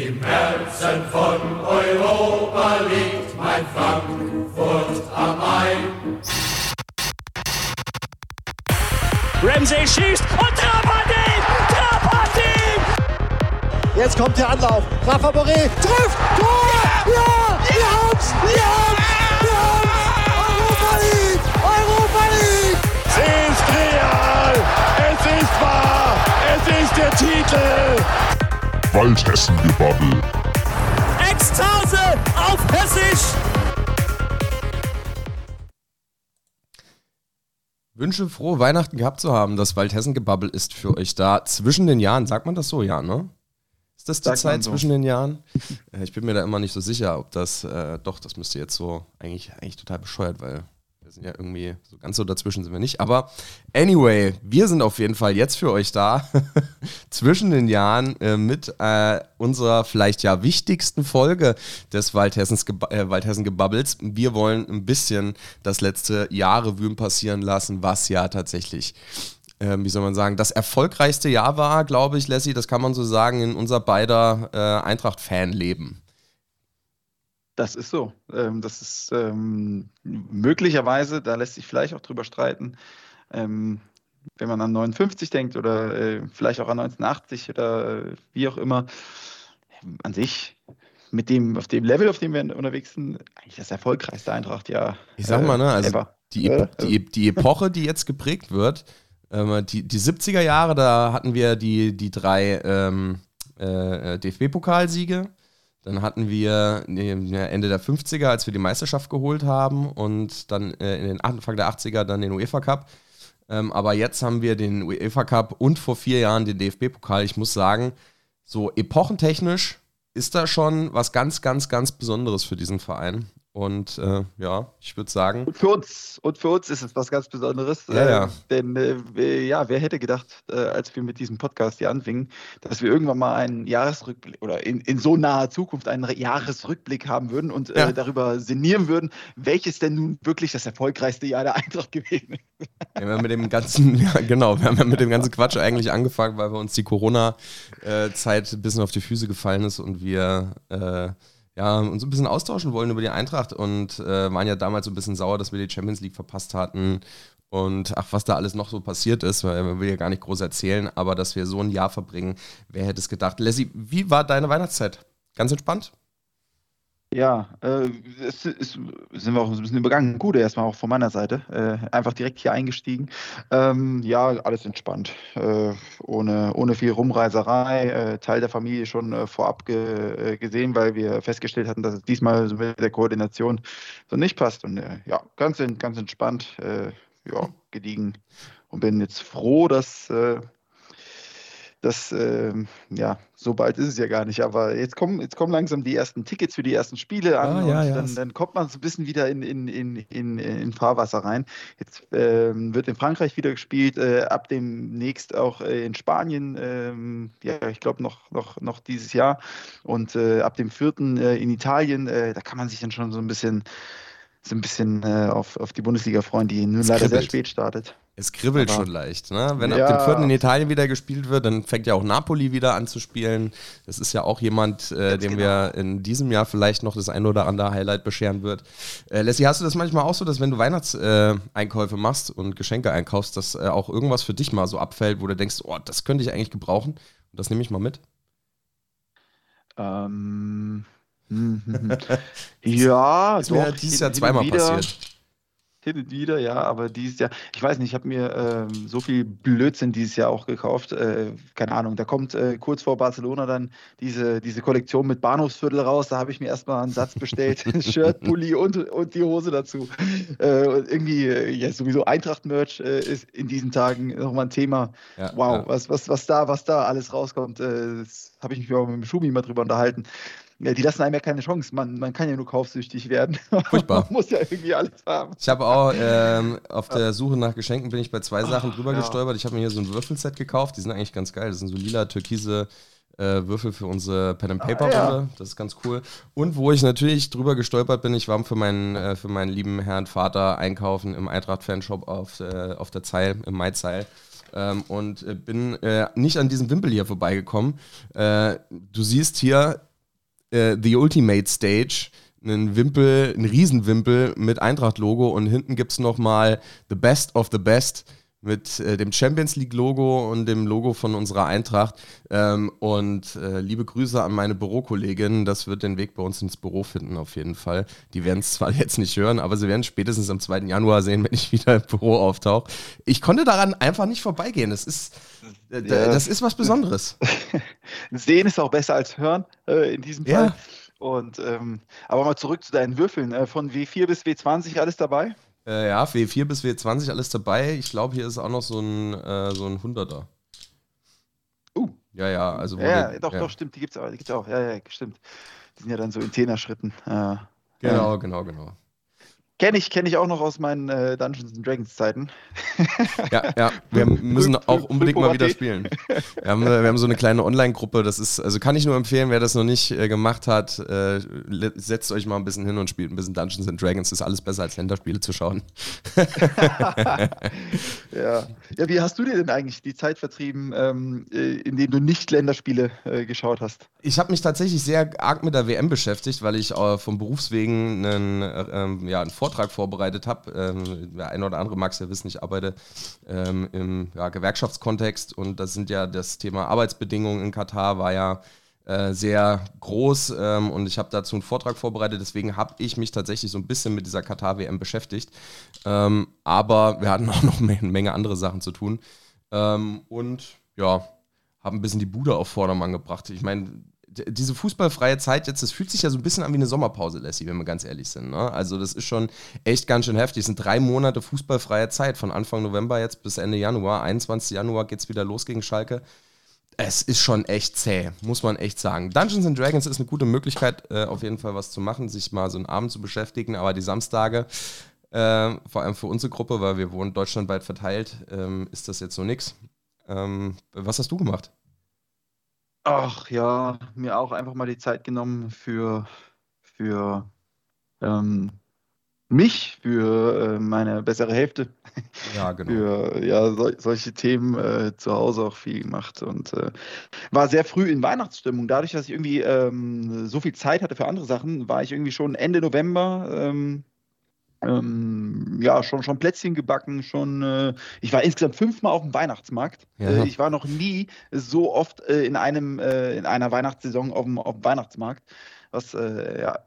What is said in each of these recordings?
Im Herzen von Europa liegt mein Frankfurt am Main. Ramsey schießt und Trapani! Trapani! Jetzt kommt der Anlauf. Rafa Boré trifft! Tor! Ja! ja! Wir haben's! Wir haben's! Wir haben's! Europa League! Europa League! Es ist real! Es ist wahr! Es ist der Titel! Waldhessen-Gebabbel. Ekstase auf Hessisch! Wünsche frohe Weihnachten gehabt zu haben. Das Waldhessen-Gebabbel ist für euch da. Zwischen den Jahren, sagt man das so, ja, ne? Ist das die Sagt man Zeit so. zwischen den Jahren? Äh, Ich bin mir da immer nicht so sicher, ob das, äh, doch, das müsste jetzt so, eigentlich, eigentlich total bescheuert, weil wir sind ja irgendwie, so ganz so dazwischen sind wir nicht. Aber anyway, wir sind auf jeden Fall jetzt für euch da, zwischen den Jahren, äh, mit äh, unserer vielleicht ja wichtigsten Folge des Waldhessens äh, Waldhessen-Gebabbels. Wir wollen ein bisschen das letzte Jahr Revue passieren lassen, was ja tatsächlich ähm, wie soll man sagen, das erfolgreichste Jahr war, glaube ich, Lassie, das kann man so sagen, in unser beider äh, Eintracht-Fan-Leben. Das ist so. Ähm, das ist ähm, möglicherweise, da lässt sich vielleicht auch drüber streiten, ähm, wenn man an 59 denkt oder äh, vielleicht auch an 1980 oder äh, wie auch immer. An sich, mit dem, auf dem Level, auf dem wir unterwegs sind, eigentlich das erfolgreichste Eintracht-Jahr. Ich sag mal, ne, also ever. die, Äh, Epo die, die Epoche, die jetzt geprägt wird, die, die 70er Jahre, da hatten wir die, die drei ähm, äh, DFB-Pokalsiege. Dann hatten wir Ende der 50er, als wir die Meisterschaft geholt haben und dann äh, in den Anfang der 80er dann den UEFA Cup. Ähm, aber jetzt haben wir den UEFA Cup und vor vier Jahren den DFB-Pokal. Ich muss sagen, so epochentechnisch ist da schon was ganz, ganz, ganz Besonderes für diesen Verein. Und äh, ja, ich würde sagen, Und für uns, und für uns ist es was ganz Besonderes. Ja, ja. Äh, denn äh, wir- ja, wer hätte gedacht, äh, als wir mit diesem Podcast hier anfingen, dass wir irgendwann mal einen Jahresrückblick oder in, in so naher Zukunft einen Re- Jahresrückblick haben würden und Ja. äh, darüber sinnieren würden, welches denn nun wirklich das erfolgreichste Jahr der Eintracht gewesen ist. Wir haben ja mit dem ganzen, ja, genau, wir haben ja mit dem ganzen Quatsch eigentlich angefangen, weil bei uns die Corona-Zeit ein bisschen auf die Füße gefallen ist und wir äh, ja, uns ein bisschen austauschen wollen über die Eintracht und äh, waren ja damals so ein bisschen sauer, dass wir die Champions League verpasst hatten und ach, was da alles noch so passiert ist, weil man will ja gar nicht groß erzählen, aber dass wir so ein Jahr verbringen, wer hätte es gedacht. Leslie, wie war deine Weihnachtszeit? Ganz entspannt? Ja, äh, es ist, sind wir auch ein bisschen übergangen. Gut, erstmal auch von meiner Seite. Äh, einfach direkt hier eingestiegen. Ähm, ja, alles entspannt. Äh, ohne, ohne viel Rumreiserei. Äh, Teil der Familie schon äh, vorab ge, äh, gesehen, weil wir festgestellt hatten, dass es diesmal so mit der Koordination so nicht passt. Und ja, ganz, ganz entspannt. Ja, gediegen. Und bin jetzt froh, dass. Äh, das, ähm, ja, so bald ist es ja gar nicht, aber jetzt kommen, jetzt kommen langsam die ersten Tickets für die ersten Spiele an Ah, ja, und ja. Dann, dann kommt man so ein bisschen wieder in, in, in, in, in Fahrwasser rein. Jetzt ähm, wird in Frankreich wieder gespielt, äh, ab demnächst auch äh, in Spanien, ähm, ja, ich glaube noch, noch, noch dieses Jahr und äh, ab dem 4. Äh, in Italien, äh, da kann man sich dann schon so ein bisschen, so ein bisschen äh, auf, auf die Bundesliga freuen, die nun Es leider sehr spät startet. Es kribbelt Aber- schon leicht, ne? Wenn Ja. ab dem vierten in Italien wieder gespielt wird, dann fängt ja auch Napoli wieder an zu spielen. Das ist ja auch jemand, äh, dem genau. wir in diesem Jahr vielleicht noch das ein oder andere Highlight bescheren wird. Äh, Leslie, hast du das manchmal auch so, dass wenn du Weihnachtseinkäufe Einkäufe machst und Geschenke einkaufst, dass äh, auch irgendwas für dich mal so abfällt, wo du denkst, oh, das könnte ich eigentlich gebrauchen? Und das nehme ich mal mit. Ähm, hm, hm, hm. Ja, ist mir doch, dieses hin- Jahr zweimal wieder, passiert. Hin und wieder, ja, aber dieses Jahr, ich weiß nicht, ich habe mir ähm, so viel Blödsinn dieses Jahr auch gekauft. Äh, keine Ahnung, da kommt äh, kurz vor Barcelona dann diese, diese Kollektion mit Bahnhofsviertel raus. Da habe ich mir erstmal einen Satz bestellt: Shirt, Pulli und, und die Hose dazu. Äh, und irgendwie, äh, ja, sowieso Eintracht-Merch äh, ist in diesen Tagen nochmal ein Thema. Ja, Wow, ja. was, was, was, da, was da alles rauskommt, äh, das habe ich mich auch mit dem Schumi mal drüber unterhalten. Ja, die lassen einem ja keine Chance. Man, man kann ja nur kaufsüchtig werden. Furchtbar. man muss ja irgendwie alles haben. Ich habe auch ähm, auf der Suche nach Geschenken bin ich bei zwei Sachen drüber ja. gestolpert. Ich habe mir hier so ein Würfelset gekauft. Die sind eigentlich ganz geil. Das sind so lila, türkise äh, Würfel für unsere Pen and Paper Ah, ja. Runde. Das ist ganz cool. Und wo ich natürlich drüber gestolpert bin, ich war für meinen äh, für meinen lieben Herrn Vater einkaufen im Eintracht Fanshop auf äh, auf der Zeil im Maizeil. Ähm, und äh, bin äh, nicht an diesem Wimpel hier vorbeigekommen. Äh, du siehst hier äh, The Ultimate Stage einen Wimpel, einen Riesenwimpel mit Eintracht-Logo und hinten gibt es nochmal The Best of the Best mit äh, dem Champions League-Logo und dem Logo von unserer Eintracht. Ähm, und äh, liebe Grüße an meine Bürokollegin. Das wird den Weg bei uns ins Büro finden, auf jeden Fall. Die werden es zwar jetzt nicht hören, aber sie werden spätestens am 2. Januar sehen, wenn ich wieder im Büro auftauche. Ich konnte daran einfach nicht vorbeigehen. Das ist, äh, Ja. das ist was Besonderes. Sehen ist auch besser als hören äh, in diesem Fall. Ja. Und ähm, aber mal zurück zu deinen Würfeln. Äh, von W4 bis W20 alles dabei? Äh, ja, W4 bis W20 alles dabei. Ich glaube, hier ist auch noch so ein, äh, so ein 100er. Uh. Ja, ja, also Ja, die- doch, ja. doch, stimmt. Die gibt's auch. Die gibt's auch. Ja, ja, stimmt. Die sind ja dann so in Zehner-Schritten. Äh, Genau, genau, genau. Kenne ich, kenn ich auch noch aus meinen äh, Dungeons and Dragons Zeiten. Ja, ja, wir müssen auch unbedingt mal wieder spielen. Wir haben, äh, wir haben so eine kleine Online-Gruppe, das ist, also kann ich nur empfehlen, wer das noch nicht äh, gemacht hat, äh, setzt euch mal ein bisschen hin und spielt ein bisschen Dungeons and Dragons. Das ist alles besser als Länderspiele zu schauen. Ja. ja, wie hast du dir denn eigentlich die Zeit vertrieben, ähm, äh, in denen du nicht Länderspiele äh, geschaut hast? Ich habe mich tatsächlich sehr arg mit der WM beschäftigt, weil ich vom Berufswegen einen, äh, ähm, ja, einen Vortrag vorbereitet habe. Ähm, der eine oder andere mag es ja wissen, ich arbeite ähm, im ja, Gewerkschaftskontext und das sind ja das Thema Arbeitsbedingungen in Katar war ja äh, sehr groß ähm, und ich habe dazu einen Vortrag vorbereitet, deswegen habe ich mich tatsächlich so ein bisschen mit dieser Katar-WM beschäftigt. Ähm, aber wir hatten auch noch eine Menge andere Sachen zu tun. Ähm, und ja, haben ein bisschen die Bude auf Vordermann gebracht. Ich meine, diese fußballfreie Zeit jetzt, das fühlt sich ja so ein bisschen an wie eine Sommerpause, Lassie, wenn wir ganz ehrlich sind. Ne? Also das ist schon echt ganz schön heftig. Es sind drei Monate fußballfreie Zeit, von Anfang November jetzt bis Ende Januar. 21. Januar geht es wieder los gegen Schalke. Es ist schon echt zäh, muss man echt sagen. Dungeons and Dragons ist eine gute Möglichkeit, äh, auf jeden Fall was zu machen, sich mal so einen Abend zu beschäftigen, aber die Samstage, äh, vor allem für unsere Gruppe, weil wir wohnen deutschlandweit verteilt, ähm, ist das jetzt so nix. Ähm, was hast du gemacht? Ach ja, mir auch einfach mal die Zeit genommen für, für ähm, mich, für äh, meine bessere Hälfte, Ja, genau. für ja, sol solche Themen äh, zu Hause auch viel gemacht und äh, war sehr früh in Weihnachtsstimmung. Dadurch, dass ich irgendwie ähm, so viel Zeit hatte für andere Sachen, war ich irgendwie schon Ende November. Ähm, ähm, ja, schon, schon Plätzchen gebacken, schon, äh, ich war insgesamt fünfmal auf dem Weihnachtsmarkt. Ja. Äh, ich war noch nie so oft äh, in einem, äh, in einer Weihnachtssaison auf dem, auf dem Weihnachtsmarkt, was äh, ja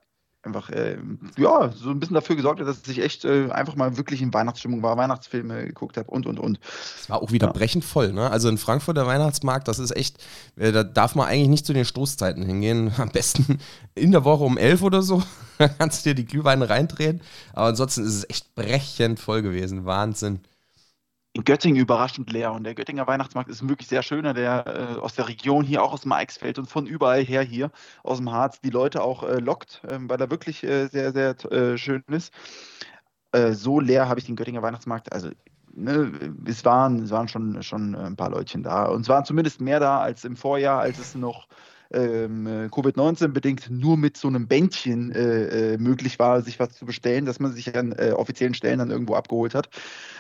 einfach äh, ja, so ein bisschen dafür gesorgt hat, dass ich echt äh, einfach mal wirklich in Weihnachtsstimmung war, Weihnachtsfilme geguckt habe und und und. Es war auch wieder Ja. brechend voll, ne? Also in Frankfurt der Weihnachtsmarkt, das ist echt, äh, da darf man eigentlich nicht zu den Stoßzeiten hingehen. Am besten in der Woche um elf oder so. Da kannst du dir die Glühweine reindrehen. Aber ansonsten ist es echt brechend voll gewesen. Wahnsinn. In Göttingen überraschend leer. Und der Göttinger Weihnachtsmarkt ist wirklich sehr schöner, der äh, aus der Region hier, auch aus dem Eichsfeld und von überall her hier aus dem Harz die Leute auch äh, lockt, ähm, weil er wirklich äh, sehr, sehr äh, schön ist. Äh, so leer habe ich den Göttinger Weihnachtsmarkt, also ne, es waren, es waren schon, schon ein paar Leutchen da. Und es waren zumindest mehr da als im Vorjahr, als es noch ähm, äh, Covid-19 bedingt nur mit so einem Bändchen äh, äh, möglich war, sich was zu bestellen, dass man sich an äh, offiziellen Stellen dann irgendwo abgeholt hat.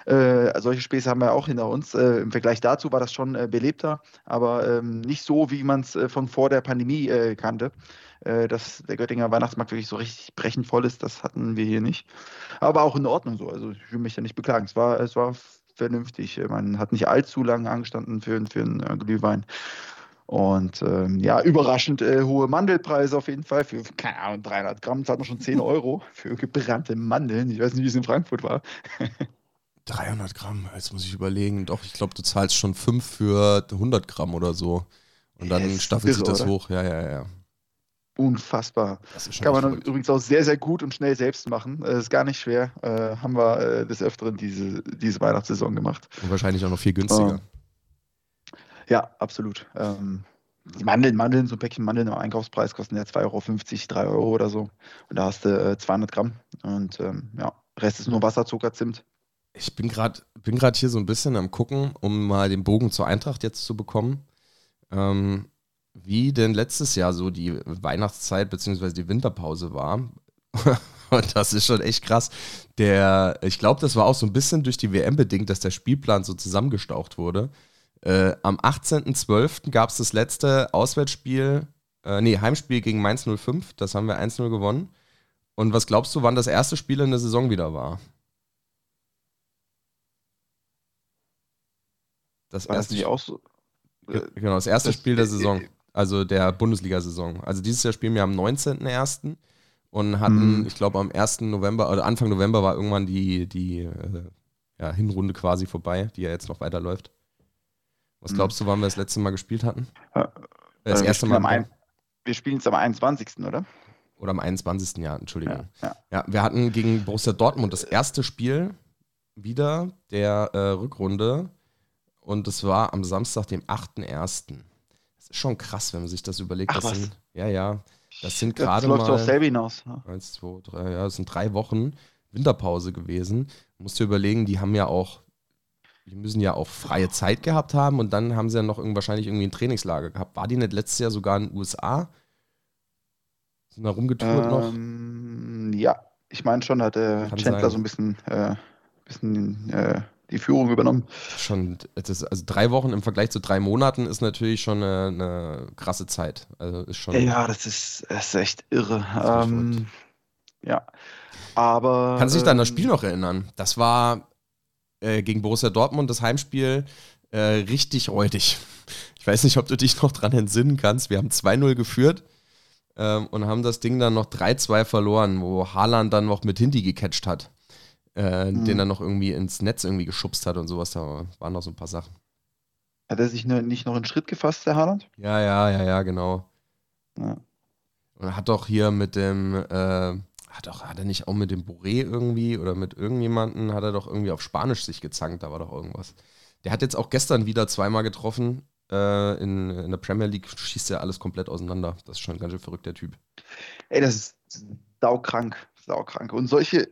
Äh, solche Späße haben wir auch hinter uns. Äh, Im Vergleich dazu war das schon belebter, aber ähm, nicht so, wie man es von vor der Pandemie kannte. Dass der Göttinger Weihnachtsmarkt wirklich so richtig brechend voll ist, das hatten wir hier nicht. Aber auch in Ordnung so. Also ich will mich ja nicht beklagen. Es war, es war vernünftig. Man hat nicht allzu lange angestanden für, für einen Glühwein. Und ähm, ja, überraschend äh, hohe Mandelpreise auf jeden Fall. Für, keine Ahnung, 300 Gramm zahlt man schon 10 Euro für gebrannte Mandeln. Ich weiß nicht, wie es in Frankfurt war. 300 Gramm, jetzt muss ich überlegen. Doch, ich glaube, du zahlst schon 5 für 100 Gramm oder so. Und dann Yes, staffelt sich das oder? hoch. Ja, ja, ja. Unfassbar. Das ist schon Kann man verrückt. übrigens auch sehr, sehr gut und schnell selbst machen. Äh, ist gar nicht schwer. Äh, haben wir äh, des Öfteren diese, diese Weihnachtssaison gemacht. Und wahrscheinlich auch noch viel günstiger. Ja, absolut. Ähm, die Mandeln, Mandeln, so ein Päckchen Mandeln im Einkaufspreis kosten ja 2,50 Euro, 3 Euro oder so. Und da hast du äh, 200 Gramm. Und ähm, ja, Rest ist nur Wasser, Zucker, Zimt. Ich bin gerade bin hier so ein bisschen am gucken, um mal den Bogen zur Eintracht jetzt zu bekommen. Ähm, wie denn letztes Jahr so die Weihnachtszeit bzw. die Winterpause war. Und das ist schon echt krass. Der, ich glaube, das war auch so ein bisschen durch die WM bedingt, dass der Spielplan so zusammengestaucht wurde. Äh, am 18.12. gab es das letzte Auswärtsspiel Äh, nee, Heimspiel gegen Mainz 05, das haben wir 1-0 gewonnen. Und was glaubst du, wann das erste Spiel in der Saison wieder war? Das War das erste nicht auch so? Ge- Genau, das erste das- Spiel der äh, Saison, äh, also der Bundesliga-Saison. Also dieses Jahr spielen wir am 19.01. und hatten, Mhm. ich glaube, am 1. November oder Anfang November war irgendwann die, die äh, ja, Hinrunde quasi vorbei, die ja jetzt noch weiterläuft. Was glaubst du, wann wir das letzte Mal gespielt hatten? Ja, das Äh, wir erste spielen Mal ein, Wir spielen jetzt am 21. oder? oder am 21. Jahr, Entschuldigung. Ja, ja. Ja, wir hatten gegen Borussia Dortmund das erste Spiel wieder der äh, Rückrunde und es war am Samstag, dem 8.1. Das ist schon krass, wenn man sich das überlegt. Ach, das was? sind, ja, ja, das sind Das gerade läuft so auf mal selber hinaus. Ja. eins, zwei, drei, ja, das sind drei Wochen Winterpause gewesen. Musst dir überlegen, die haben ja auch, die müssen ja auch freie Zeit gehabt haben und dann haben sie ja noch wahrscheinlich irgendwie ein Trainingslager gehabt. War die nicht letztes Jahr sogar in den USA? Sind da rumgetourt noch? Ähm, ja, ich meine schon, hat der Kann Chandler sein. so ein bisschen, äh, bisschen äh, die Führung übernommen. schon, ist, also drei Wochen im Vergleich zu drei Monaten ist natürlich schon eine, eine krasse Zeit. Also ist schon. Ja, das ist, das ist echt irre. ist Ähm, ja, aber. Kannst du dich da an das ähm, Spiel noch erinnern? Das war äh, gegen Borussia Dortmund das Heimspiel äh, richtig räudig. Ich weiß nicht, ob du dich noch dran entsinnen kannst. Wir haben 2-0 geführt ähm, und haben das Ding dann noch 3-2 verloren, wo Haaland dann noch mit Hindi gecatcht hat. Äh, Mhm. Den dann noch irgendwie ins Netz irgendwie geschubst hat und sowas. Da waren noch so ein paar Sachen. Hat er sich nicht noch in Schritt gefasst, der Haaland? Ja, ja, ja, ja, genau. Ja. Und er hat doch hier mit dem, äh, hat, doch, hat er nicht auch mit dem Bourré irgendwie oder mit irgendjemanden, hat er doch irgendwie auf Spanisch sich gezankt, da war doch irgendwas. Der hat jetzt auch gestern wieder zweimal getroffen. Äh, in, in der Premier League schießt er alles komplett auseinander. Das ist schon ein ganz schön verrückt, der Typ. Ey, das ist saukrank, saukrank. Und solche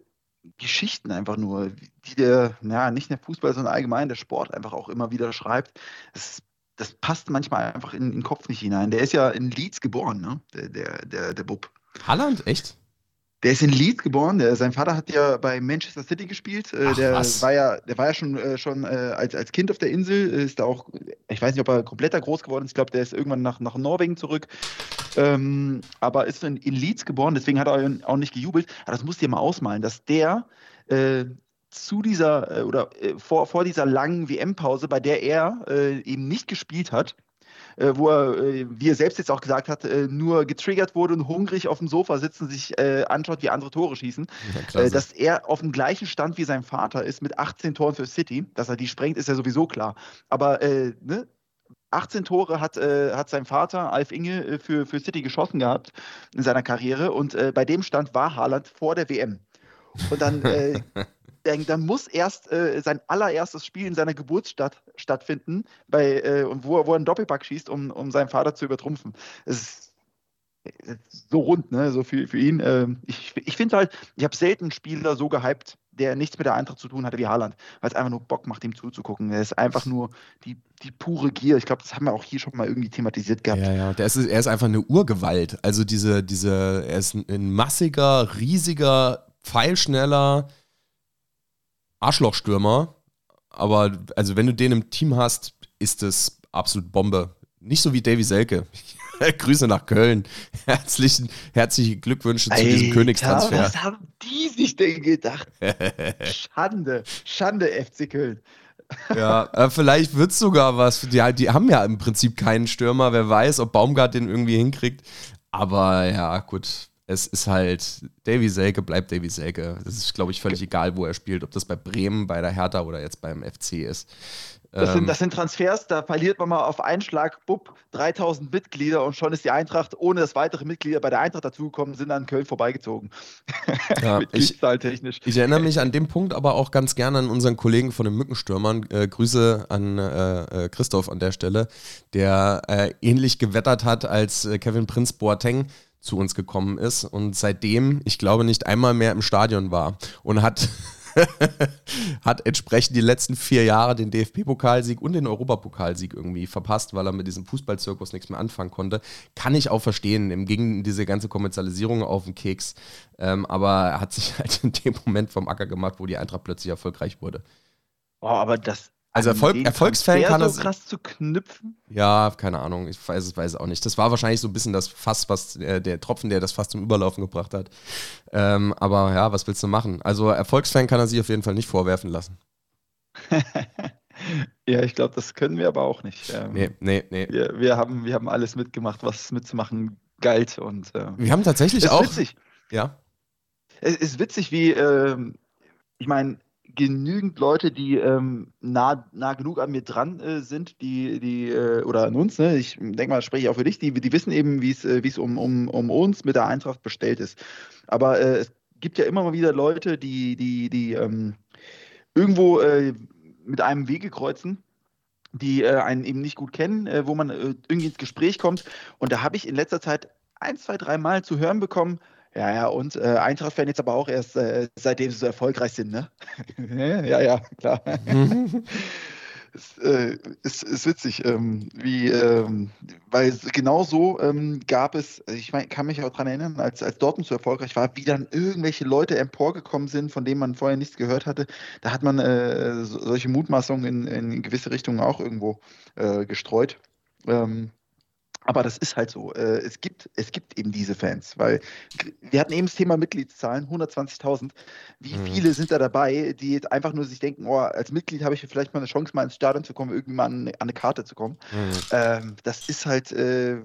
Geschichten einfach nur, die der, ja, nicht der Fußball, sondern allgemein der Sport einfach auch immer wieder schreibt, das, das passt manchmal einfach in, in den Kopf nicht hinein. Der ist ja in Leeds geboren, ne? Der, der, der, der Bub. Holland, echt? Der ist in Leeds geboren. Der, sein Vater hat ja bei Manchester City gespielt. Äh, Ach, der was? war ja, der war ja schon, äh, schon äh, als, als Kind auf der Insel. Ist da auch, ich weiß nicht, ob er komplett da groß geworden ist. Ich glaube, der ist irgendwann nach, nach Norwegen zurück. Ähm, aber ist in, in Leeds geboren, deswegen hat er auch nicht gejubelt. Aber das musst du dir mal ausmalen, dass der äh, zu dieser äh, oder äh, vor, vor dieser langen WM-Pause, bei der er eben nicht gespielt hat, äh, wo er, äh, wie er selbst jetzt auch gesagt hat, äh, nur getriggert wurde und hungrig auf dem Sofa sitzen, sich äh, anschaut, wie andere Tore schießen. Ja, Äh, dass er auf dem gleichen Stand wie sein Vater ist mit 18 Toren für City. Dass er die sprengt, ist ja sowieso klar. Aber äh, ne? 18 Tore hat, äh, hat sein Vater, Alf Inge, für, für City geschossen gehabt in seiner Karriere. Und äh, bei dem Stand war Haaland vor der WM. Und dann, äh, dann, dann muss erst äh, sein allererstes Spiel in seiner Geburtsstadt stattfinden, bei, äh, wo, er- wo er einen Doppelpack schießt, um, um seinen Vater zu übertrumpfen. Es ist äh, so rund, ne? So für, für ihn. Ähm, ich ich finde halt, ich habe selten einen Spieler so gehypt, der nichts mit der Eintracht zu tun hatte wie Haaland, weil es einfach nur Bock macht, ihm zuzugucken. Er ist einfach nur die, die pure Gier. Ich glaube, das haben wir auch hier schon mal irgendwie thematisiert gehabt. Ja, ja, der ist, er ist einfach eine Urgewalt. Also diese, diese, er ist ein, ein massiger, riesiger, pfeilschneller Arschlochstürmer. Aber also wenn du den im Team hast, ist das absolut Bombe. Nicht so wie Davy Selke. Grüße nach Köln. Herzlichen, herzliche Glückwünsche zu diesem Alter, Königstransfer. Was haben die sich denn gedacht? Schande, Schande, FC Köln. Ja, äh, vielleicht wird es sogar was. Die, die haben ja im Prinzip keinen Stürmer. Wer weiß, ob Baumgart den irgendwie hinkriegt. Aber ja, gut. Es ist halt, Davy Selke bleibt Davy Selke. Das ist, glaube ich, völlig egal, wo er spielt. Ob das bei Bremen, bei der Hertha oder jetzt beim FC ist. Das, Ähm, sind, das sind Transfers, da verliert man mal auf einen Schlag, bupp, 3000 Mitglieder und schon ist die Eintracht, ohne dass weitere Mitglieder bei der Eintracht dazugekommen sind, an Köln vorbeigezogen. Ja, ich, ich erinnere mich an dem Punkt aber auch ganz gerne an unseren Kollegen von den Mückenstürmern. Äh, Grüße an äh, äh, Christoph an der Stelle, der äh, ähnlich gewettert hat, als äh, Kevin Prinz Boateng zu uns gekommen ist und seitdem, ich glaube, nicht einmal mehr im Stadion war und hat, hat entsprechend die letzten vier Jahre den DFB-Pokalsieg und den Europapokalsieg irgendwie verpasst, weil er mit diesem Fußballzirkus nichts mehr anfangen konnte. Kann ich auch verstehen. Im ging diese ganze Kommerzialisierung auf den Keks. Ähm, aber er hat sich halt in dem Moment vom Acker gemacht, wo die Eintracht plötzlich erfolgreich wurde. Oh, aber das, Also Erfolg, den Erfolgsfan kann so er. krass zu knüpfen. Ja, keine Ahnung. Ich weiß es weiß auch nicht. Das war wahrscheinlich so ein bisschen das Fass, was äh, der Tropfen, der das Fass zum Überlaufen gebracht hat. Ähm, aber ja, was willst du machen? Also Erfolgsfan kann er sich auf jeden Fall nicht vorwerfen lassen. ja, ich glaube, das können wir aber auch nicht. Ähm, Nee, nee, nee. wir, wir, haben, wir haben alles mitgemacht, was mitzumachen galt. Und äh, Wir haben tatsächlich ist auch. witzig. Ja. Es ist witzig, wie, ähm, ich meine, genügend Leute, die ähm, nah, nah genug an mir dran äh, sind, die, die, äh, oder an uns, ne? ich denke mal, spreche ich auch für dich, die, die wissen eben, wie es äh, wie es um, um, um uns mit der Eintracht bestellt ist. Aber äh, es gibt ja immer mal wieder Leute, die, die, die ähm, irgendwo äh, mit einem Wege kreuzen die äh, einen eben nicht gut kennen, wo man irgendwie ins Gespräch kommt. Und da habe ich in letzter Zeit ein, zwei, drei Mal zu hören bekommen, ja, ja, und äh, Eintracht-Fan jetzt aber auch erst, äh, seitdem sie so erfolgreich sind, ne? ja, ja, klar. Es äh, ist, ist witzig, ähm, wie, ähm, weil genau so ähm, gab es, ich mein, kann mich auch daran erinnern, als, als Dortmund so erfolgreich war, wie dann irgendwelche Leute emporgekommen sind, von denen man vorher nichts gehört hatte. Da hat man äh, so, solche Mutmaßungen in, in gewisse Richtungen auch irgendwo äh, gestreut. Ähm, aber das ist halt so. Äh, es, gibt, es gibt eben diese Fans, weil wir hatten eben das Thema Mitgliedszahlen, 120.000. Wie Mhm. viele sind da dabei, die jetzt einfach nur sich denken, oh, als Mitglied habe ich vielleicht mal eine Chance, mal ins Stadion zu kommen, irgendwie mal an, an eine Karte zu kommen. Mhm. Ähm, das ist halt, äh,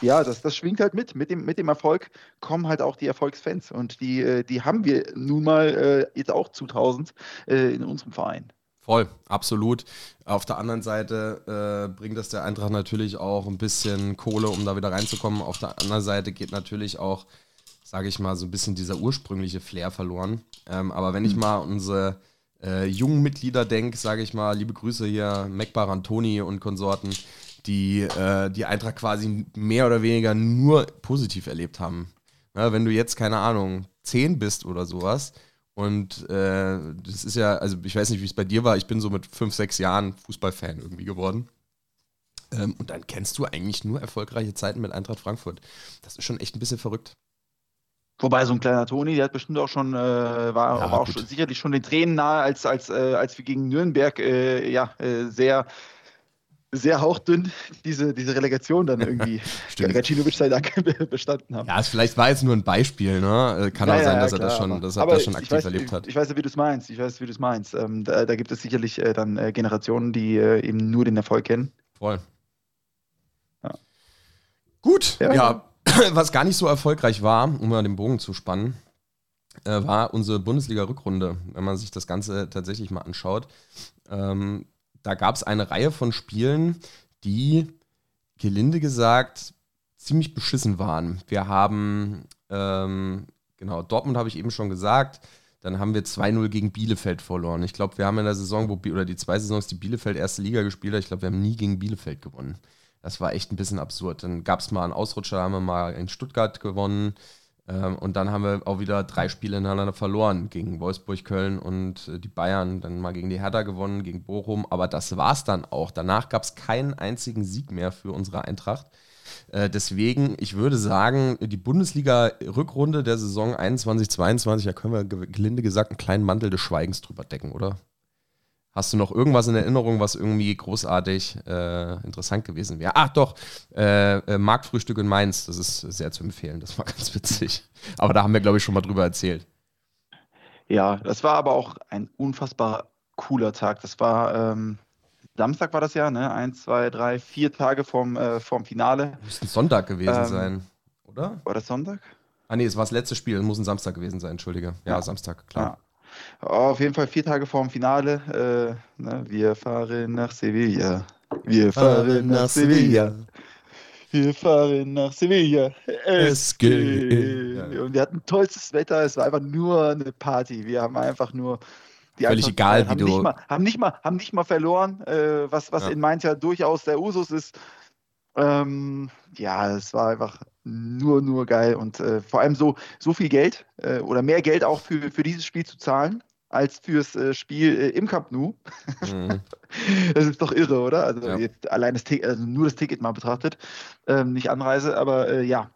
ja, das, das schwingt halt mit. Mit dem, mit dem Erfolg kommen halt auch die Erfolgsfans. Und die, äh, die haben wir nun mal äh, jetzt auch zu 1000 äh, in unserem Verein. Voll, absolut. Auf der anderen Seite äh, bringt das der Eintracht natürlich auch ein bisschen Kohle, um da wieder reinzukommen. Auf der anderen Seite geht natürlich auch, sage ich mal, so ein bisschen dieser ursprüngliche Flair verloren. Ähm, aber wenn ich mal an unsere äh, jungen Mitglieder denke, sage ich mal, liebe Grüße hier, Mekbar Antoni und Konsorten, die äh, die Eintracht quasi mehr oder weniger nur positiv erlebt haben. Ja, wenn du jetzt, keine Ahnung, 10 bist oder sowas, und äh, das ist ja, also ich weiß nicht, wie es bei dir war, ich bin so mit fünf, sechs Jahren Fußballfan irgendwie geworden. Ähm, und dann kennst du eigentlich nur erfolgreiche Zeiten mit Eintracht Frankfurt. Das ist schon echt ein bisschen verrückt. Wobei so ein kleiner Toni, der hat bestimmt auch schon, äh, war, Ja, auch schon, sicherlich schon den Tränen nahe, als, als, äh, als wir gegen Nürnberg äh, ja, äh, sehr, sehr hauchdünn diese, diese Relegation dann irgendwie. Gacinovic sei Dank bestanden haben. Ja, vielleicht war jetzt nur ein Beispiel, ne? Äh, Kann Ja, auch sein, ja, dass er das schon, dass er das schon aktiv weiß, erlebt hat. Ich weiß ja, wie du es meinst. Ich weiß, wie du es meinst. Ähm, da, da gibt es sicherlich äh, dann äh, Generationen, die äh, eben nur den Erfolg kennen. Voll. Ja. Gut, ja, Ja. was gar nicht so erfolgreich war, um mal den Bogen zu spannen, äh, war unsere Bundesliga-Rückrunde, wenn man sich das Ganze tatsächlich mal anschaut. Ähm, da gab es eine Reihe von Spielen, die, gelinde gesagt, ziemlich beschissen waren. Wir haben, ähm, genau, Dortmund habe ich eben schon gesagt, dann haben wir 2-0 gegen Bielefeld verloren. Ich glaube, wir haben in der Saison, wo, oder die zwei Saisons, die Bielefeld erste Liga gespielt hat, ich glaube, wir haben nie gegen Bielefeld gewonnen. Das war echt ein bisschen absurd. Dann gab es mal einen Ausrutscher, da haben wir mal in Stuttgart gewonnen. Ähm, und dann haben wir auch wieder drei Spiele hintereinander verloren gegen Wolfsburg, Köln und äh, die Bayern. Dann mal gegen die Hertha gewonnen, gegen Bochum. Aber das war es dann auch. Danach gab es keinen einzigen Sieg mehr für unsere Eintracht. Äh, deswegen, ich würde sagen, die Bundesliga-Rückrunde der Saison 21-22, da können wir ge- gelinde gesagt einen kleinen Mantel des Schweigens drüber decken, oder? Hast du noch irgendwas in Erinnerung, was irgendwie großartig äh, interessant gewesen wäre? Ach doch, äh, äh, Marktfrühstück in Mainz, das ist sehr zu empfehlen, das war ganz witzig. Aber da haben wir, glaube ich, schon mal drüber erzählt. Ja, das war aber auch ein unfassbar cooler Tag. Das war ähm, Samstag war das ja, ne? Eins, zwei, drei, vier Tage vom, äh, vom Finale. Muss ein Sonntag gewesen Ähm, sein, oder? War das Sonntag? Ah nee, es war das letzte Spiel, es muss ein Samstag gewesen sein, entschuldige. Ja, Ja. Samstag, klar. Ja. Auf jeden Fall vier Tage vorm Finale. Äh, ne? Wir fahren nach Sevilla. Wir fahren nach Sevilla. Wir fahren nach Sevilla. Es geht. Und wir hatten tollstes Wetter. Es war einfach nur eine Party. Wir haben einfach nur. Die Völlig egal, wie haben du- Nicht mal, haben, nicht mal, haben nicht mal verloren, äh, was, was Ja. in Mainz ja durchaus der Usus ist. Ähm, ja, es war einfach nur, nur geil und äh, vor allem so, so viel Geld äh, oder mehr Geld auch für, für dieses Spiel zu zahlen, als fürs äh, Spiel äh, im Camp Nou. Mhm. Das ist doch irre, oder? Also Ja. jetzt allein das Ticket, also nur das Ticket mal betrachtet, ähm, nicht Anreise, aber äh, ja.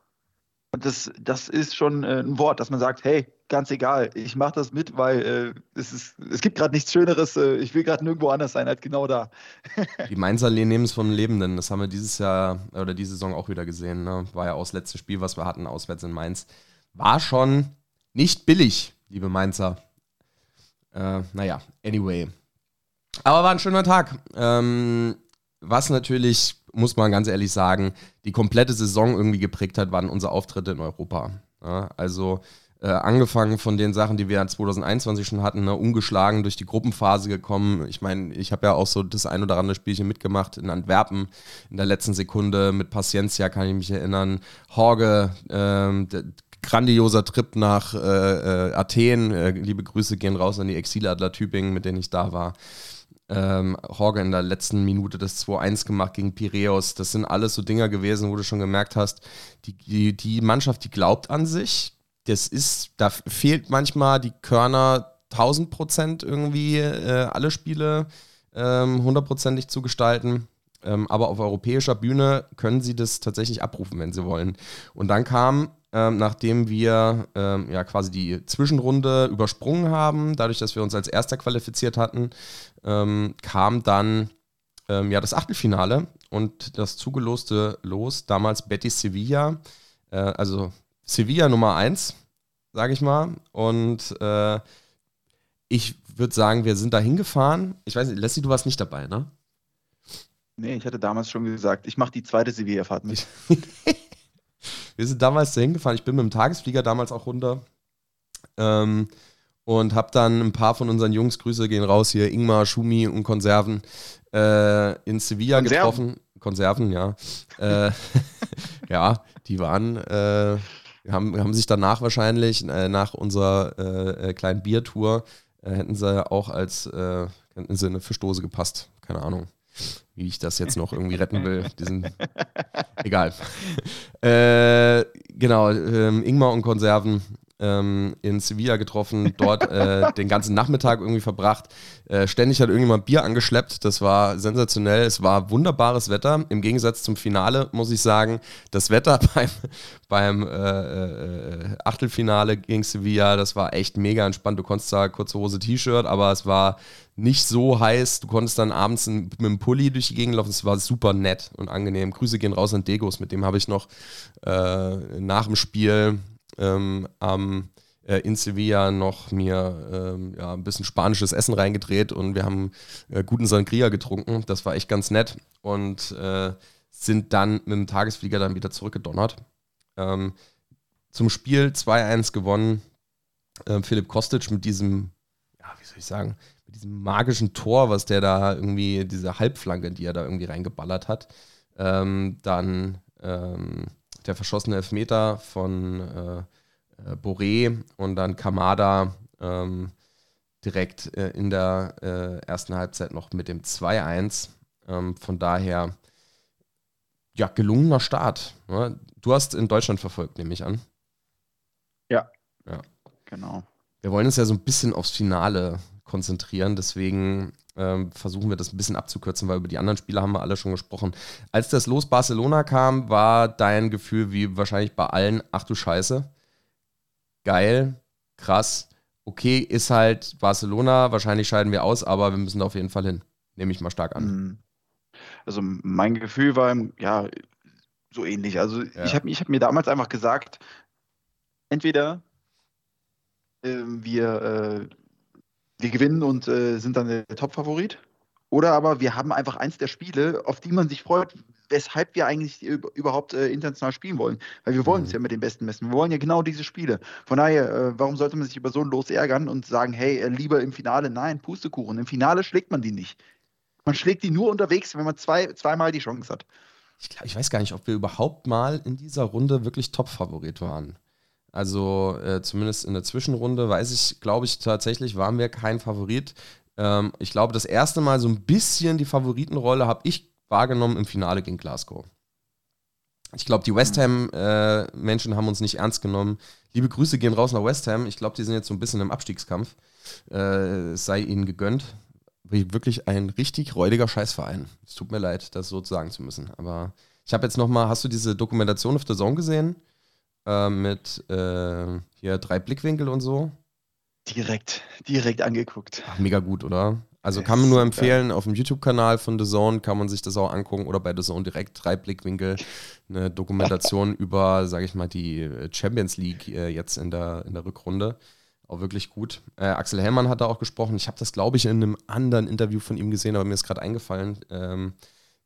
Und das, das ist schon äh, ein Wort, dass man sagt, hey, ganz egal, ich mache das mit, weil äh, es, ist, es gibt gerade nichts Schöneres, äh, ich will gerade nirgendwo anders sein als genau da. Die Mainzer nehmen es vom Lebenden, das haben wir dieses Jahr oder diese Saison auch wieder gesehen. Ne? War ja auch das letzte Spiel, was wir hatten, auswärts in Mainz. War schon nicht billig, liebe Mainzer. Äh, naja, anyway. Aber war ein schöner Tag. Ähm, was natürlich, muss man ganz ehrlich sagen, die komplette Saison irgendwie geprägt hat, waren unsere Auftritte in Europa. Ja, also äh, angefangen von den Sachen, die wir 2021 schon hatten, ne, ungeschlagen durch die Gruppenphase gekommen. Ich meine, ich habe ja auch so das ein oder andere Spielchen mitgemacht in Antwerpen in der letzten Sekunde mit Paciencia, kann ich mich erinnern. Horge, ähm, grandioser Trip nach äh, äh, Athen. Äh, liebe Grüße gehen raus an die Exiladler Tübingen, mit denen ich da war ähm, Horge in der letzten Minute das 2-1 gemacht gegen Piräus. Das sind alles so Dinger gewesen, wo du schon gemerkt hast, die, die, die Mannschaft, die glaubt an sich. Das ist, da fehlt manchmal die Körner 1000 Prozent irgendwie, äh, alle Spiele ähm, hundertprozentig zu gestalten. Ähm, aber auf europäischer Bühne können sie das tatsächlich abrufen, wenn sie wollen. Und dann kam ähm, nachdem wir ähm, ja quasi die Zwischenrunde übersprungen haben, dadurch, dass wir uns als Erster qualifiziert hatten, ähm, kam dann ähm, ja das Achtelfinale und das zugeloste Los, damals Betis Sevilla, äh, also Sevilla Nummer 1, sage ich mal. Und äh, ich würde sagen, wir sind da hingefahren. Ich weiß nicht, Leslie, du warst nicht dabei, ne? Nee, ich hatte damals schon gesagt, ich mache die zweite Sevilla-Fahrt mit. Wir sind damals da hingefahren. Ich bin mit dem Tagesflieger damals auch runter. Ähm, und habe dann ein paar von unseren Jungs, Grüße gehen raus hier, Ingmar, Schumi und Konserven, äh, in Sevilla Konserven. getroffen. Konserven, ja. äh, ja, die waren, äh, haben, haben sich danach wahrscheinlich, äh, nach unserer äh, äh, kleinen Biertour, hätten sie auch als, hätten sie eine Fischdose gepasst. Keine Ahnung wie ich das jetzt noch irgendwie retten will. Diesen, egal. Äh, genau, ähm, Ingmar und Konserven ähm, in Sevilla getroffen, dort äh, den ganzen Nachmittag irgendwie verbracht. Äh, ständig hat irgendjemand Bier angeschleppt. Das war sensationell. Es war wunderbares Wetter. Im Gegensatz zum Finale muss ich sagen, das Wetter beim, beim äh, äh, Achtelfinale gegen Sevilla, das war echt mega entspannt. Du konntest da kurze Hose T-Shirt, aber es war nicht so heiß. Du konntest dann abends mit dem Pulli durch die Gegend laufen. Es war super nett und angenehm. Grüße gehen raus an Degos, mit dem habe ich noch äh, nach dem Spiel ähm, am, äh, in Sevilla noch mir ähm, ja, ein bisschen spanisches Essen reingedreht und wir haben äh, guten Sangria getrunken. Das war echt ganz nett und äh, sind dann mit dem Tagesflieger dann wieder zurückgedonnert. Ähm, zum Spiel 2-1 gewonnen. Ähm, Philipp Kostic mit diesem, ja, wie soll ich sagen, diesem magischen Tor, was der da irgendwie, diese Halbflanke, die er da irgendwie reingeballert hat. Ähm, dann ähm, der verschossene Elfmeter von äh, äh, Boré und dann Kamada ähm, direkt äh, in der äh, ersten Halbzeit noch mit dem 2-1. Ähm, von daher, ja, gelungener Start. Ne? Du hast in Deutschland verfolgt, nehme ich an. Ja. Ja. Genau. Wir wollen uns ja so ein bisschen aufs Finale konzentrieren, deswegen ähm, versuchen wir das ein bisschen abzukürzen, weil über die anderen Spiele haben wir alle schon gesprochen. Als das Los Barcelona kam, war dein Gefühl wie wahrscheinlich bei allen, ach du Scheiße, geil, krass, okay, ist halt Barcelona, wahrscheinlich scheiden wir aus, aber wir müssen da auf jeden Fall hin. Nehme ich mal stark an. Mhm. Also mein Gefühl war, ja, so ähnlich. Also ja. ich habe ich hab mir damals einfach gesagt, entweder äh, wir äh, wir gewinnen und äh, sind dann der Top-Favorit. Oder aber wir haben einfach eins der Spiele, auf die man sich freut, weshalb wir eigentlich überhaupt äh, international spielen wollen. Weil wir wollen mhm. es ja mit den Besten messen. Wir wollen ja genau diese Spiele. Von daher, äh, warum sollte man sich über so ein Los ärgern und sagen, hey, äh, lieber im Finale? Nein, Pustekuchen. Im Finale schlägt man die nicht. Man schlägt die nur unterwegs, wenn man zwei, zweimal die Chance hat. Ich, glaub, ich weiß gar nicht, ob wir überhaupt mal in dieser Runde wirklich Top-Favorit waren. Also äh, zumindest in der Zwischenrunde weiß ich, glaube ich, tatsächlich waren wir kein Favorit. Ähm, ich glaube, das erste Mal so ein bisschen die Favoritenrolle habe ich wahrgenommen im Finale gegen Glasgow. Ich glaube, die West Ham-Menschen äh, haben uns nicht ernst genommen. Liebe Grüße gehen raus nach West Ham. Ich glaube, die sind jetzt so ein bisschen im Abstiegskampf. Äh, es sei ihnen gegönnt. Wirklich ein richtig räudiger Scheißverein. Es tut mir leid, das so sagen zu müssen. Aber ich habe jetzt noch mal, hast du diese Dokumentation auf der Zone gesehen? Äh, mit äh, hier drei Blickwinkel und so. Direkt, direkt angeguckt. Ach, mega gut, oder? Also kann man nur empfehlen, auf dem YouTube-Kanal von The Zone kann man sich das auch angucken oder bei The Zone direkt drei Blickwinkel, eine Dokumentation über, sage ich mal, die Champions League äh, jetzt in der, in der Rückrunde. Auch wirklich gut. Äh, Axel Hellmann hat da auch gesprochen. Ich habe das, glaube ich, in einem anderen Interview von ihm gesehen, aber mir ist gerade eingefallen, ähm,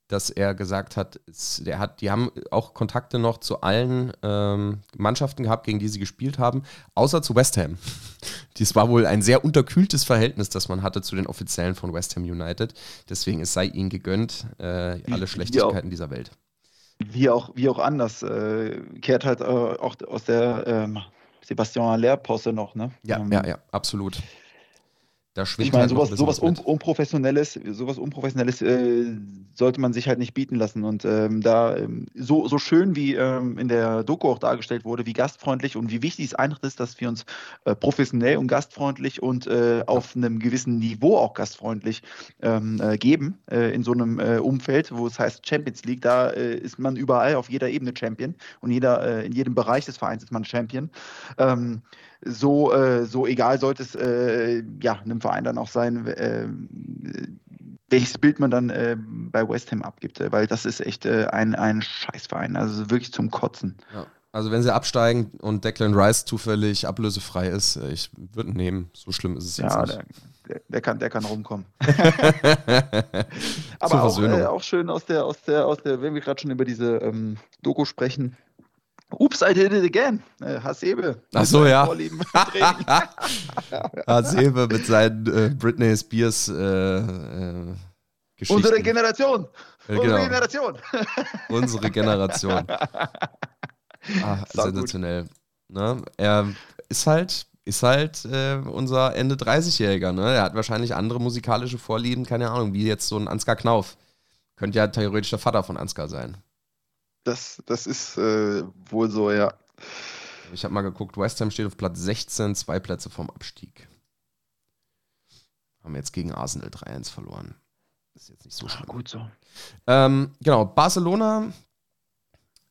dass er gesagt hat, es, der hat, die haben auch Kontakte noch zu allen ähm, Mannschaften gehabt, gegen die sie gespielt haben, außer zu West Ham. Dies war wohl ein sehr unterkühltes Verhältnis, das man hatte zu den Offiziellen von West Ham United. Deswegen es sei ihnen gegönnt, äh, alle Schlechtigkeiten dieser Welt. Wie auch, wie auch anders, äh, kehrt halt äh, auch aus der ähm, Sebastian Aller-Posse noch, ne? Ja, Ähm, ja, ja, absolut. Da schwingt Ich meine, halt sowas, sowas was un. Unprofessionelles, sowas Unprofessionelles äh, sollte man sich halt nicht bieten lassen. Und ähm, da ähm, so, so schön wie ähm, in der Doku auch dargestellt wurde, wie gastfreundlich und wie wichtig es einfach ist, dass wir uns äh, professionell und gastfreundlich und äh, auf einem gewissen Niveau auch gastfreundlich ähm, äh, geben äh, in so einem äh, Umfeld, wo es heißt Champions League. Da ist man überall auf jeder Ebene Champion und jeder, in jedem Bereich des Vereins ist man Champion. So, äh, so egal sollte es äh, ja, einem Verein dann auch sein, äh, welches Bild man dann äh, bei West Ham abgibt, äh, weil das ist echt äh, ein, ein Scheißverein, also wirklich zum Kotzen. Ja. Also wenn sie absteigen und Declan Rice zufällig ablösefrei ist, äh, ich würde nehmen. So schlimm ist es jetzt Ja, nicht. der, der, kann, der kann rumkommen. Aber auch, äh, auch schön aus der, aus der, aus der, wenn wir gerade schon über diese ähm, Doku sprechen. Ups, I did it again. Äh, Hasebe. Ach so, ja. Hasebe mit seinen äh, Britney Spears äh, äh, Geschichten. Unsere Generation. Unsere genau. Generation. Unsere Generation. Ah, sensationell. Ne? Er ist halt, ist halt äh, unser Ende 30-Jähriger. Ne? Er hat wahrscheinlich andere musikalische Vorlieben, keine Ahnung, wie jetzt so ein Ansgar Knauf. Könnte ja theoretisch der Vater von Ansgar sein. Das, das ist äh, wohl so, ja. Ich habe mal geguckt, West Ham steht auf Platz 16, zwei Plätze vom Abstieg. Haben jetzt gegen Arsenal 3-1 verloren. Ist jetzt nicht so schlimm. Gut so. Ähm, genau, Barcelona.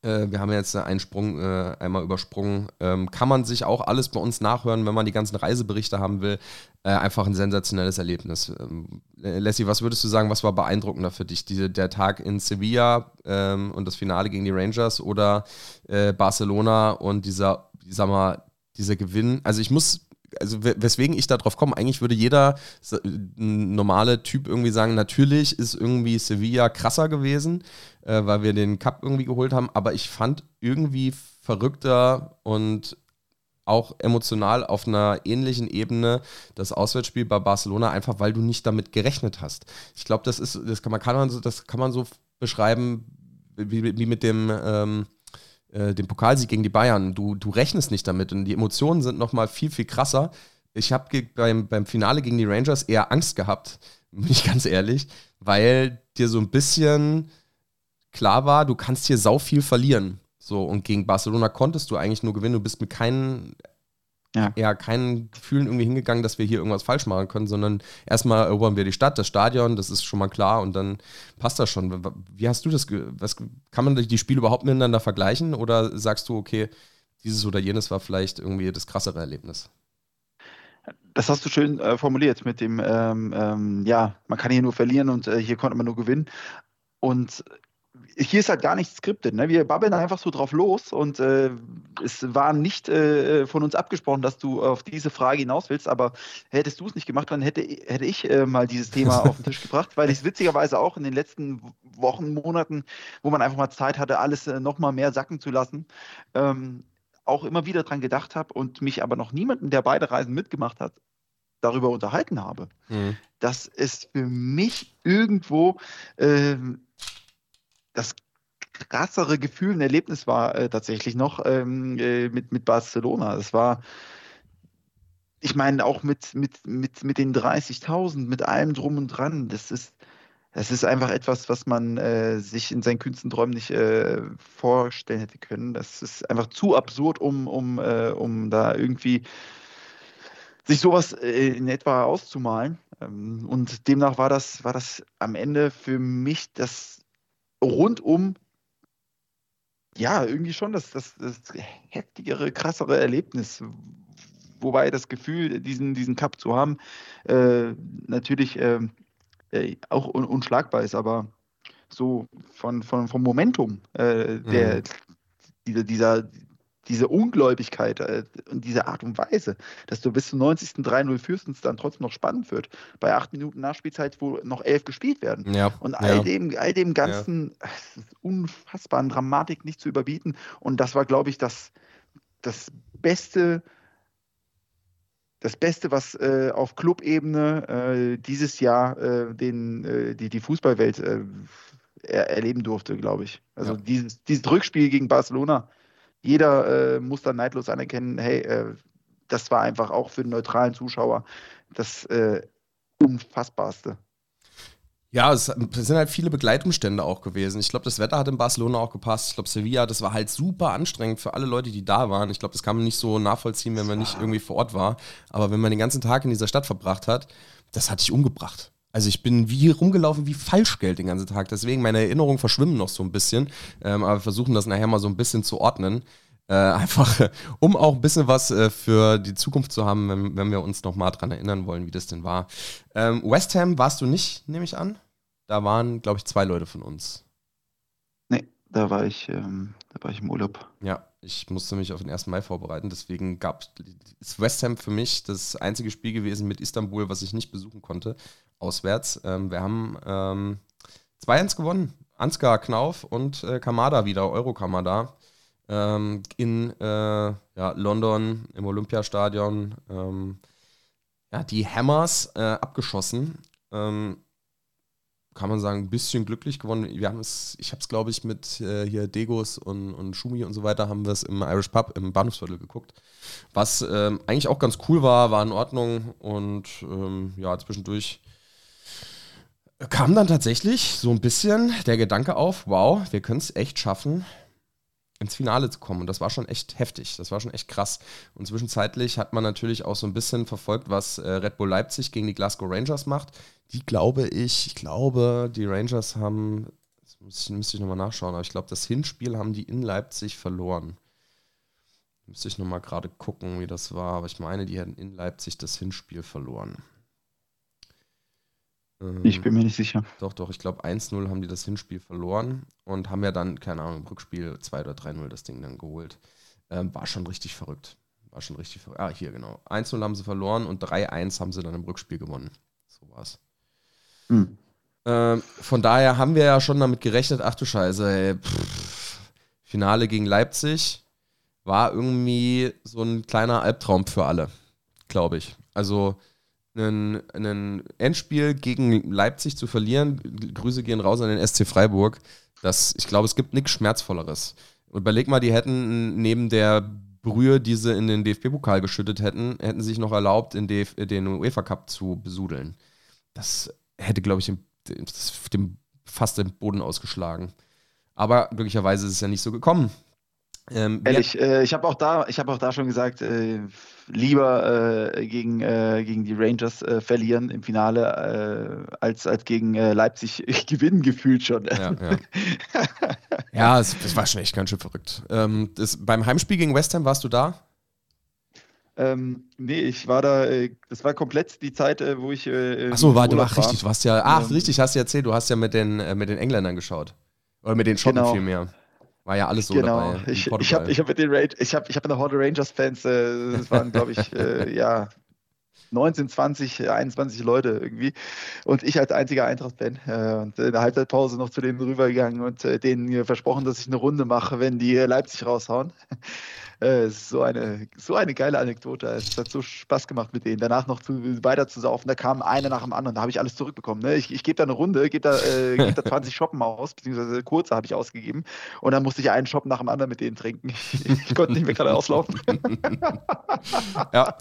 Äh, wir haben jetzt einen Sprung äh, einmal übersprungen. Ähm, kann man sich auch alles bei uns nachhören, wenn man die ganzen Reiseberichte haben will. Äh, einfach ein sensationelles Erlebnis. Ähm, äh, Lassie, was würdest du sagen, was war beeindruckender für dich? Diese, der Tag in Sevilla ähm, und das Finale gegen die Rangers oder äh, Barcelona und dieser, ich sag mal, dieser Gewinn? Also ich muss also we- weswegen ich da drauf komme, eigentlich würde jeder normale Typ irgendwie sagen, natürlich ist irgendwie Sevilla krasser gewesen, äh, weil wir den Cup irgendwie geholt haben, aber ich fand irgendwie verrückter und auch emotional auf einer ähnlichen Ebene das Auswärtsspiel bei Barcelona, einfach weil du nicht damit gerechnet hast. Ich glaube, das ist, das kann man, kann man so, das kann man so beschreiben, wie, wie mit dem, ähm, äh, dem Pokalsieg gegen die Bayern. Du, du rechnest nicht damit und die Emotionen sind nochmal viel, viel krasser. Ich habe beim, beim Finale gegen die Rangers eher Angst gehabt, bin ich ganz ehrlich, weil dir so ein bisschen klar war, du kannst hier sau viel verlieren. So, und gegen Barcelona konntest du eigentlich nur gewinnen. Du bist mit keinen, Ja. ja, keinen Gefühlen irgendwie hingegangen, dass wir hier irgendwas falsch machen können, sondern erstmal erobern wir die Stadt, das Stadion, das ist schon mal klar und dann passt das schon. Wie hast du das, was, kann man die Spiele überhaupt miteinander vergleichen oder sagst du, okay, dieses oder jenes war vielleicht irgendwie das krassere Erlebnis? Das hast du schön äh, formuliert mit dem, ähm, ähm, ja, man kann hier nur verlieren und äh, hier konnte man nur gewinnen. Und hier ist halt gar nichts skriptet. Ne? Wir babbeln einfach so drauf los und äh, es war nicht äh, von uns abgesprochen, dass du auf diese Frage hinaus willst, aber hättest du es nicht gemacht, dann hätte, hätte ich äh, mal dieses Thema auf den Tisch gebracht, weil ich es witzigerweise auch in den letzten Wochen, Monaten, wo man einfach mal Zeit hatte, alles äh, nochmal mehr sacken zu lassen, ähm, auch immer wieder dran gedacht habe und mich aber noch niemanden, der beide Reisen mitgemacht hat, darüber unterhalten habe Mhm. dass es für mich irgendwo ähm, das krassere Gefühl, ein Erlebnis war äh, tatsächlich noch ähm, äh, mit, mit Barcelona. Es war, ich meine, auch mit, mit, mit, mit den 30.000, mit allem drum und dran, das ist, das ist einfach etwas, was man äh, sich in seinen kühnsten Träumen nicht äh, vorstellen hätte können. Das ist einfach zu absurd, um, um, äh, um da irgendwie sich sowas äh, in etwa auszumalen. Ähm, und demnach war das, war das am Ende für mich das rundum ja, irgendwie schon das, das, das heftigere, krassere Erlebnis. Wobei das Gefühl, diesen, diesen Cup zu haben, äh, natürlich äh, äh auch un unschlagbar ist, aber so von, von, vom Momentum, äh, der, mhm. dieser, dieser, diese Ungläubigkeit äh, und diese Art und Weise, dass du bis zum 90. 3-0 führst und es dann trotzdem noch spannend wird. Bei acht Minuten Nachspielzeit, wo noch elf gespielt werden. Ja, und all, ja. dem, all dem ganzen ja. unfassbaren Dramatik nicht zu überbieten. Und das war, glaube ich, das, das Beste, das Beste, was äh, auf Clubebene äh, dieses Jahr äh, den, äh, die, die Fußballwelt äh, er, erleben durfte, glaube ich. Also dieses, dieses Rückspiel gegen Barcelona jeder äh, muss dann neidlos anerkennen, hey, äh, das war einfach auch für den neutralen Zuschauer das äh, Unfassbarste. Ja, es, sind halt viele Begleitumstände auch gewesen. Ich glaube, das Wetter hat in Barcelona auch gepasst. Ich glaube, Sevilla, das war halt super anstrengend für alle Leute, die da waren. Ich glaube, das kann man nicht so nachvollziehen, wenn man nicht irgendwie vor Ort war. Aber wenn man den ganzen Tag in dieser Stadt verbracht hat, das hat dich umgebracht. Also ich bin wie rumgelaufen wie Falschgeld den ganzen Tag. Deswegen meine Erinnerungen verschwimmen noch so ein bisschen. Ähm, aber wir versuchen das nachher mal so ein bisschen zu ordnen. Äh, einfach, um auch ein bisschen was äh, für die Zukunft zu haben, wenn, wenn wir uns noch mal dran erinnern wollen, wie das denn war. Ähm, West Ham warst du nicht, nehme ich an. Da waren, glaube ich, zwei Leute von uns. Nee, da war ich, ähm, da war ich im Urlaub. Ja, ich musste mich auf den 1. Mai vorbereiten, deswegen gab es West Ham für mich das einzige Spiel gewesen mit Istanbul, was ich nicht besuchen konnte auswärts. Ähm, wir haben ähm, 2-1 gewonnen. Ansgar Knauf und äh, Kamada wieder, Euro-Kamada. Ähm, in äh, ja, London im Olympiastadion. Ähm, ja, die Hammers äh, abgeschossen. Ähm, kann man sagen, ein bisschen glücklich gewonnen. Wir haben es, ich habe es, glaube ich, mit äh, hier Degos und, und Schumi und so weiter, haben wir es im Irish Pub im Bahnhofsviertel geguckt. Was ähm, eigentlich auch ganz cool war, war in Ordnung und ja, zwischendurch kam dann tatsächlich so ein bisschen der Gedanke auf, wow, wir können es echt schaffen, ins Finale zu kommen. Und das war schon echt heftig, das war schon echt krass. Und zwischenzeitlich hat man natürlich auch so ein bisschen verfolgt, was äh, Red Bull Leipzig gegen die Glasgow Rangers macht. Die glaube ich, ich glaube, die Rangers haben, das müsste ich, müsste ich nochmal nachschauen, aber ich glaube, das Hinspiel haben die in Leipzig verloren. Müsste ich nochmal gerade gucken, wie das war. Aber ich meine, die hätten in Leipzig das Hinspiel verloren. Ähm, ich bin mir nicht sicher. Doch, doch, ich glaube 1-0 haben die das Hinspiel verloren und haben ja dann, keine Ahnung, im Rückspiel 2 oder 3-0 das Ding dann geholt. Ähm, war schon richtig verrückt. War schon richtig verrückt. Ah, hier genau. 1-0 haben sie verloren und 3-1 haben sie dann im Rückspiel gewonnen. So war's. Hm. Ähm, von daher haben wir ja schon damit gerechnet, ach du Scheiße, ey, pff, Finale gegen Leipzig war irgendwie so ein kleiner Albtraum für alle, glaube ich. Also ein Endspiel gegen Leipzig zu verlieren, Grüße gehen raus an den SC Freiburg, das, ich glaube, es gibt nichts Schmerzvolleres. Und überleg mal, die hätten neben der Brühe, die sie in den DFB-Pokal geschüttet hätten, hätten sich noch erlaubt, in DF den UEFA Cup zu besudeln. Das hätte, glaube ich, dem, dem, fast den Boden ausgeschlagen. Aber glücklicherweise ist es ja nicht so gekommen. Ähm, Ehrlich, äh, ich habe auch da, ich habe auch da schon gesagt, äh, lieber äh, gegen, äh, gegen die Rangers äh, verlieren im Finale, äh, als, als gegen Leipzig gewinnen gefühlt schon. Ja, ja. ja es, das war schon echt ganz schön verrückt. Ähm, das, beim Heimspiel gegen West Ham warst du da? Ähm, nee, ich war da, das war komplett die Zeit, wo ich. Äh, Achso, war, du warst richtig, du hast ja, ach, ähm, richtig, hast du erzählt, du hast ja mit den, mit den Engländern geschaut. Oder mit den Schotten genau. vielmehr. War ja alles so genau. dabei. Ich, ich habe ich hab mit den Rangers, ich habe ich hab eine Horde Rangers-Fans, äh, das waren, glaube ich, äh, ja, 19, 20, 21 Leute irgendwie. Und ich als einziger Eintracht-Fan. Äh, und in der Halbzeitpause noch zu denen rübergegangen und äh, denen versprochen, dass ich eine Runde mache, wenn die Leipzig raushauen. Äh, so, eine, so eine geile Anekdote. Es hat so Spaß gemacht mit denen. Danach noch zu, weiter zu saufen. Da kam einer nach dem anderen. Da habe ich alles zurückbekommen. Ne? Ich, ich gebe da eine Runde, gebe da, äh, geb da 20 Shoppen aus, beziehungsweise kurze habe ich ausgegeben. Und dann musste ich einen Shop nach dem anderen mit denen trinken. Ich, ich konnte nicht mehr gerade auslaufen. ja,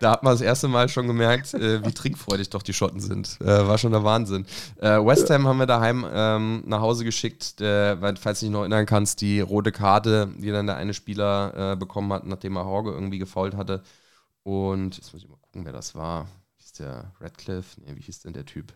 da hat man das erste Mal schon gemerkt, äh, wie trinkfreudig doch die Schotten sind. Äh, war schon der Wahnsinn. Äh, West Ham haben wir daheim ähm, nach Hause geschickt, weil, falls du dich noch erinnern kannst, die rote Karte, die dann der eine Spieler äh, bekommen hat, nachdem er Horge irgendwie gefault hatte. Und jetzt muss ich mal gucken, wer das war. Hieß der Radcliffe? Nee, wie hieß denn der Typ?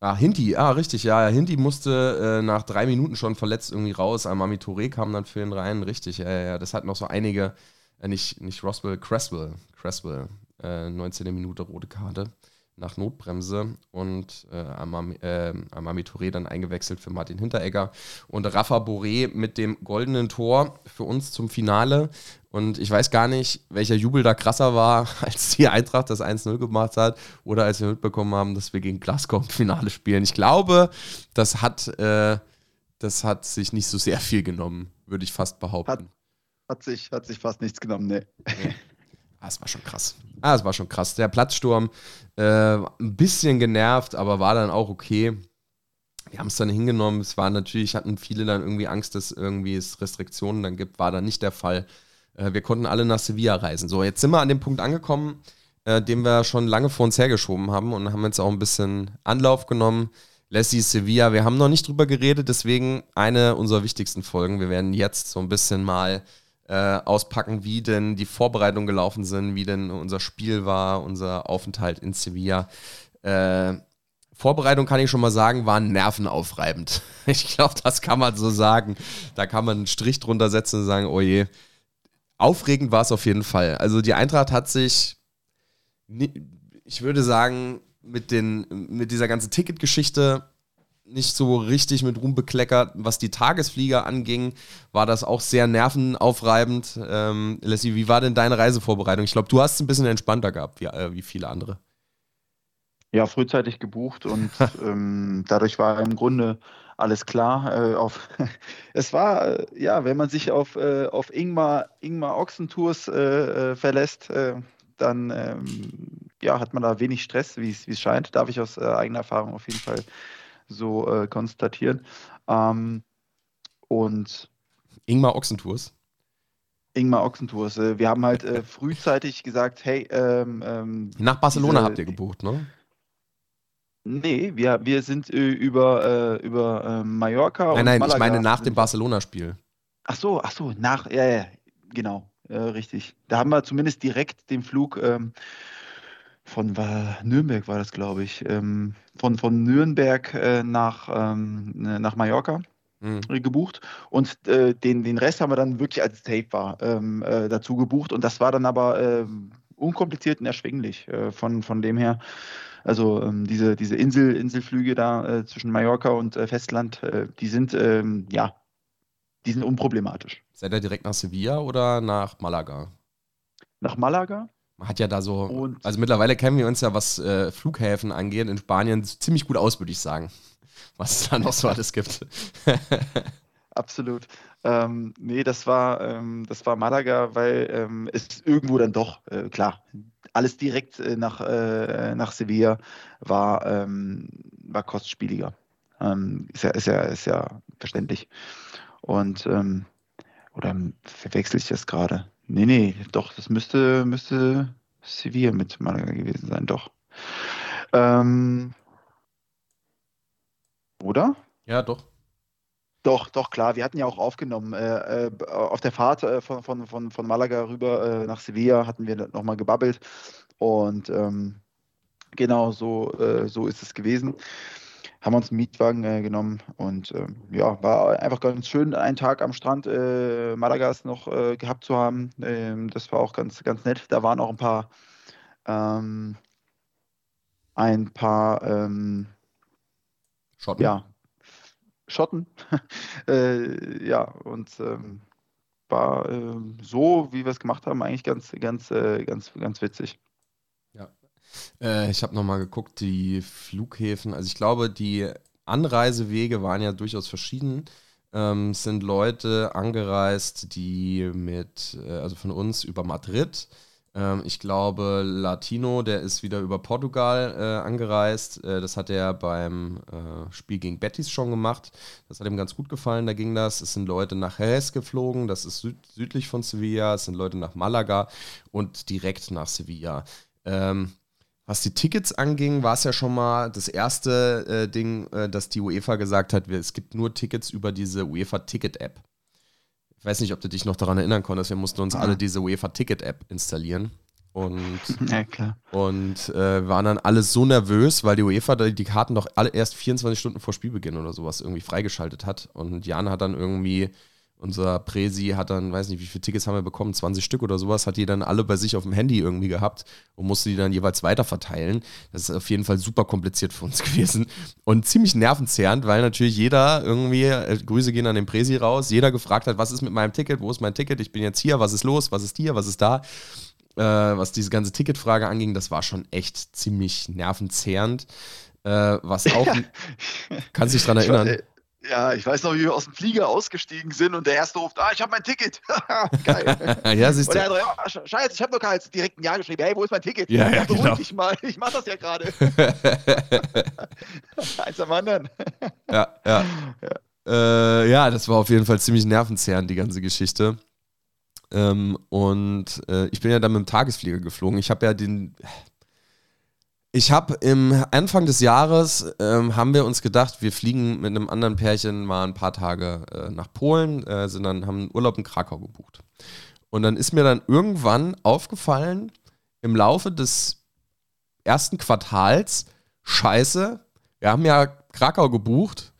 Ah, Hinti, ah, richtig, ja. Hinti musste äh, nach drei Minuten schon verletzt irgendwie raus. Amami Touré kam dann für ihn rein, richtig, ja, ja. Das hat noch so einige, äh, nicht, nicht Roswell, Cresswell, Cresswell, äh, 19. Minute rote Karte nach Notbremse und äh, Amami, äh, Amami Touré dann eingewechselt für Martin Hinteregger und Rafa Boré mit dem goldenen Tor für uns zum Finale. Und ich weiß gar nicht, welcher Jubel da krasser war, als die Eintracht das 1-0 gemacht hat oder als wir mitbekommen haben, dass wir gegen Glasgow im Finale spielen. Ich glaube, das hat, äh, das hat sich nicht so sehr viel genommen, würde ich fast behaupten. Hat, hat, sich, hat sich fast nichts genommen, ne. Ah, es war schon krass. Ah, es war schon krass. Der Platzsturm, äh, ein bisschen genervt, aber war dann auch okay. Wir haben es dann hingenommen. Es war natürlich, hatten viele dann irgendwie Angst, dass irgendwie es Restriktionen dann gibt. War dann nicht der Fall. Äh, wir konnten alle nach Sevilla reisen. So, jetzt sind wir an dem Punkt angekommen, äh, den wir schon lange vor uns hergeschoben haben und haben jetzt auch ein bisschen Anlauf genommen. Lassie Sevilla, wir haben noch nicht drüber geredet, deswegen eine unserer wichtigsten Folgen. Wir werden jetzt so ein bisschen mal äh, auspacken, wie denn die Vorbereitungen gelaufen sind, wie denn unser Spiel war, unser Aufenthalt in Sevilla. Äh, Vorbereitung kann ich schon mal sagen, war nervenaufreibend. Ich glaube, das kann man so sagen. Da kann man einen Strich drunter setzen und sagen, oh je. Aufregend war es auf jeden Fall. Also die Eintracht hat sich, ich würde sagen, mit, den, mit dieser ganzen Ticketgeschichte nicht so richtig mit Ruhm bekleckert. Was die Tagesflieger anging, war das auch sehr nervenaufreibend. Ähm, Leslie, wie war denn deine Reisevorbereitung? Ich glaube, du hast es ein bisschen entspannter gehabt, wie, äh, wie viele andere. Ja, frühzeitig gebucht und ähm, dadurch war im Grunde alles klar. Äh, auf, es war, äh, ja, wenn man sich auf, äh, auf Ingmar, Ingmar Ochsentours äh, äh, verlässt, dann ähm, ja, hat man da wenig Stress, wie es scheint. Darf ich aus eigener Erfahrung auf jeden Fall so äh, konstatieren. Ähm, und Ingmar Ochsentours. Ingmar Ochsentours. Äh, wir haben halt äh, frühzeitig gesagt, hey, ähm, ähm, nach Barcelona diese, habt ihr gebucht, ne? Nee, wir, wir sind äh, über, äh, über ähm, Mallorca. Nein, nein, Malaga ich meine nach dem Barcelona-Spiel. Ach so, ach so, nach, ja, ja, genau, äh, richtig. Da haben wir zumindest direkt den Flug ähm, von war, Nürnberg war das, glaube ich, ähm, von, von Nürnberg äh, nach, ähm, ne, nach Mallorca mhm. gebucht und äh, den, den Rest haben wir dann wirklich als Tape war ähm, äh, dazu gebucht und das war dann aber ähm, unkompliziert und erschwinglich äh, von, von dem her. Also ähm, diese, diese Insel, Inselflüge da äh, zwischen Mallorca und äh, Festland, die sind ähm, ja, die sind unproblematisch. Seid ihr direkt nach Sevilla oder nach Malaga? Nach Malaga man hat ja da so, und also mittlerweile kennen wir uns ja, was äh, Flughäfen angeht, in Spanien ziemlich gut aus, würde ich sagen. Was es da noch so alles gibt. Absolut. Ähm, nee, das war, ähm, das war Malaga, weil ähm, es irgendwo dann doch, äh, klar, alles direkt äh, nach, äh, nach Sevilla war, ähm, war kostspieliger. Ähm, ist, ja, ist, ja, ist ja verständlich. Und, ähm, oder verwechsel ich das gerade? Nee, nee, doch, das müsste, müsste Sevilla mit Malaga gewesen sein, doch. Ähm, oder? Ja, doch. Doch, doch, klar. Wir hatten ja auch aufgenommen. Äh, äh, auf der Fahrt äh, von, von, von, von Malaga rüber äh, nach Sevilla hatten wir nochmal gebabbelt. Und ähm, genau so, äh, so ist es gewesen haben uns einen Mietwagen äh, genommen und äh, ja, war einfach ganz schön, einen Tag am Strand äh, Malagas noch äh, gehabt zu haben. Ähm, das war auch ganz, ganz nett. Da waren auch ein paar, ähm, ein paar, ähm, Schotten. Ja, Schotten. Äh, ja, und ähm, war ähm, so, wie wir es gemacht haben, eigentlich ganz, ganz, äh, ganz, ganz witzig. Äh, ich habe nochmal geguckt, die Flughäfen, also ich glaube, die Anreisewege waren ja durchaus verschieden. Ähm, es sind Leute angereist, die mit, äh, also von uns über Madrid, ähm, ich glaube, Latino, der ist wieder über Portugal äh, angereist. Äh, das hat er beim äh, Spiel gegen Betis schon gemacht. Das hat ihm ganz gut gefallen, da ging das. Es sind Leute nach Jerez geflogen, das ist süd südlich von Sevilla. Es sind Leute nach Malaga und direkt nach Sevilla. Ähm, was die Tickets anging, war es ja schon mal das erste äh, Ding, äh, dass die UEFA gesagt hat, es gibt nur Tickets über diese UEFA Ticket App. Ich weiß nicht, ob du dich noch daran erinnern konntest, wir mussten uns ah. alle diese UEFA Ticket App installieren. Und, Ja, klar. und äh, waren dann alle so nervös, weil die UEFA die die Karten doch alle erst 24 Stunden vor Spielbeginn oder sowas irgendwie freigeschaltet hat. Und Jan hat dann irgendwie, unser Presi hat dann, weiß nicht, wie viele Tickets haben wir bekommen, 20 Stück oder sowas, hat die dann alle bei sich auf dem Handy irgendwie gehabt und musste die dann jeweils weiter verteilen. Das ist auf jeden Fall super kompliziert für uns gewesen und ziemlich nervenzerrend, weil natürlich jeder irgendwie, äh, Grüße gehen an den Presi raus, jeder gefragt hat, was ist mit meinem Ticket, wo ist mein Ticket, ich bin jetzt hier, was ist los, was ist hier, was ist da äh, was diese ganze Ticketfrage anging, das war schon echt ziemlich nervenzehrend. Äh, was auch. kannst du dich dran erinnern? Ja, ich weiß noch, wie wir aus dem Flieger ausgestiegen sind und der erste ruft, ah, ich habe mein Ticket. Geil. ja, siehst Und der du. andere, ja, Sch- scheiße, ich habe noch keins. Direkt ein Ja geschrieben, hey, wo ist mein Ticket? Ja, ja, Ja, beruhig genau. dich mal, ich mach das ja gerade. Eins am anderen. Ja, ja. Äh, ja, das war auf jeden Fall ziemlich nervenzerrend, die ganze Geschichte. Ähm, und äh, ich bin ja dann mit dem Tagesflieger geflogen. Ich habe ja den. Ich habe im Anfang des Jahres ähm, haben wir uns gedacht, wir fliegen mit einem anderen Pärchen mal ein paar Tage äh, nach Polen, äh, sind dann haben einen Urlaub in Krakau gebucht. Und dann ist mir dann irgendwann aufgefallen im Laufe des ersten Quartals, Scheiße, wir haben ja Krakau gebucht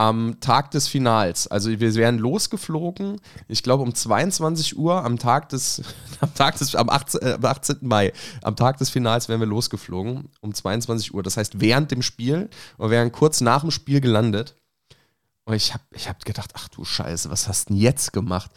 am Tag des Finals. Also wir wären losgeflogen, ich glaube um 22 Uhr am Tag des, am Tag des, am 18, äh, am 18. Mai, am Tag des Finals wären wir losgeflogen um 22 Uhr. Das heißt während dem Spiel und wären kurz nach dem Spiel gelandet. Und ich habe ich hab gedacht, ach du Scheiße, was hast du denn jetzt gemacht?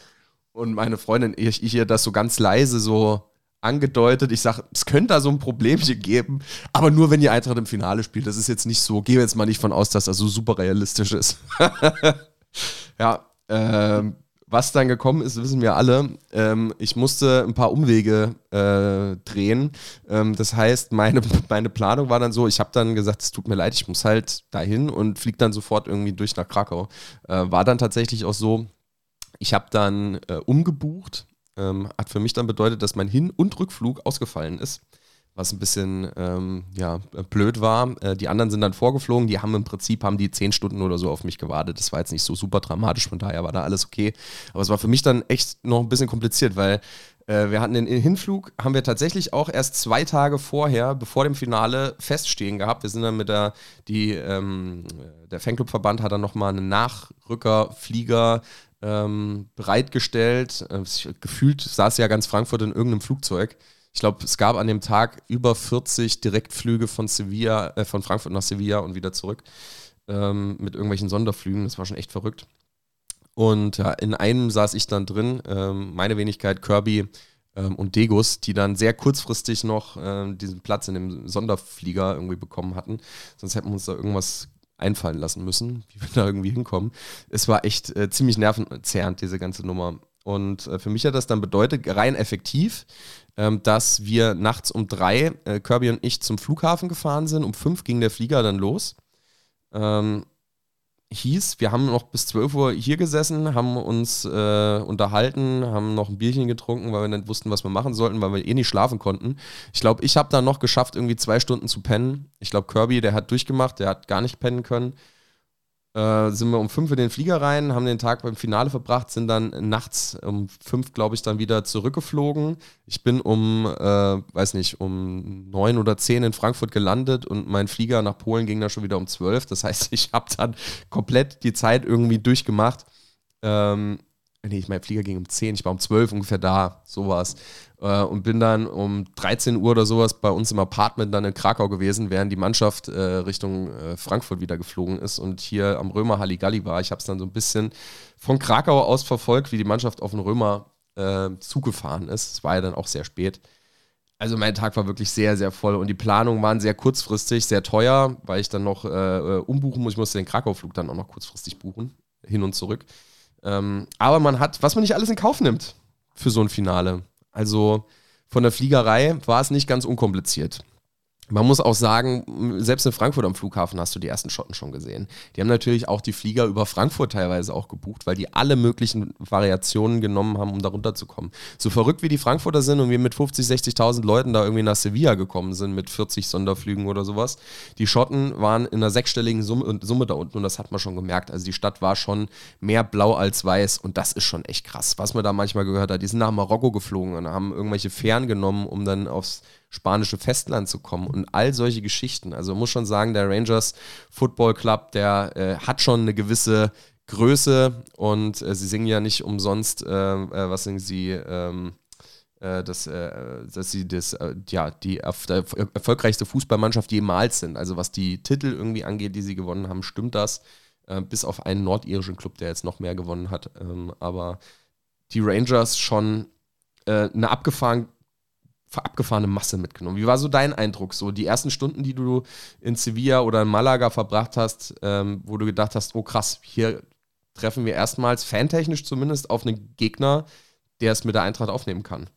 Und meine Freundin, ich, ich ihr das so ganz leise so angedeutet. Ich sage, es könnte da so ein Problemchen geben, aber nur wenn ihr Eintracht im Finale spielt. Das ist jetzt nicht so, gehe jetzt mal nicht von aus, dass das so super realistisch ist. ja, ähm, was dann gekommen ist, wissen wir alle. Ähm, ich musste ein paar Umwege äh, drehen. Ähm, das heißt, meine, meine Planung war dann so, ich habe dann gesagt, es tut mir leid, ich muss halt dahin und fliege dann sofort irgendwie durch nach Krakau. Äh, war dann tatsächlich auch so, ich habe dann äh, umgebucht. Ähm, hat für mich dann bedeutet, dass mein Hin- und Rückflug ausgefallen ist. Was ein bisschen ähm, ja, blöd war. Äh, die anderen sind dann vorgeflogen. Die haben im Prinzip haben die zehn Stunden oder so auf mich gewartet. Das war jetzt nicht so super dramatisch, von daher war da alles okay. Aber es war für mich dann echt noch ein bisschen kompliziert, weil äh, wir hatten den Hinflug, haben wir tatsächlich auch erst zwei Tage vorher, bevor dem Finale, feststehen gehabt. Wir sind dann mit der, die, ähm, der Fanclubverband hat dann nochmal einen Nachrückerflieger ähm, bereitgestellt. Äh, gefühlt saß ja ganz Frankfurt in irgendeinem Flugzeug. Ich glaube, es gab an dem Tag über 40 Direktflüge von Sevilla, äh, von Frankfurt nach Sevilla und wieder zurück ähm, mit irgendwelchen Sonderflügen. Das war schon echt verrückt. Und ja, in einem saß ich dann drin, ähm, meine Wenigkeit, Kirby ähm, und Degus, die dann sehr kurzfristig noch ähm, diesen Platz in dem Sonderflieger irgendwie bekommen hatten. Sonst hätten wir uns da irgendwas einfallen lassen müssen, wie wir da irgendwie hinkommen. Es war echt äh, ziemlich nervenzerrend, diese ganze Nummer. Und äh, für mich hat das dann bedeutet, rein effektiv, ähm, dass wir nachts um drei, äh, Kirby und ich, zum Flughafen gefahren sind. Um fünf ging der Flieger dann los. Ähm, hieß, wir haben noch bis 12 Uhr hier gesessen, haben uns äh, unterhalten, haben noch ein Bierchen getrunken, weil wir nicht wussten, was wir machen sollten, weil wir eh nicht schlafen konnten. Ich glaube, ich habe dann noch geschafft, irgendwie zwei Stunden zu pennen. Ich glaube, Kirby, der hat durchgemacht, der hat gar nicht pennen können. Äh, sind wir um fünf in den Flieger rein, haben den Tag beim Finale verbracht, sind dann nachts um fünf, glaube ich, dann wieder zurückgeflogen. Ich bin um, äh, weiß nicht, um neun oder zehn in Frankfurt gelandet und mein Flieger nach Polen ging dann schon wieder um zwölf. Das heißt, ich habe dann komplett die Zeit irgendwie durchgemacht. Ähm, nee, ich mein Flieger ging um 10, ich war um 12 ungefähr da, sowas. Äh, und bin dann um 13 Uhr oder sowas bei uns im Apartment dann in Krakau gewesen, während die Mannschaft äh, Richtung äh, Frankfurt wieder geflogen ist und hier am Römer Halligalli war. Ich habe es dann so ein bisschen von Krakau aus verfolgt, wie die Mannschaft auf den Römer äh, zugefahren ist. Es war ja dann auch sehr spät. Also mein Tag war wirklich sehr, sehr voll und die Planungen waren sehr kurzfristig, sehr teuer, weil ich dann noch äh, äh, umbuchen muss. Ich musste den Krakau-Flug dann auch noch kurzfristig buchen, hin und zurück. Ähm, aber man hat, was man nicht alles in Kauf nimmt für so ein Finale. Also von der Fliegerei war es nicht ganz unkompliziert. Man muss auch sagen, selbst in Frankfurt am Flughafen hast du die ersten Schotten schon gesehen. Die haben natürlich auch die Flieger über Frankfurt teilweise auch gebucht, weil die alle möglichen Variationen genommen haben, um da runterzukommen. So verrückt wie die Frankfurter sind und wir mit 50, 60.000 Leuten da irgendwie nach Sevilla gekommen sind mit 40 Sonderflügen oder sowas. Die Schotten waren in einer sechsstelligen Summe, Summe da unten und das hat man schon gemerkt. Also die Stadt war schon mehr blau als weiß und das ist schon echt krass. Was man da manchmal gehört hat, die sind nach Marokko geflogen und haben irgendwelche Fähren genommen, um dann aufs spanische Festland zu kommen und all solche Geschichten. Also man muss schon sagen, der Rangers Football Club, der äh, hat schon eine gewisse Größe und äh, sie singen ja nicht umsonst, äh, äh was singen sie? Ähm, äh, dass, äh, dass sie das, ja, die erfolgreichste Fußballmannschaft jemals sind. Also was die Titel irgendwie angeht, die sie gewonnen haben, stimmt das. bis auf einen nordirischen Club, der jetzt noch mehr gewonnen hat. Ähm, aber die Rangers schon eine abgefahren abgefahrene Masse mitgenommen. Wie war so dein Eindruck? So die ersten Stunden, die du in Sevilla oder in Malaga verbracht hast, ähm, wo du gedacht hast, oh krass, hier treffen wir erstmals, fantechnisch zumindest, auf einen Gegner, der es mit der Eintracht aufnehmen kann.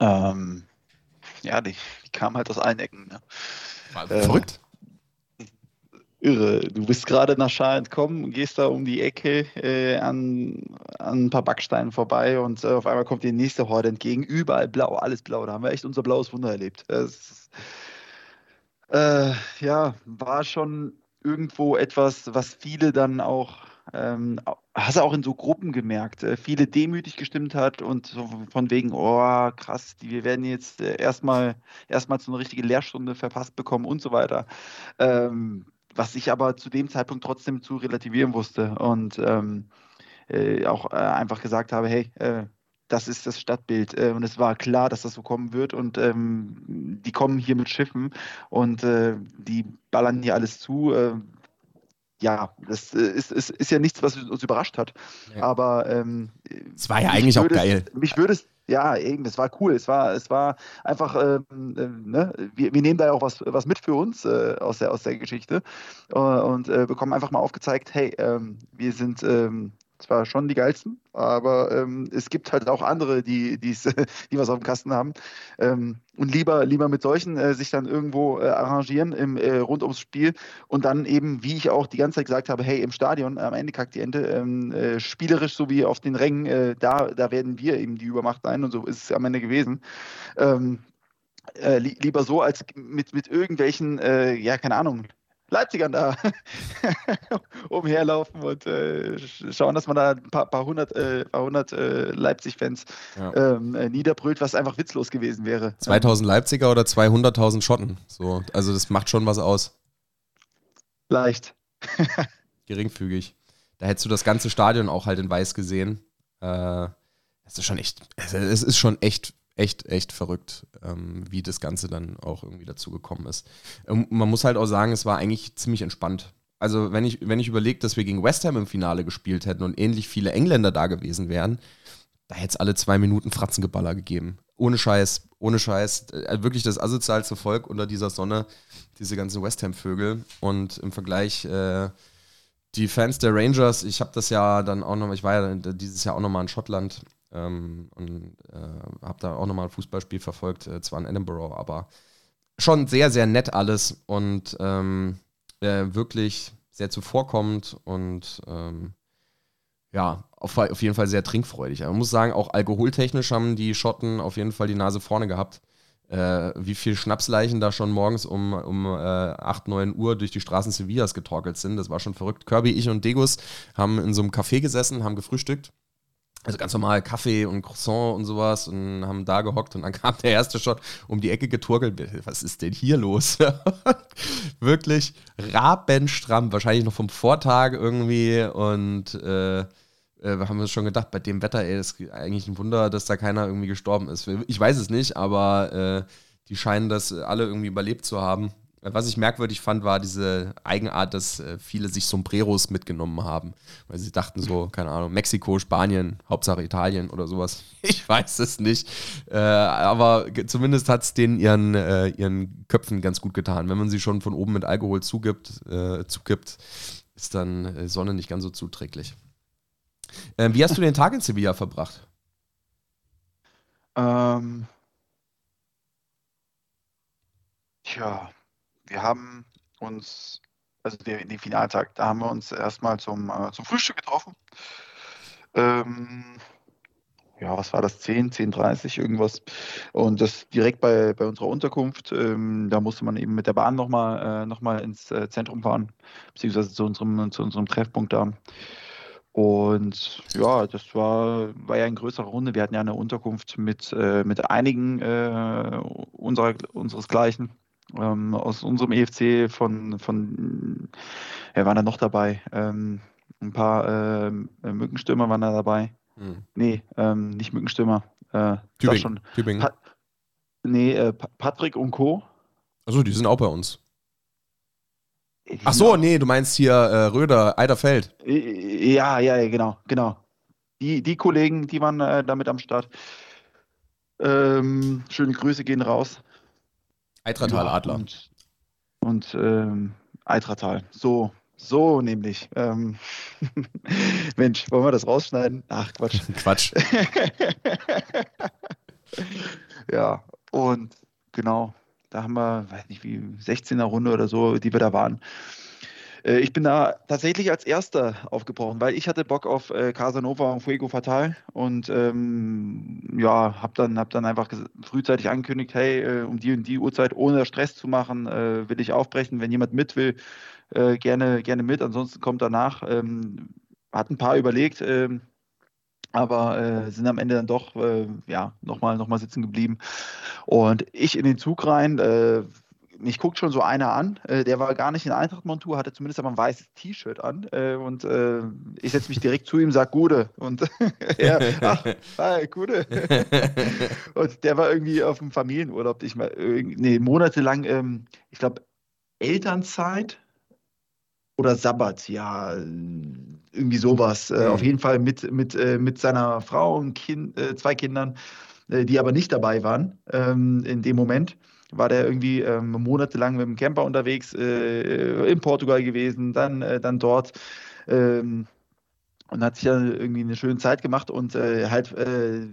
Ähm, ja, die, die kam halt aus allen Ecken. Ne? War äh, verrückt irre. Du bist gerade nach Schar entkommen, gehst da um die Ecke äh, an, an ein paar Backsteinen vorbei und äh, auf einmal kommt die nächste Horde entgegen. Überall blau, alles blau. Da haben wir echt unser blaues Wunder erlebt. Das, äh, ja, war schon irgendwo etwas, was viele dann auch, ähm, hast du auch in so Gruppen gemerkt, äh, viele demütig gestimmt hat und so von wegen, oh krass, die, wir werden jetzt äh, erstmal erstmal so eine richtige Lehrstunde verpasst bekommen und so weiter. Ähm, was ich aber zu dem Zeitpunkt trotzdem zu relativieren wusste und ähm, äh, auch äh, einfach gesagt habe, hey, äh, das ist das Stadtbild äh, und es war klar, dass das so kommen wird und ähm, die kommen hier mit Schiffen und äh, die ballern hier alles zu. Äh, ja, das ist, ist, ist ja nichts, was uns überrascht hat. Ja. Aber ähm, es war ja eigentlich auch geil. mich würde es ja, eben, es war cool. Es war, es war einfach, ähm, äh, ne? wir, wir, nehmen da ja auch was, was mit für uns äh, aus, der, aus der Geschichte äh, und äh, bekommen einfach mal aufgezeigt, hey, ähm, wir sind ähm, zwar schon die geilsten, aber ähm, es gibt halt auch andere, die, die was auf dem Kasten haben. Ähm, und lieber, lieber mit solchen äh, sich dann irgendwo äh, arrangieren im, äh, rund ums Spiel und dann eben, wie ich auch die ganze Zeit gesagt habe, hey, im Stadion, am Ende kackt die Ente, ähm, äh, spielerisch sowie auf den Rängen, äh, da, da werden wir eben die Übermacht sein und so ist es am Ende gewesen. Ähm, äh, li lieber so als mit, mit irgendwelchen, ja, keine Ahnung, Leipzigern da umherlaufen und äh, schauen, dass man da ein paar, paar hundert, äh, hundert äh, Leipzig-Fans ja. ähm, äh, niederbrüllt, was einfach witzlos gewesen wäre. 2000 Leipziger oder 200.000 Schotten. So, also das macht schon was aus. Leicht. Geringfügig. Da hättest du das ganze Stadion auch halt in weiß gesehen. Äh, das ist schon echt, es ist schon echt echt, echt verrückt, ähm, wie das Ganze dann auch irgendwie dazu gekommen ist. Ähm, man muss halt auch sagen, es war eigentlich ziemlich entspannt. Also, wenn ich, wenn ich überlege, dass wir gegen West Ham im Finale gespielt hätten und ähnlich viele Engländer da gewesen wären, da hätte es alle zwei Minuten Fratzengeballer gegeben. Ohne Scheiß, ohne Scheiß. Äh, wirklich das asozialste Volk unter dieser Sonne, diese ganzen West Ham-Vögel. Und im Vergleich, äh, die Fans der Rangers, ich habe das ja dann auch noch, ich war ja dieses Jahr auch noch mal in Schottland ähm, und äh, habe da auch nochmal ein Fußballspiel verfolgt, äh, zwar in Edinburgh, aber schon sehr, sehr nett alles und ähm, äh, wirklich sehr zuvorkommend und ähm, ja, auf, auf jeden Fall sehr trinkfreudig. Man muss sagen, auch alkoholtechnisch haben die Schotten auf jeden Fall die Nase vorne gehabt. Äh, wie viel Schnapsleichen da schon morgens um, um äh, 8, 9 Uhr durch die Straßen Sevillas getorkelt sind. Das war schon verrückt. Kirby, ich und Degus haben in so einem Café gesessen, haben gefrühstückt also ganz normal Kaffee und Croissant und sowas und haben da gehockt und dann kam der erste Shot um die Ecke geturkelt. Was ist denn hier los? Wirklich rabenstramm, wahrscheinlich noch vom Vortag irgendwie und äh, äh, wir haben uns schon gedacht, bei dem Wetter, ey, ist eigentlich ein Wunder, dass da keiner irgendwie gestorben ist. Ich weiß es nicht, aber äh, die scheinen das alle irgendwie überlebt zu haben. Was ich merkwürdig fand, war diese Eigenart, dass äh, viele sich Sombreros mitgenommen haben. Weil sie dachten so, keine Ahnung, Mexiko, Spanien, Hauptsache Italien oder sowas. Ich weiß es nicht. Äh, aber zumindest hat es denen ihren, äh, ihren Köpfen ganz gut getan. Wenn man sie schon von oben mit Alkohol zugibt, äh, zukippt, ist dann äh, Sonne nicht ganz so zuträglich. Ähm, wie hast du den Tag in Sevilla verbracht? Ähm Tja, wir haben uns, also den, den Finaltag, da haben wir uns erstmal zum, äh, zum Frühstück getroffen. Ähm, ja, was war das? 10, 10.30 irgendwas. Und das direkt bei, bei unserer Unterkunft. Ähm, da musste man eben mit der Bahn nochmal äh, noch ins äh, Zentrum fahren, beziehungsweise zu unserem, zu unserem Treffpunkt da. Und ja, das war, war ja eine größere Runde. Wir hatten ja eine Unterkunft mit, äh, mit einigen äh, unserer, unseresgleichen ähm, aus unserem EFC von, von wer war da noch dabei? Ähm, ein paar äh, Mückenstürmer waren da dabei. Hm. Nee, ähm, nicht Mückenstürmer. Äh, Tübingen. Schon. Tübingen. Pa nee, äh, Patrick und Co. Achso, die sind auch bei uns. Ach so, nee, du meinst hier äh, Röder, Eiderfeld. Ja, ja, genau, genau. Die, die Kollegen, die waren äh, damit am Start. Ähm, schöne Grüße gehen raus. Eitratal ja, Adler. Und, und ähm, Eitratal. So, so nämlich. Ähm, Mensch, wollen wir das rausschneiden? Ach, Quatsch. Quatsch. ja, und genau, da haben wir, weiß nicht wie, 16er Runde oder so, die wir da waren. Äh, ich bin da tatsächlich als Erster aufgebrochen, weil ich hatte Bock auf äh, Casanova und Fuego Fatal und ähm, ja, habe dann, hab dann einfach frühzeitig angekündigt, hey, äh, um die und die Uhrzeit ohne Stress zu machen, äh, will ich aufbrechen. Wenn jemand mit will, äh, gerne, gerne mit, ansonsten kommt danach. Ähm, hat ein paar überlegt, ähm, aber äh, sind am Ende dann doch äh, ja, nochmal noch mal sitzen geblieben. Und ich in den Zug rein, äh, mich guckt schon so einer an, äh, der war gar nicht in Eintracht-Montur, hatte zumindest aber ein weißes T-Shirt an äh, und äh, ich setze mich direkt zu ihm, sag Gude und er, ach, hi, Gude. und der war irgendwie auf dem Familienurlaub, ich mal, nee, monatelang, ähm, ich glaube, Elternzeit oder Sabbat, ja, irgendwie sowas. Mhm. auf jeden Fall mit, mit, äh, mit seiner Frau und kind, äh, zwei Kindern, äh, die aber nicht dabei waren ähm, in dem Moment. War der irgendwie ähm, monatelang mit dem Camper unterwegs, in Portugal gewesen, dann, dann dort ähm, und hat sich dann irgendwie eine schöne Zeit gemacht und äh, halt äh,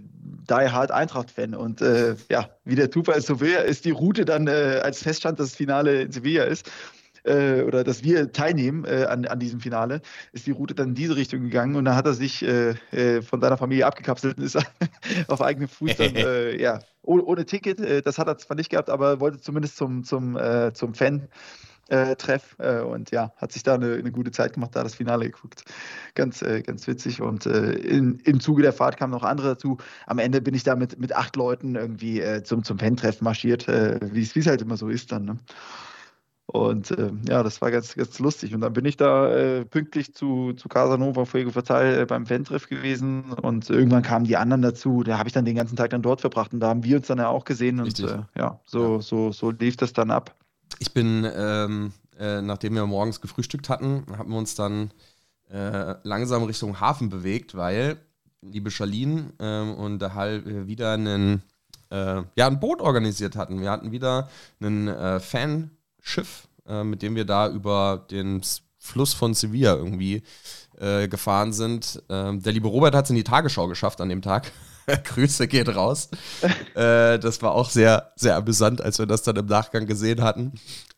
die Hard Eintracht-Fan. Und äh, ja, wie der Zufall so will, ist die Route dann, als feststand, dass das Finale in Sevilla ist, äh, oder dass wir teilnehmen äh, an, an diesem Finale, ist die Route dann in diese Richtung gegangen und dann hat er sich äh, äh von seiner Familie abgekapselt und ist auf eigenen Fuß dann, äh, ja, ohne, ohne Ticket, äh, das hat er zwar nicht gehabt, aber wollte zumindest zum, zum, zum Fan. Treff und ja, hat sich da eine, eine, gute Zeit gemacht, da das Finale geguckt. Ganz, ganz witzig. Und in, im Zuge der Fahrt kamen noch andere dazu. Am Ende bin ich da mit, mit acht Leuten irgendwie zum, zum Fan-Treff marschiert, wie es halt immer so ist dann. Ne? Und äh, ja, das war ganz, ganz lustig. Und dann bin ich da äh, pünktlich zu, zu Casanova Fuego Fatal äh, beim Fan-Treff gewesen und irgendwann kamen die anderen dazu. Da habe ich dann den ganzen Tag dann dort verbracht und da haben wir uns dann ja auch gesehen und äh, ja, so. So, so lief das dann ab. Ich bin, ähm, äh, nachdem wir morgens gefrühstückt hatten, haben wir uns dann äh, langsam Richtung Hafen bewegt, weil liebe Charlene ähm, und der Hall wieder einen, ja, ein Boot organisiert hatten. Wir hatten wieder einen Fan- Schiff, äh, mit dem wir da über den Fluss von Sevilla irgendwie äh, gefahren sind. Ähm, der liebe Robert hat es in die Tagesschau geschafft an dem Tag. Grüße geht raus. äh, das war auch sehr, sehr amüsant, als wir das dann im Nachgang gesehen hatten.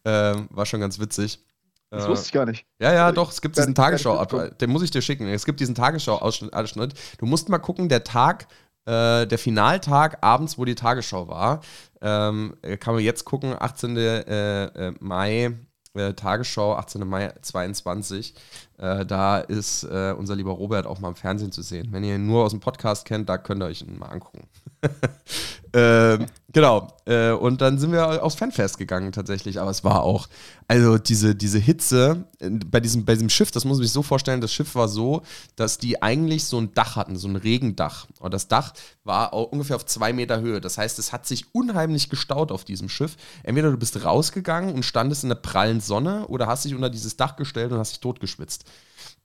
Ähm, war schon ganz witzig. Das wusste ich gar nicht. Ja, ja, doch, es gibt diesen Tagesschau, den muss ich dir schicken. Es gibt diesen Tagesschau-Ausschnitt. Du musst mal gucken, der Tag, äh, der Finaltag abends, wo die Tagesschau war, ähm, kann man jetzt gucken, 18. Äh, äh, Mai, äh, Tagesschau, 18. Mai 22. Äh, da ist äh, unser lieber Robert auch mal im Fernsehen zu sehen. Wenn ihr ihn nur aus dem Podcast kennt, da könnt ihr euch ihn mal angucken. ähm, genau. Äh, und dann sind wir aufs Fanfest gegangen tatsächlich. Aber es war auch, also diese, diese Hitze äh, bei diesem, bei diesem Schiff, das muss man sich so vorstellen, das Schiff war so, dass die eigentlich so ein Dach hatten, so ein Regendach. Und das Dach war ungefähr auf zwei Meter Höhe. Das heißt, es hat sich unheimlich gestaut auf diesem Schiff. Entweder du bist rausgegangen und standest in der prallen Sonne oder hast dich unter dieses Dach gestellt und hast dich totgeschwitzt.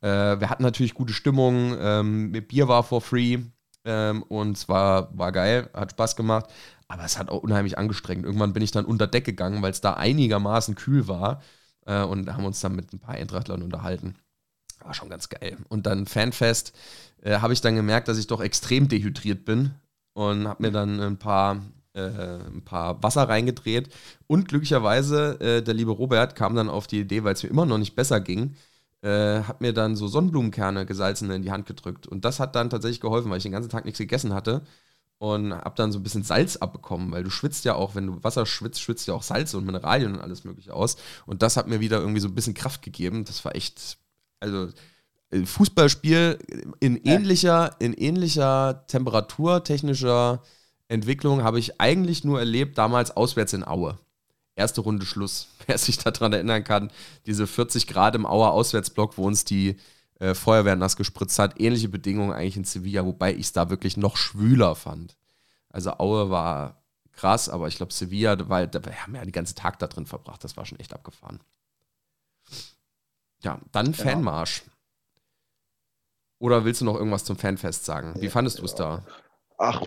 Äh, wir hatten natürlich gute Stimmung, ähm, Bier war for free ähm, und es war, geil, hat Spaß gemacht. Aber es hat auch unheimlich angestrengt. Irgendwann bin ich dann unter Deck gegangen, weil es da einigermaßen kühl war. Äh, und haben uns dann mit ein paar Eintrachtlern unterhalten. War schon ganz geil. Und dann Fanfest äh, habe ich dann gemerkt, dass ich doch extrem dehydriert bin. Und habe mir dann ein paar äh, ein paar Wasser reingedreht und glücklicherweise, äh, der liebe Robert kam dann auf die Idee, weil es mir immer noch nicht besser ging, äh, hat mir dann so Sonnenblumenkerne gesalzene in die Hand gedrückt. Und das hat dann tatsächlich geholfen, weil ich den ganzen Tag nichts gegessen hatte und habe dann so ein bisschen Salz abbekommen, weil du schwitzt ja auch, wenn du Wasser schwitzt, schwitzt ja auch Salz und Mineralien und alles mögliche aus. Und das hat mir wieder irgendwie so ein bisschen Kraft gegeben. Das war echt, also äh, Fußballspiel in ähnlicher, in ähnlicher temperaturtechnischer Entwicklung habe ich eigentlich nur erlebt, damals auswärts in Aue. Erste Runde Schluss. Wer sich daran erinnern kann, diese 40 Grad im Auer Auswärtsblock, wo uns die äh, Feuerwehr nass gespritzt hat. Ähnliche Bedingungen eigentlich in Sevilla, wobei ich es da wirklich noch schwüler fand. Also Aue war krass, aber ich glaube Sevilla, weil da, wir haben ja den ganzen Tag da drin verbracht. Das war schon echt abgefahren. Ja, dann Fanmarsch. Oder willst du noch irgendwas zum Fanfest sagen? Wie fandest du es da? Ach,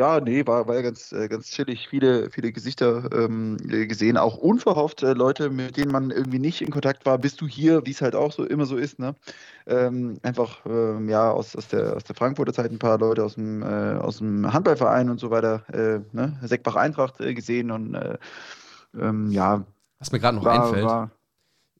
ja, nee, war, war ja ganz, äh, ganz chillig. Viele, viele Gesichter ähm, gesehen, auch unverhofft äh, Leute, mit denen man irgendwie nicht in Kontakt war. Bist du hier, wie es halt auch so immer so ist, ne? Ähm, einfach, ähm, ja, aus, aus, der, aus der Frankfurter Zeit ein paar Leute aus dem, äh, aus dem Handballverein und so weiter, äh, ne? Seckbach Eintracht äh, gesehen und äh, ähm, ja. Was mir gerade noch war, einfällt. War,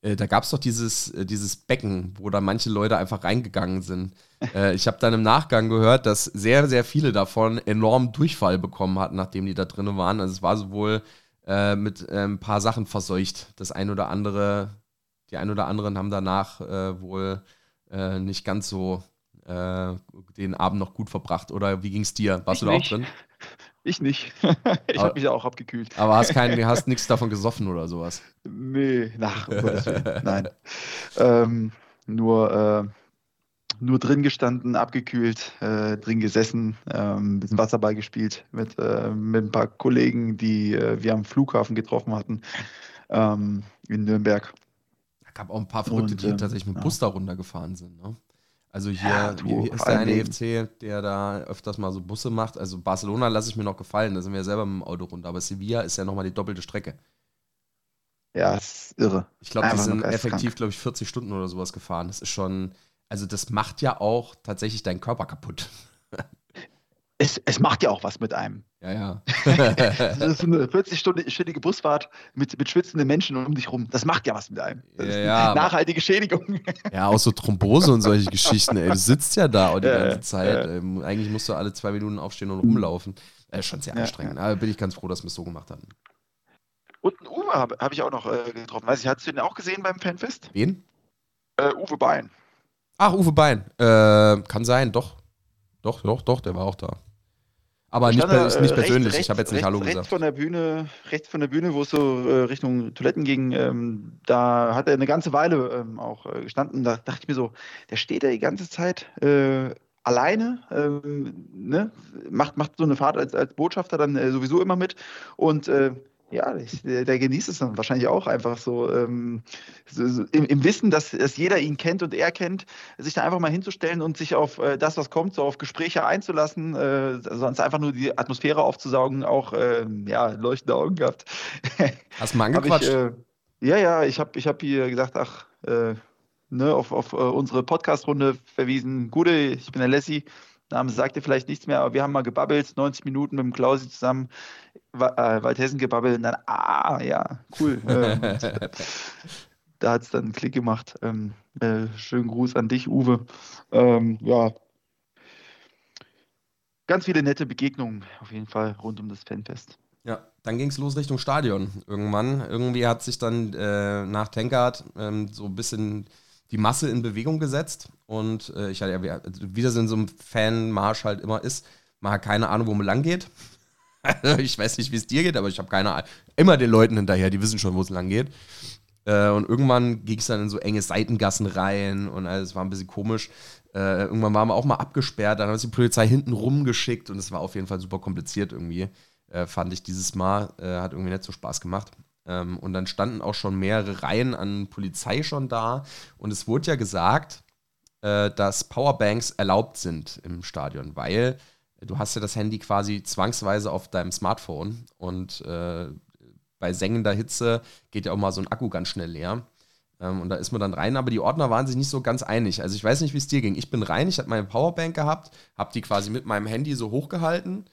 äh, da gab es doch dieses, äh, dieses Becken, wo da manche Leute einfach reingegangen sind. äh, ich habe dann im Nachgang gehört, dass sehr, sehr viele davon enorm Durchfall bekommen hatten, nachdem die da drin waren. Also es war sowohl äh, mit äh, ein paar Sachen verseucht. Das ein oder andere, die ein oder anderen haben danach wohl nicht ganz so den Abend noch gut verbracht. Oder wie ging es dir? Warst ich du da auch drin? Ich nicht. ich habe mich auch abgekühlt. Aber hast, kein, hast nichts davon gesoffen oder sowas? Nee, nach, nein. Ähm, nur, äh, nur drin gestanden, abgekühlt, äh, drin gesessen, ähm, ein bisschen Wasserball gespielt mit, äh, mit ein paar Kollegen, die äh, wir am Flughafen getroffen hatten ähm, in Nürnberg. Es gab auch ein paar Verrückte, Und, die ähm, tatsächlich mit ja. Bus da runtergefahren sind. Ne? Also hier, ja, du, hier ist der eine EFC, der da öfters mal so Busse macht. Also Barcelona lasse ich mir noch gefallen, da sind wir ja selber mit dem Auto runter. Aber Sevilla ist ja nochmal die doppelte Strecke. Ja, ist irre. Ich glaube, die sind effektiv, glaube ich, 40 Stunden oder sowas gefahren. Das ist schon, also das macht ja auch tatsächlich deinen Körper kaputt. Es, es macht ja auch was mit einem. Ja, ja. das ist eine 40-stündige Busfahrt mit, mit schwitzenden Menschen um dich rum. Das macht ja was mit einem. Das ja, ja, nachhaltige Schädigung. Ja, auch so Thrombose und solche Geschichten. Ey, du sitzt ja da auch die ganze Zeit. Ähm, eigentlich musst du alle zwei Minuten aufstehen und rumlaufen. Das ist schon sehr anstrengend. Aber bin ich ganz froh, dass wir es so gemacht hatten. Und einen Uwe habe hab ich auch noch äh, getroffen. Weiß ich, hast du den auch gesehen beim Fanfest? Wen? Äh, Uwe Bein. Ach, Uwe Bein. Äh, kann sein, doch. Doch, doch, doch, der war auch da. Aber nicht, da, nicht, persönlich, rechts, ich habe jetzt nicht rechts, Hallo rechts gesagt. Von der Bühne, rechts von der Bühne, wo es so äh, Richtung Toiletten ging, ähm, da hat er eine ganze Weile ähm, auch äh, gestanden. Da dachte ich mir so, der steht da die ganze Zeit äh, alleine, ähm, ne? macht, macht so eine Fahrt als, als Botschafter dann äh, sowieso immer mit und äh, ja, ich, der, genießt es dann wahrscheinlich auch einfach so, ähm, so, so im, im, Wissen, dass, dass, jeder ihn kennt und er kennt, sich da einfach mal hinzustellen und sich auf äh, das, was kommt, so auf Gespräche einzulassen, äh, sonst einfach nur die Atmosphäre aufzusaugen, auch äh, ja, leuchtende Augen gehabt. Hast du mal angequatscht? Ich, äh, ja, ja, ich habe ich hab hier gesagt, ach, äh, ne, auf, auf äh, unsere Podcast-Runde verwiesen. Gute, ich bin der Lassie. Name sagt dir vielleicht nichts mehr, aber wir haben mal gebabbelt, 90 Minuten mit dem Klausi zusammen, äh, Waldhessen gebabbelt und dann, ah, ja, cool. Ähm, da hat es dann einen Klick gemacht. Ähm, äh, schönen Gruß an dich, Uwe. Ähm, ja, ganz viele nette Begegnungen auf jeden Fall rund um das Fanfest. Ja, dann ging es los Richtung Stadion irgendwann. Irgendwie hat sich dann äh, nach Tankard ähm, so ein bisschen die Masse in Bewegung gesetzt. Und äh, ich hatte ja, wie das in so einem Fanmarsch halt immer ist, man hat keine Ahnung, wo man lang geht. ich weiß nicht, wie es dir geht, aber ich habe keine Ahnung. Immer den Leuten hinterher, die wissen schon, wo es lang geht. Äh, und irgendwann ging es dann in so enge Seitengassen rein und alles war ein bisschen komisch. Äh, irgendwann waren wir auch mal abgesperrt, dann hat uns die Polizei hinten rumgeschickt und es war auf jeden Fall super kompliziert irgendwie. Äh, fand ich dieses Mal, äh, hat irgendwie nicht so Spaß gemacht. Ähm, und dann standen auch schon mehrere Reihen an Polizei schon da. Und es wurde ja gesagt, äh, dass Powerbanks erlaubt sind im Stadion, weil du hast ja das Handy quasi zwangsweise auf deinem Smartphone und äh, bei sengender Hitze geht ja auch mal so ein Akku ganz schnell leer. Ähm, und da ist man dann rein, aber die Ordner waren sich nicht so ganz einig. Also ich weiß nicht, wie es dir ging. Ich bin rein, ich hatte meine Powerbank gehabt, habe die quasi mit meinem Handy so hochgehalten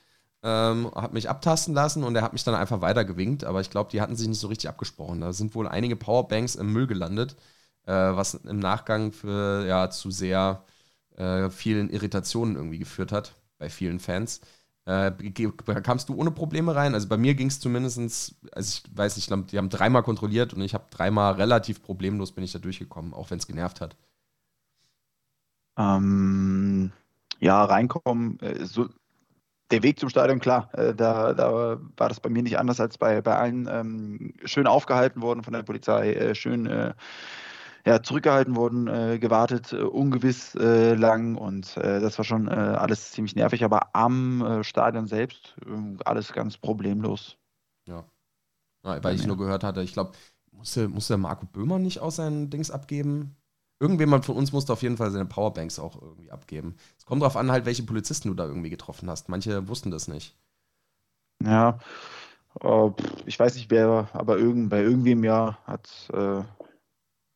ähm, habe mich abtasten lassen und er hat mich dann einfach weitergewinkt, aber ich glaube, die hatten sich nicht so richtig abgesprochen. Da sind wohl einige Powerbanks im Müll gelandet, äh, was im Nachgang für ja, zu sehr äh, vielen Irritationen irgendwie geführt hat bei vielen Fans. Äh, kamst du ohne Probleme rein? Also bei mir ging es zumindest, also ich weiß nicht, die haben dreimal kontrolliert und ich habe dreimal relativ problemlos bin ich da durchgekommen, auch wenn es genervt hat. Ähm, ja, reinkommen, äh, so, der Weg zum Stadion, klar, äh, da, da, war das bei mir nicht anders als bei, bei allen. Ähm, schön aufgehalten worden von der Polizei, äh, schön äh, ja, zurückgehalten worden, äh, gewartet, äh, ungewiss äh, lang und äh, das war schon äh, alles ziemlich nervig, aber am Stadion selbst alles ganz problemlos. Ja. ja weil ich nur gehört hatte, ich glaube, musste, musste Marco Böhmer nicht auch sein Dings abgeben? Irgendjemand von uns musste auf jeden Fall seine Powerbanks auch irgendwie abgeben. Es kommt darauf an, halt, welche Polizisten du da irgendwie getroffen hast. Manche wussten das nicht. Ja, ich weiß nicht wer, aber irgend, bei irgendwem ja hat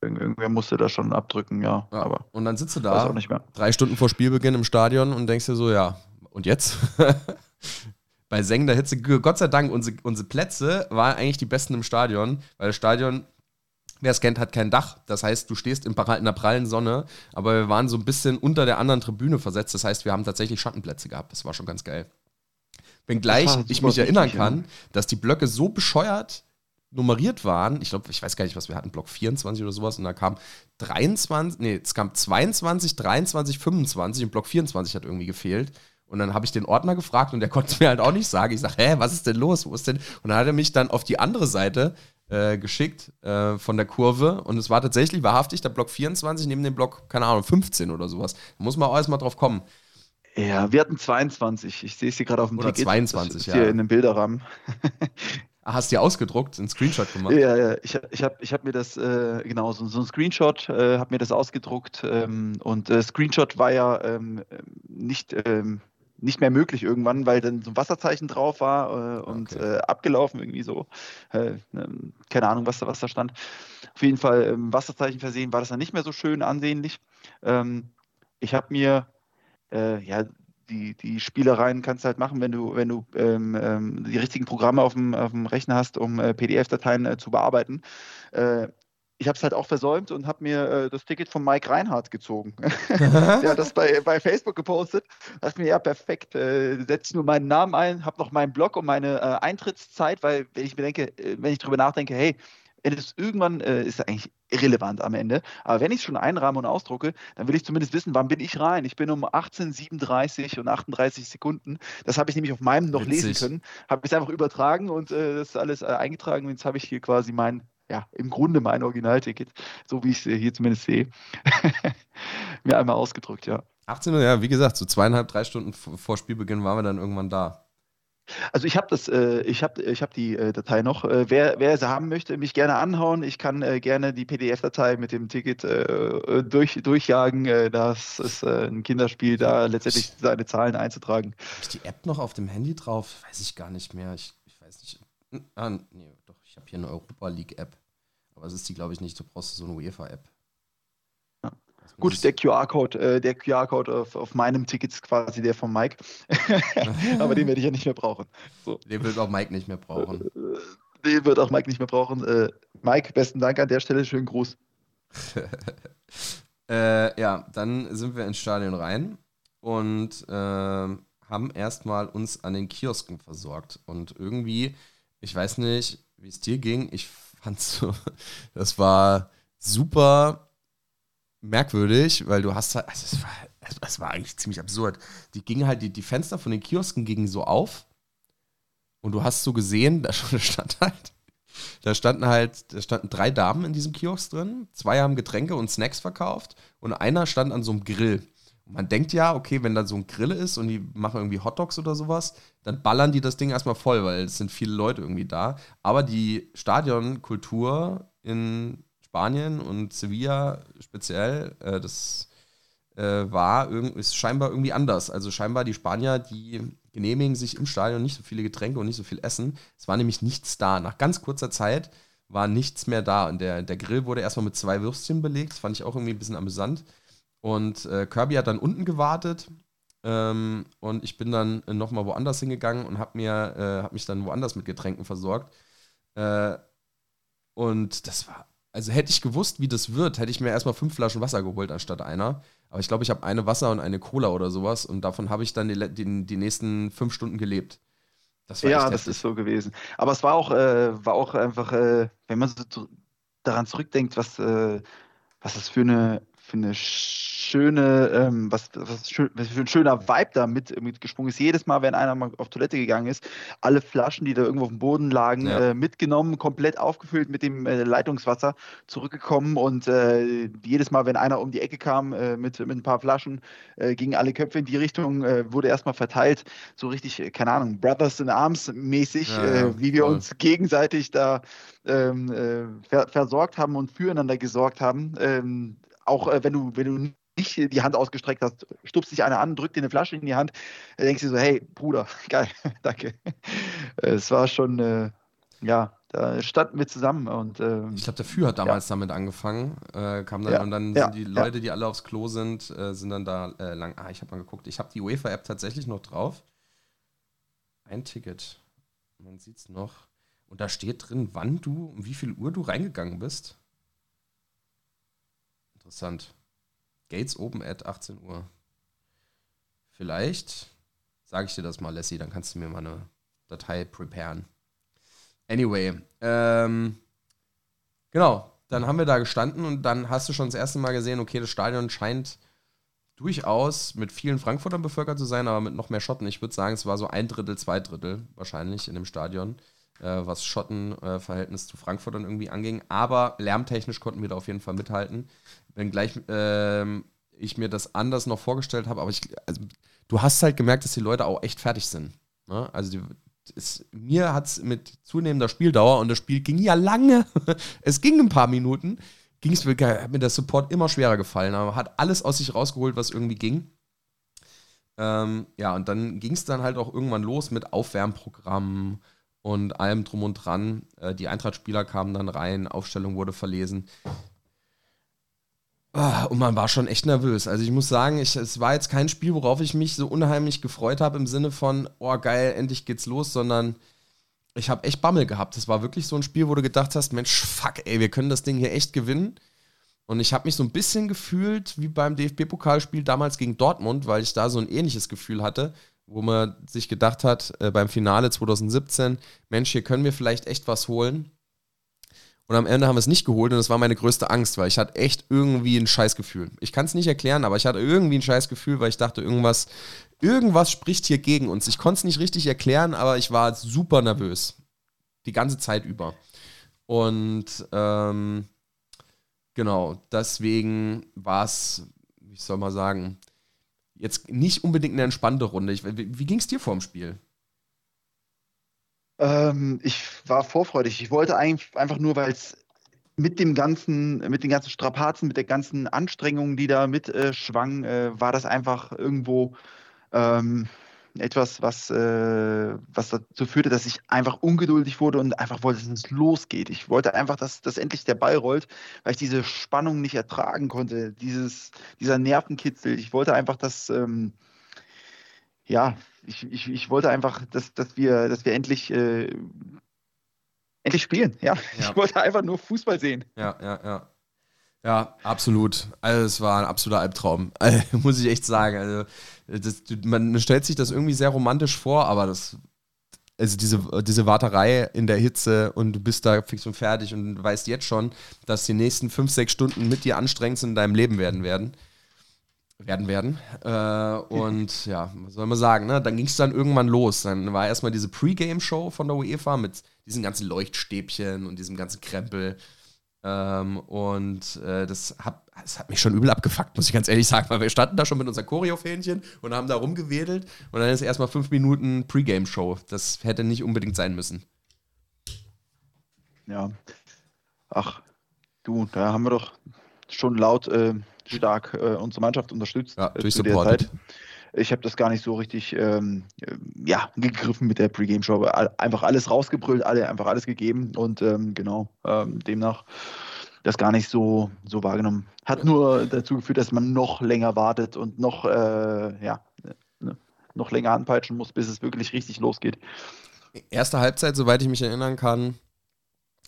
Irgendwer musste da schon abdrücken, ja. ja. Aber und dann sitzt du da drei Stunden vor Spielbeginn im Stadion und denkst dir so, ja, und jetzt? Bei sengender Hitze, Gott sei Dank, unsere, unsere Plätze waren eigentlich die besten im Stadion, weil das Stadion, wer es kennt, hat kein Dach. Das heißt, du stehst in, der prallen Sonne, aber wir waren so ein bisschen unter der anderen Tribüne versetzt. Das heißt, wir haben tatsächlich Schattenplätze gehabt. Das war schon ganz geil. Wenngleich ich mich erinnern kann, dass die Blöcke so bescheuert nummeriert waren. Ich glaube, ich weiß gar nicht, was wir hatten, Block 24 oder sowas. Und da kam 23, nee, es kam 22, 23, 25 und Block 24 hat irgendwie gefehlt. Und dann habe ich den Ordner gefragt und der konnte mir halt auch nicht sagen. Ich sage, hä, was ist denn los? Wo ist denn? Und dann hat er mich dann auf die andere Seite äh, geschickt äh, von der Kurve. Und es war tatsächlich wahrhaftig der Block 24 neben dem Block, keine Ahnung, 15 oder sowas. Da muss man auch erstmal drauf kommen. Ja, wir hatten 22. Ich sehe es hier gerade auf dem Oder Ticket. 22, ja. Hier in dem Bilderrahmen. Ah, hast du dir ausgedruckt, einen Screenshot gemacht? Ja, ja. Ich, ich habe ich hab mir das, äh, genau, so, so ein Screenshot, äh, habe mir das ausgedruckt. Ähm, und äh, Screenshot war ja ähm, nicht, ähm, nicht mehr möglich irgendwann, weil dann so ein Wasserzeichen drauf war äh, und okay. Äh, abgelaufen irgendwie so. Äh, ähm, keine Ahnung, was da, was da stand. Auf jeden Fall ähm, Wasserzeichen versehen war das dann nicht mehr so schön ansehnlich. Ähm, ich habe mir ja, die, die Spielereien kannst du halt machen, wenn du, wenn du ähm, ähm, die richtigen Programme auf dem, auf dem Rechner hast, um äh, PDF-Dateien äh, zu bearbeiten. Äh, ich habe es halt auch versäumt und habe mir äh, das Ticket von Mike Reinhardt gezogen. Der hat das bei, bei Facebook gepostet. Da dachte mir, ja, perfekt. Äh, Setze nur meinen Namen ein, habe noch meinen Blog und meine äh, Eintrittszeit, weil wenn ich mir denke, äh, wenn ich drüber nachdenke, hey, es irgendwann äh, ist eigentlich irrelevant am Ende. Aber wenn ich es schon einrahme und ausdrucke, dann will ich zumindest wissen, wann bin ich rein. Ich bin um 18:37 und 38 Sekunden. Das habe ich nämlich auf meinem noch Witzig. lesen können. Habe es einfach übertragen und äh, das ist alles äh, eingetragen. Und jetzt habe ich hier quasi mein, ja, im Grunde mein Originalticket, so wie ich es äh, hier zumindest sehe, mir einmal ausgedruckt, ja. 18 Uhr, ja, wie gesagt, so zweieinhalb, drei Stunden vor Spielbeginn waren wir dann irgendwann da. Also ich habe das, äh, ich habe, ich habe die äh, Datei noch. Äh, wer, wer sie haben möchte, mich gerne anhauen. Ich kann äh, gerne die PDF-Datei mit dem Ticket äh, durch, durchjagen. Äh, das ist ein Kinderspiel, da letztendlich seine Zahlen einzutragen. Ist die App noch auf dem Handy drauf? Weiß ich gar nicht mehr. Ich, ich weiß nicht. Ah, nee. Ich habe hier eine Europa League App, aber es ist die, glaube ich, nicht. Du brauchst so eine UEFA App. Gut, der QR-Code, äh, der QR-Code auf, auf, meinem Ticket ist quasi der von Mike. Aber den werde ich ja nicht mehr brauchen. So. Den wird auch Mike nicht mehr brauchen. Äh, den wird auch Mike nicht mehr brauchen. Äh, Mike, besten Dank an der Stelle. Schönen Gruß. äh, ja, dann sind wir ins Stadion rein und äh, haben erstmal uns an den Kiosken versorgt. Und irgendwie, ich weiß nicht, wie es dir ging, ich fand so, das war super merkwürdig, weil du hast halt, also es war, es war eigentlich ziemlich absurd. Die gingen halt, die, die Fenster von den Kiosken gingen so auf und du hast so gesehen, da stand halt, da standen halt, da standen drei Damen in diesem Kiosk drin, zwei haben Getränke und Snacks verkauft und einer stand an so einem Grill. Man denkt ja, okay, wenn da so ein Grill ist und die machen irgendwie Hotdogs oder sowas, dann ballern die das Ding erstmal voll, weil es sind viele Leute irgendwie da. Aber die Stadionkultur in Spanien und Sevilla speziell, äh, das äh, war ist scheinbar irgendwie anders. Also scheinbar die Spanier, die genehmigen sich im Stadion nicht so viele Getränke und nicht so viel Essen. Es war nämlich nichts da. Nach ganz kurzer Zeit war nichts mehr da. Und der, der Grill wurde erstmal mit zwei Würstchen belegt. Das fand ich auch irgendwie ein bisschen amüsant. Und äh, Kirby hat dann unten gewartet Ähm, und ich bin dann nochmal woanders hingegangen und habe mir, äh, hab mich dann woanders mit Getränken versorgt. Äh, und das war, also hätte ich gewusst, wie das wird, hätte ich mir erstmal fünf Flaschen Wasser geholt anstatt einer. Aber ich glaube, ich habe eine Wasser und eine Cola oder sowas und davon habe ich dann die, die, die, nächsten fünf Stunden gelebt. Das ja, das ist so gewesen. Aber es war auch, äh, war auch einfach, äh, wenn man so daran zurückdenkt, was, äh, was das für eine, für eine schöne, ähm, was, was, schön, was, für ein schöner Vibe da mit, mitgesprungen ist. Jedes Mal, wenn einer mal auf Toilette gegangen ist, alle Flaschen, die da irgendwo auf dem Boden lagen, ja. äh, mitgenommen, komplett aufgefüllt mit dem äh, Leitungswasser, zurückgekommen und äh, jedes Mal, wenn einer um die Ecke kam äh, mit, mit ein paar Flaschen, äh, gingen alle Köpfe in die Richtung, äh, wurde erstmal verteilt, so richtig, keine Ahnung, Brothers in Arms mäßig, ja, ja, wie wir voll. uns gegenseitig da ähm, ver versorgt haben und füreinander gesorgt haben. Ähm, auch wenn du, wenn du nicht die Hand ausgestreckt hast, stupst dich einer an, drückt dir eine Flasche in die Hand, denkst du so, hey, Bruder, geil, danke. Es war schon, äh, ja, da standen wir zusammen und äh, ich glaube, der Für hat damals ja. damit angefangen, äh, kam dann ja. und dann ja. sind die Leute, die alle aufs Klo sind, äh, sind dann da äh, lang. Ah, ich habe mal geguckt, ich habe die UEFA-App tatsächlich noch drauf. Ein Ticket, man sieht es noch. Und da steht drin, wann du, um wie viel Uhr du reingegangen bist. Interessant. Gates Open at 18 Uhr. Vielleicht sage ich dir das mal, Lassie, dann kannst du mir mal eine Datei preparen. Anyway, ähm, genau, dann haben wir da gestanden und dann hast du schon das erste Mal gesehen, okay, das Stadion scheint durchaus mit vielen Frankfurtern bevölkert zu sein, aber mit noch mehr Schotten. Ich würde sagen, es war so ein Drittel, zwei Drittel wahrscheinlich in dem Stadion, was Schottenverhältnis äh, zu Frankfurtern irgendwie anging. Aber lärmtechnisch konnten wir da auf jeden Fall mithalten wenngleich ähm, ich mir das anders noch vorgestellt habe, aber ich, also, du hast halt gemerkt, dass die Leute auch echt fertig sind. Ne? Also die, es, mir hat es mit zunehmender Spieldauer und das Spiel ging ja lange, es ging ein paar Minuten, ging mir, mir der Support immer schwerer gefallen, aber hat alles aus sich rausgeholt, was irgendwie ging. Ähm, ja, und dann ging es dann halt auch irgendwann los mit Aufwärmprogrammen und allem drum und dran. Äh, die Eintracht-Spieler kamen dann rein, Aufstellung wurde verlesen. Oh, und man war schon echt nervös. Also ich muss sagen, ich, es war jetzt kein Spiel, worauf ich mich so unheimlich gefreut habe im Sinne von, oh geil, endlich geht's los, sondern ich habe echt Bammel gehabt. Es war wirklich so ein Spiel, wo du gedacht hast, Mensch, fuck, ey, wir können das Ding hier echt gewinnen. Und ich habe mich so ein bisschen gefühlt wie beim DFB-Pokalspiel damals gegen Dortmund, weil ich da so ein ähnliches Gefühl hatte, wo man sich gedacht hat, äh, beim Finale 2017, Mensch, hier können wir vielleicht echt was holen. Und am Ende haben wir es nicht geholt und das war meine größte Angst, weil ich hatte echt irgendwie ein Scheißgefühl. Ich kann es nicht erklären, aber ich hatte irgendwie ein Scheißgefühl, weil ich dachte, irgendwas, irgendwas spricht hier gegen uns. Ich konnte es nicht richtig erklären, aber ich war super nervös. Die ganze Zeit über. Und ähm, genau, deswegen war es, wie soll man sagen, jetzt nicht unbedingt eine entspannte Runde. Ich, wie wie ging es dir vor dem Spiel? Ähm, ich war vorfreudig. Ich wollte eigentlich einfach nur, weil es mit dem ganzen, mit den ganzen Strapazen, mit der ganzen Anstrengung, die da mit äh, schwang, äh, war das einfach irgendwo ähm, etwas, was, äh, was dazu führte, dass ich einfach ungeduldig wurde und einfach wollte, dass es losgeht. Ich wollte einfach, dass, dass endlich der Ball rollt, weil ich diese Spannung nicht ertragen konnte, dieses, dieser Nervenkitzel. Ich wollte einfach, dass ähm, ja, ich, ich, ich wollte einfach, dass, dass, wir, dass wir endlich, äh, endlich spielen. Ja? ja, ich wollte einfach nur Fußball sehen. Ja, ja, ja. Ja, absolut. Also es war ein absoluter Albtraum, also, muss ich echt sagen. Also das, man stellt sich das irgendwie sehr romantisch vor, aber das, also diese, diese Warterei in der Hitze und du bist da fix und fertig und weißt jetzt schon, dass die nächsten fünf, sechs Stunden mit dir anstrengendsten in deinem Leben werden werden werden werden. Äh, und ja, was soll man sagen, ne? Dann ging es dann irgendwann los. Dann war erstmal diese Pre-Game-Show von der UEFA mit diesen ganzen Leuchtstäbchen und diesem ganzen Krempel. Ähm, und äh, das, hat, das hat mich schon übel abgefuckt, muss ich ganz ehrlich sagen, weil wir standen da schon mit unser Choreo-Fähnchen und haben da rumgewedelt und dann ist erstmal fünf Minuten Pre-Game-Show. Das hätte nicht unbedingt sein müssen. Ja. Ach, du, da haben wir doch schon laut äh, stark äh, unsere Mannschaft unterstützt. Ja, äh, zu der Zeit. Ich habe das gar nicht so richtig ähm, äh, ja, gegriffen mit der Pre-Game-Show. Einfach alles rausgebrüllt, alle, einfach alles gegeben und ähm, genau, ähm, demnach das gar nicht so, so wahrgenommen. Hat nur dazu geführt, dass man noch länger wartet und noch, äh, ja. noch länger anpeitschen muss, bis es wirklich richtig losgeht. Erste Halbzeit, soweit ich mich erinnern kann,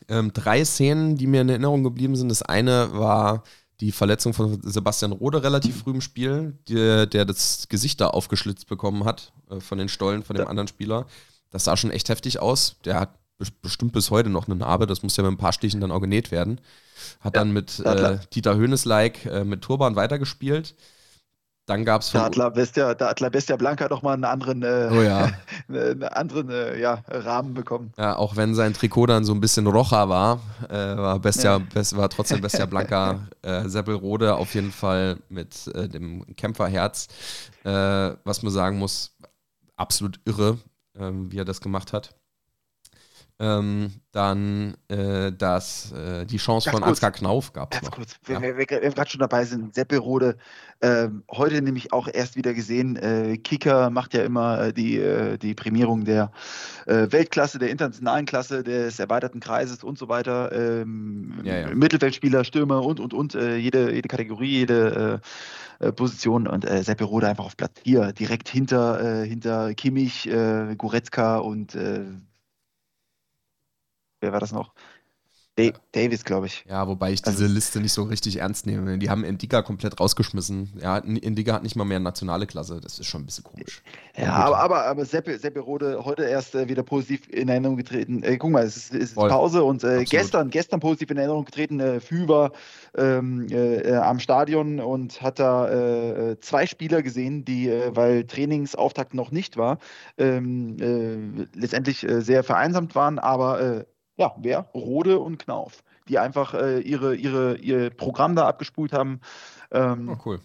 ähm, drei Szenen, die mir in Erinnerung geblieben sind. Das eine war die Verletzung von Sebastian Rode relativ früh im Spiel, die, der das Gesicht da aufgeschlitzt bekommen hat äh, von den Stollen von dem ja. anderen Spieler. Das sah schon echt heftig aus. Der hat bestimmt bis heute noch eine Narbe, das muss ja mit ein paar Stichen dann auch genäht werden. Hat ja, dann mit äh, Dieter Höhnes-like äh, mit Turban weitergespielt. Dann gab es hat Bestia, da hat La Bestia Blanca doch mal einen anderen, äh, oh ja. einen anderen äh, ja, Rahmen bekommen. Ja, auch wenn sein Trikot dann so ein bisschen rocher war, äh, war, Bestia, ja. Best, war trotzdem Bestia Blanca äh, Seppelrode auf jeden Fall mit äh, dem Kämpferherz. Äh, was man sagen muss, absolut irre, ähm, wie er das gemacht hat. Ähm, dann äh, das, äh, die Chance ganz von kurz, Ansgar Knauf gab es noch. Kurz, ja. wir, wir, gerade schon dabei sind, Seppelrode, äh, heute nämlich auch erst wieder gesehen, äh, Kicker macht ja immer äh, die, äh, die Prämierung der Weltklasse, der internationalen Klasse, des erweiterten Kreises und so weiter, ähm, ja, ja. Mittelfeldspieler, Stürmer und, und, und, jede, jede Kategorie, jede Position und äh, Seppe Rode einfach auf Platz 4, direkt hinter, hinter Kimmich, Goretzka und wer war das noch? Da Davis, glaube ich. Ja, wobei ich diese also, Liste nicht so richtig ernst nehme. Die haben Indiga komplett rausgeschmissen. Ja, Indiga hat nicht mal mehr nationale Klasse. Das ist schon ein bisschen komisch. Ja, aber, aber, aber Seppe, Seppe Rode heute erst äh, wieder positiv in Erinnerung getreten. Äh, guck mal, es ist, es ist Pause und äh, gestern, gestern positiv in Erinnerung getreten. Äh, Fü war ähm, äh, am Stadion und hat da äh, zwei Spieler gesehen, die, weil Trainingsauftakt noch nicht war, ähm, letztendlich sehr vereinsamt waren, aber ja, wer? Rode und Knauf, die einfach äh, ihre, ihre, ihr Programm da abgespult haben. Ähm, oh, cool.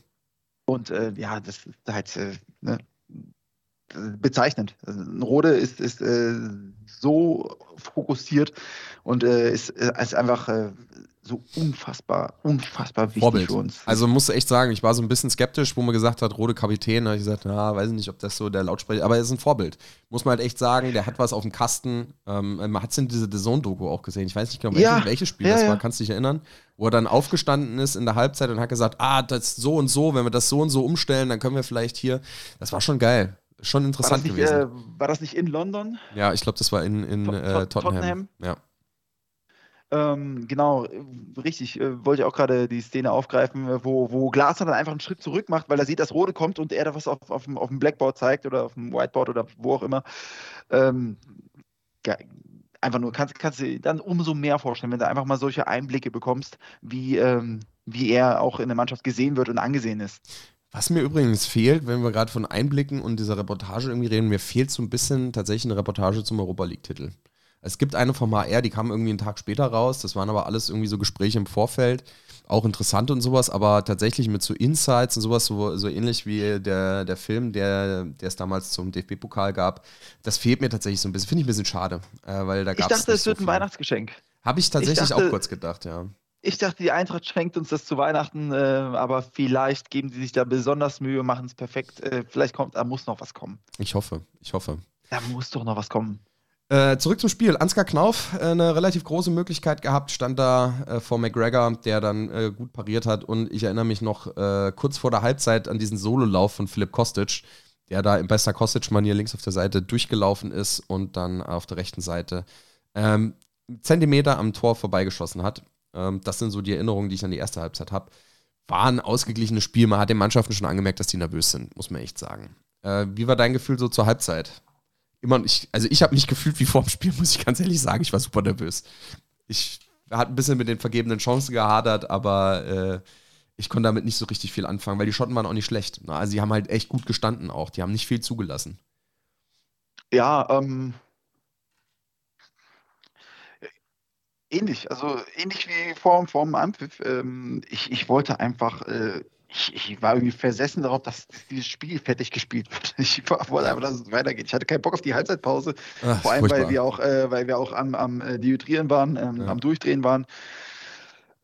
Und äh, ja, das ist halt äh, ne, bezeichnend. Also, Rode ist, ist äh, so fokussiert und äh, ist, äh, ist einfach so unfassbar, unfassbar wichtig Vorbild. für uns. Also musste echt sagen, ich war so ein bisschen skeptisch, wo man gesagt hat, rote Kapitän, da habe ich gesagt, na, weiß ich nicht, ob das so der Lautsprecher, aber er ist ein Vorbild. Muss man halt echt sagen, der hat was auf dem Kasten. Ähm, man hat es in diese The Zone-Doku auch gesehen. Ich weiß nicht genau, welche, ja. welches Spiel ja, das war, kannst du dich erinnern? Wo er dann aufgestanden ist in der Halbzeit und hat gesagt, ah, das ist so und so, wenn wir das so und so umstellen, dann können wir vielleicht hier. Das war schon geil. Schon interessant war nicht, gewesen. Äh, war das nicht in London? Ja, ich glaube, das war in, in äh, Tottenham. Tottenham. Ja. Ähm, genau, richtig, äh, wollte ich auch gerade die Szene aufgreifen, äh, wo, wo Glasner dann einfach einen Schritt zurück macht, weil er sieht, dass Rode kommt und er da was auf, auf, dem, auf dem Blackboard zeigt oder auf dem Whiteboard oder wo auch immer. Ähm, ja, einfach nur, kannst, kannst du dir dann umso mehr vorstellen, wenn du einfach mal solche Einblicke bekommst, wie, ähm, wie er auch in der Mannschaft gesehen wird und angesehen ist. Was mir übrigens fehlt, wenn wir gerade von Einblicken und dieser Reportage irgendwie reden, mir fehlt so ein bisschen tatsächlich eine Reportage zum Europa League-Titel. Es gibt eine vom HR, die kam irgendwie einen Tag später raus. Das waren aber alles irgendwie so Gespräche im Vorfeld. Auch interessant und sowas, aber tatsächlich mit so Insights und sowas, so, so ähnlich wie der, der Film, der, der es damals zum DFB-Pokal gab, das fehlt mir tatsächlich so ein bisschen. Finde ich ein bisschen schade, äh, weil da gab Ich dachte, es wird so ein Weihnachtsgeschenk. Habe ich tatsächlich ich dachte, auch kurz gedacht, ja. Ich dachte, die Eintracht schenkt uns das zu Weihnachten, äh, aber vielleicht geben sie sich da besonders Mühe, machen es perfekt. Äh, vielleicht kommt, da muss noch was kommen. Ich hoffe, ich hoffe. Da muss doch noch was kommen. Äh, zurück zum Spiel. Ansgar Knauf, äh, eine relativ große Möglichkeit gehabt, stand da äh, vor McGregor, der dann äh, gut pariert hat. Und ich erinnere mich noch äh, kurz vor der Halbzeit an diesen Sololauf von Philipp Kostic, der da in bester Kostic-Manier links auf der Seite durchgelaufen ist und dann auf der rechten Seite ähm, Zentimeter am Tor vorbeigeschossen hat. Ähm, das sind so die Erinnerungen, die ich an die erste Halbzeit habe. War ein ausgeglichenes Spiel. Man hat den Mannschaften schon angemerkt, dass die nervös sind, muss man echt sagen. Äh, wie war dein Gefühl so zur Halbzeit? immer, ich, also ich habe mich gefühlt wie vor dem Spiel, muss ich ganz ehrlich sagen. Ich war super nervös. Ich hatte ein bisschen mit den vergebenen Chancen gehadert, aber äh, ich konnte damit nicht so richtig viel anfangen, weil die Schotten waren auch nicht schlecht. Also die haben halt echt gut gestanden auch. Die haben nicht viel zugelassen. Ja, ähm, ähnlich. Also ähnlich wie vor, vor dem Anpfiff. Ähm, ich, ich wollte einfach äh, ich, ich, war irgendwie versessen darauf, dass dieses Spiel fertig gespielt wird. Ich wollte einfach, dass es weitergeht. Ich hatte keinen Bock auf die Halbzeitpause, Ach, vor allem, weil wir auch, äh, weil wir auch am, am äh, Dehydrieren waren, ähm, ja. am Durchdrehen waren.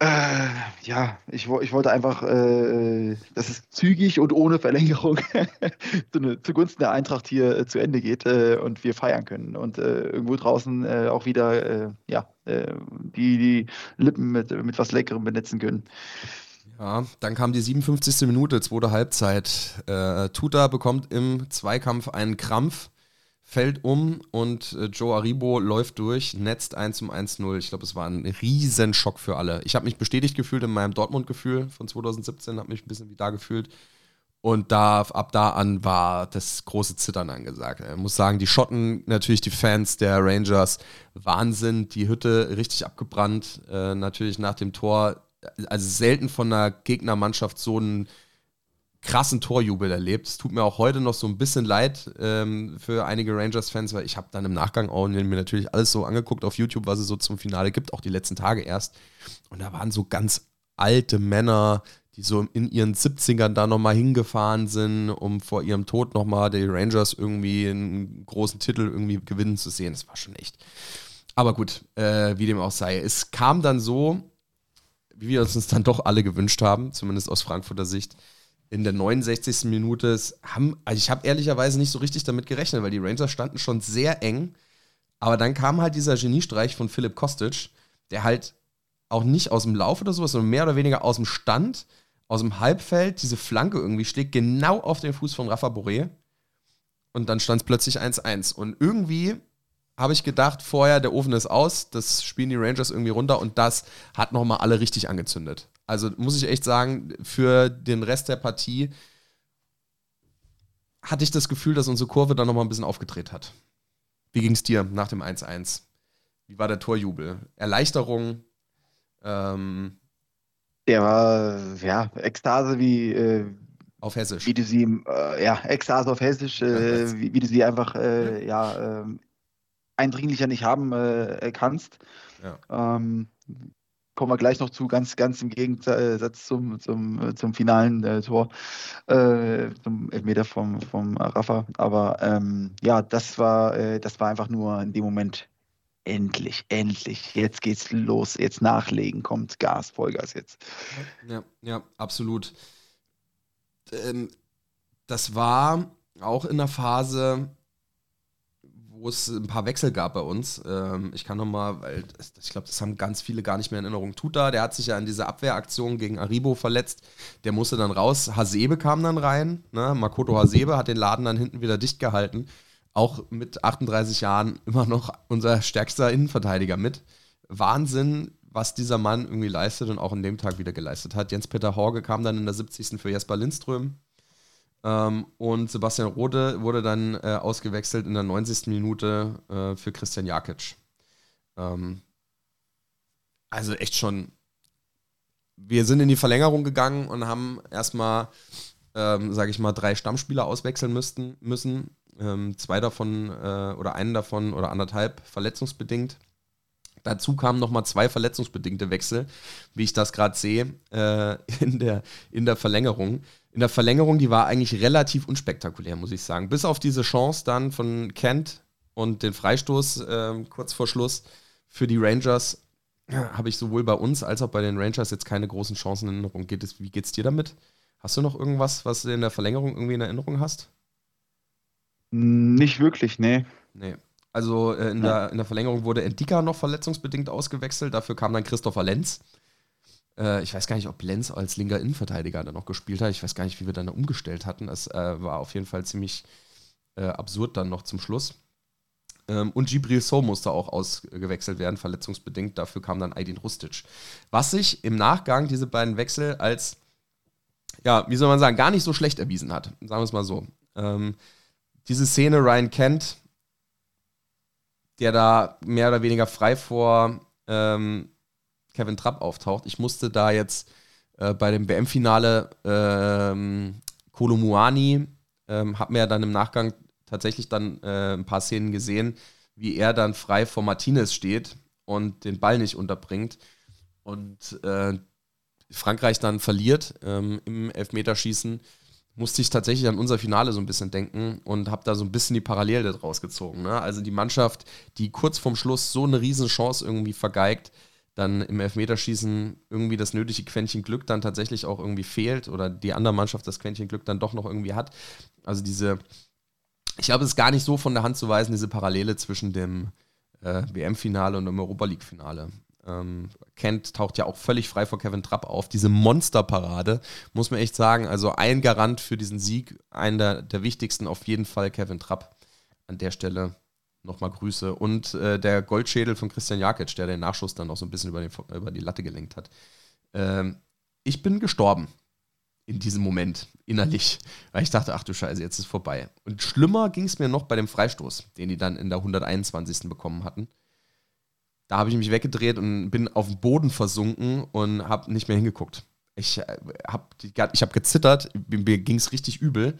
Äh, ja, ich, ich wollte einfach, äh, dass es zügig und ohne Verlängerung zu, zugunsten der Eintracht hier äh, zu Ende geht äh, und wir feiern können und äh, irgendwo draußen äh, auch wieder ja, die, die Lippen mit, mit was Leckerem benetzen können. Ja, dann kam die 57. Minute, zweite Halbzeit. Äh, Tuta bekommt im Zweikampf einen Krampf, fällt um und äh, Joe Aribo läuft durch, netzt 1 zum 1-0. Ich glaube, es war ein Riesenschock für alle. Ich habe mich bestätigt gefühlt in meinem Dortmund-Gefühl von 2017, habe mich ein bisschen wie da gefühlt. Und da, ab da an war das große Zittern angesagt. Ich muss sagen, die Schotten, natürlich die Fans der Rangers, Wahnsinn, die Hütte richtig abgebrannt. Äh, natürlich nach dem Tor, also selten von einer Gegnermannschaft so einen krassen Torjubel erlebt. Es tut mir auch heute noch so ein bisschen leid ähm, für einige Rangers-Fans, weil ich habe dann im Nachgang auch mir natürlich alles so angeguckt auf YouTube, was es so zum Finale gibt, auch die letzten Tage erst. Und da waren so ganz alte Männer, die so in ihren 70ern da nochmal hingefahren sind, um vor ihrem Tod nochmal die Rangers irgendwie einen großen Titel irgendwie gewinnen zu sehen. Das war schon echt. Aber gut, äh, wie dem auch sei. Es kam dann so, wie wir uns dann doch alle gewünscht haben, zumindest aus Frankfurter Sicht, in der 69. Minute. Haben, also ich habe ehrlicherweise nicht so richtig damit gerechnet, weil die Rangers standen schon sehr eng. Aber dann kam halt dieser Geniestreich von Philipp Kostic, der halt auch nicht aus dem Lauf oder sowas, sondern mehr oder weniger aus dem Stand aus dem Halbfeld diese Flanke irgendwie schlägt, genau auf den Fuß von Rafa Boré. Und dann stand es plötzlich 1-1. Und irgendwie habe ich gedacht, vorher, der Ofen ist aus, das spielen die Rangers irgendwie runter und das hat nochmal alle richtig angezündet. Also muss ich echt sagen, für den Rest der Partie hatte ich das Gefühl, dass unsere Kurve dann nochmal ein bisschen aufgedreht hat. Wie ging es dir nach dem 1-1? Wie war der Torjubel? Erleichterung? Ähm, der war, ja, Ekstase wie. Äh, auf Hessisch. Wie du sie, äh, ja, Ekstase auf Hessisch, äh, wie, wie, du sie einfach, äh, ja, ähm, eindringlicher nicht haben äh, kannst. Ja. Ähm, kommen wir gleich noch zu, ganz, ganz im Gegensatz zum, zum, zum finalen äh, Tor, äh, zum Elfmeter vom, vom Rafa. Aber ähm, ja, das war, äh, das war einfach nur in dem Moment endlich, endlich, jetzt geht's los, jetzt nachlegen, kommt Gas, Vollgas jetzt. Ja, ja, absolut. Ähm, das war auch in der Phase, wo es ein paar Wechsel gab bei uns. Ähm, ich kann nochmal, weil ich glaube, das haben ganz viele gar nicht mehr in Erinnerung. Tuta, der hat sich ja in dieser Abwehraktion gegen Aribo verletzt. Der musste dann raus. Hasebe kam dann rein. Ne? Makoto Hasebe hat den Laden dann hinten wieder dicht gehalten auch mit 38 Jahren immer noch unser stärkster Innenverteidiger mit. Wahnsinn, was dieser Mann irgendwie leistet und auch an dem Tag wieder geleistet hat. Jens-Peter Horge kam dann in der 70. für Jesper Lindström. Ähm, und Sebastian Rode wurde dann äh, ausgewechselt in der 90. Minute äh, für Christian Jakic. Ähm, also echt schon. Wir sind in die Verlängerung gegangen und haben erstmal, ähm, sage ich mal, drei Stammspieler auswechseln müssten, müssen ähm, zwei davon äh, oder einen davon oder anderthalb verletzungsbedingt. Dazu kamen nochmal zwei verletzungsbedingte Wechsel, wie ich das gerade sehe, äh, in, der, in der Verlängerung. In der Verlängerung, die war eigentlich relativ unspektakulär, muss ich sagen. Bis auf diese Chance dann von Kent und den Freistoß äh, kurz vor Schluss für die Rangers habe ich sowohl bei uns als auch bei den Rangers jetzt keine großen Chancen in Erinnerung. Geht es, wie geht's dir damit? Hast du noch irgendwas, was du in der Verlängerung irgendwie in Erinnerung hast? Nicht wirklich, nee. Nee. Also äh, in, ja. der, in der Verlängerung wurde Endika noch verletzungsbedingt ausgewechselt. Dafür kam dann Christopher Lenz. Äh, ich weiß gar nicht, ob Lenz als linker Innenverteidiger dann noch gespielt hat. Ich weiß gar nicht, wie wir dann umgestellt hatten. Es äh, war auf jeden Fall ziemlich äh, absurd dann noch zum Schluss. Ähm, und Gibril So musste auch ausgewechselt werden, verletzungsbedingt. Dafür kam dann Aydin Rustic. Was sich im Nachgang diese beiden Wechsel als, ja, wie soll man sagen, gar nicht so schlecht erwiesen hat. Sagen wir es mal so. Ähm, diese Szene Ryan Kent, der da mehr oder weniger frei vor ähm, Kevin Trapp auftaucht. Ich musste da jetzt äh, bei dem WM-Finale ähm, Kolomuani, ähm, habe mir ja dann im Nachgang tatsächlich dann äh, ein paar Szenen gesehen, wie er dann frei vor Martinez steht und den Ball nicht unterbringt. Und äh, Frankreich dann verliert ähm, im Elfmeterschießen musste ich tatsächlich an unser Finale so ein bisschen denken und habe da so ein bisschen die Parallele draus gezogen. Ne? Also die Mannschaft, die kurz vorm Schluss so eine Riesenchance irgendwie vergeigt, dann im Elfmeterschießen irgendwie das nötige Quäntchen Glück dann tatsächlich auch irgendwie fehlt oder die andere Mannschaft das Quäntchen Glück dann doch noch irgendwie hat. Also diese, ich glaube, es ist gar nicht so von der Hand zu weisen, diese Parallele zwischen dem äh, WM-Finale und dem Europa League-Finale. Ähm, Kent taucht ja auch völlig frei vor Kevin Trapp auf. Diese Monsterparade, muss man echt sagen. Also ein Garant für diesen Sieg, einer der, wichtigsten auf jeden Fall Kevin Trapp. An der Stelle nochmal Grüße. Und äh, der Goldschädel von Christian Jakic, der den Nachschuss dann noch so ein bisschen über, den, über die Latte gelenkt hat. Ähm, ich bin gestorben in diesem Moment innerlich, weil ich dachte, ach du Scheiße, jetzt ist vorbei. Und schlimmer ging es mir noch bei dem Freistoß, den die dann in der 121. bekommen hatten. Da habe ich mich weggedreht und bin auf den Boden versunken und habe nicht mehr hingeguckt. Ich äh, habe ich hab gezittert, mir ging es richtig übel.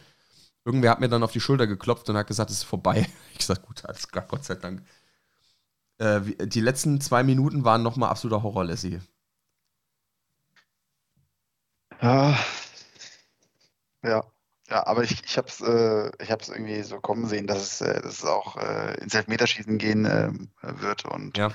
Irgendwer hat mir dann auf die Schulter geklopft und hat gesagt, es ist vorbei. Ich gesagt, gut, alles klar, Gott sei Dank. Äh, die letzten zwei Minuten waren nochmal absoluter Horror, Lassie. Ja, ja, ja, aber ich, ich habe es äh, irgendwie so kommen sehen, dass es, äh, dass es auch äh, ins Elfmeterschießen gehen äh, wird. Und ja,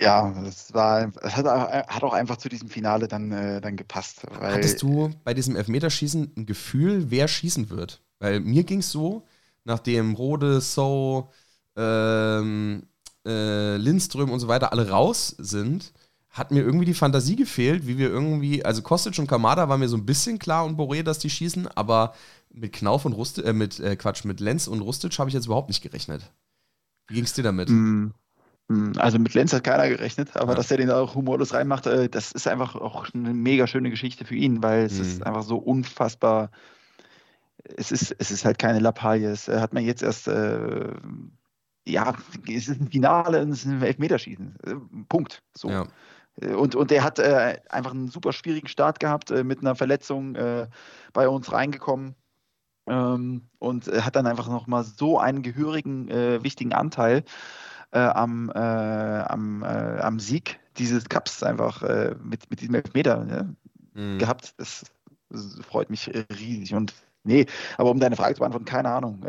ja es, war, es hat, hat auch einfach zu diesem Finale dann, äh, dann gepasst. Hattest du bei diesem Elfmeterschießen ein Gefühl, wer schießen wird? Weil mir ging es so, nachdem Rode, So, ähm, äh, Lindström und so weiter alle raus sind, hat mir irgendwie die Fantasie gefehlt, wie wir irgendwie, also Kostic und Kamada war mir so ein bisschen klar und Boré, dass die schießen, aber mit Knauf und Rustic, äh, mit, äh, Quatsch, mit Lenz und Rustic habe ich jetzt überhaupt nicht gerechnet. Wie ging es dir damit? Mm, mm, also mit Lenz hat keiner gerechnet, aber ja. dass er den auch humorlos reinmacht, äh, das ist einfach auch eine mega schöne Geschichte für ihn, weil es mm. ist einfach so unfassbar. Es ist, es ist halt keine Lappalie. Es hat man jetzt erst, äh, ja, es ist ein Finale, es ist ein Elfmeterschießen. Äh, Punkt. So. Ja. Und, und der hat äh, einfach einen super schwierigen Start gehabt, äh, mit einer Verletzung äh, bei uns reingekommen ähm, und hat dann einfach nochmal so einen gehörigen, äh, wichtigen Anteil äh, am, äh, am, am Sieg dieses Cups einfach mit, mit diesem Elfmeter ne, mhm. gehabt. Das, das, freut mich riesig. Und nee, aber um deine Frage zu beantworten, keine Ahnung.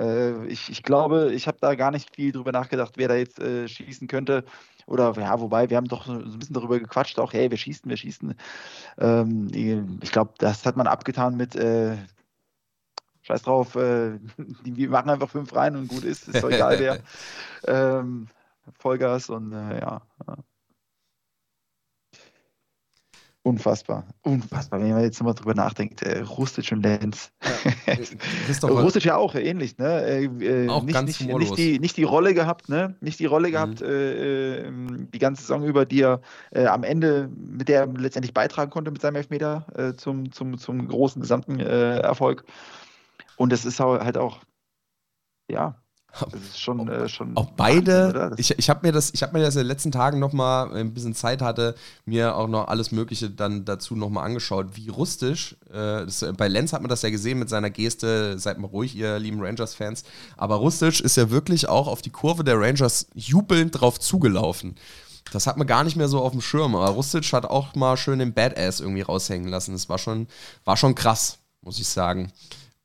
ich, ich glaube, ich habe da gar nicht viel drüber nachgedacht, wer da jetzt schießen könnte. Oder ja, wobei, wir haben doch so ein bisschen darüber gequatscht, auch, hey, wir schießen, wir schießen. Ähm, ich glaube, das hat man abgetan mit äh, Scheiß drauf, äh, wir machen einfach fünf rein und gut ist, ist doch egal wer. ähm, Vollgas und äh, ja. Unfassbar, unfassbar, wenn man jetzt nochmal drüber nachdenkt. Äh, Rustic und Lenz. Ja, Rustic ja auch ähnlich, ne? Äh, äh auch nicht, ganz nicht, nicht, die, nicht die Rolle gehabt, ne? Nicht die Rolle mhm. gehabt, äh, ähm, die ganze Saison über, die er äh, am Ende, mit der er letztendlich beitragen konnte mit seinem Elfmeter äh, zum, zum, zum großen gesamten Erfolg. Und es ist halt auch, ja, das ist schon, äh, schon auch beide. Wahnsinn, ich ich habe mir das, ich habe mir das in den letzten Tagen noch mal ein bisschen Zeit hatte, mir auch noch alles Mögliche dann dazu noch mal angeschaut, wie rustisch. Äh, das, bei Lenz hat man das ja gesehen mit seiner Geste. Seid mal ruhig, ihr lieben Rangers-Fans. Aber rustisch ist ja wirklich auch auf die Kurve der Rangers jubelnd drauf zugelaufen. Das hat man gar nicht mehr so auf dem Schirm. Aber Rustic hat auch mal schön den Badass irgendwie raushängen lassen. Das war schon, war schon krass, muss ich sagen.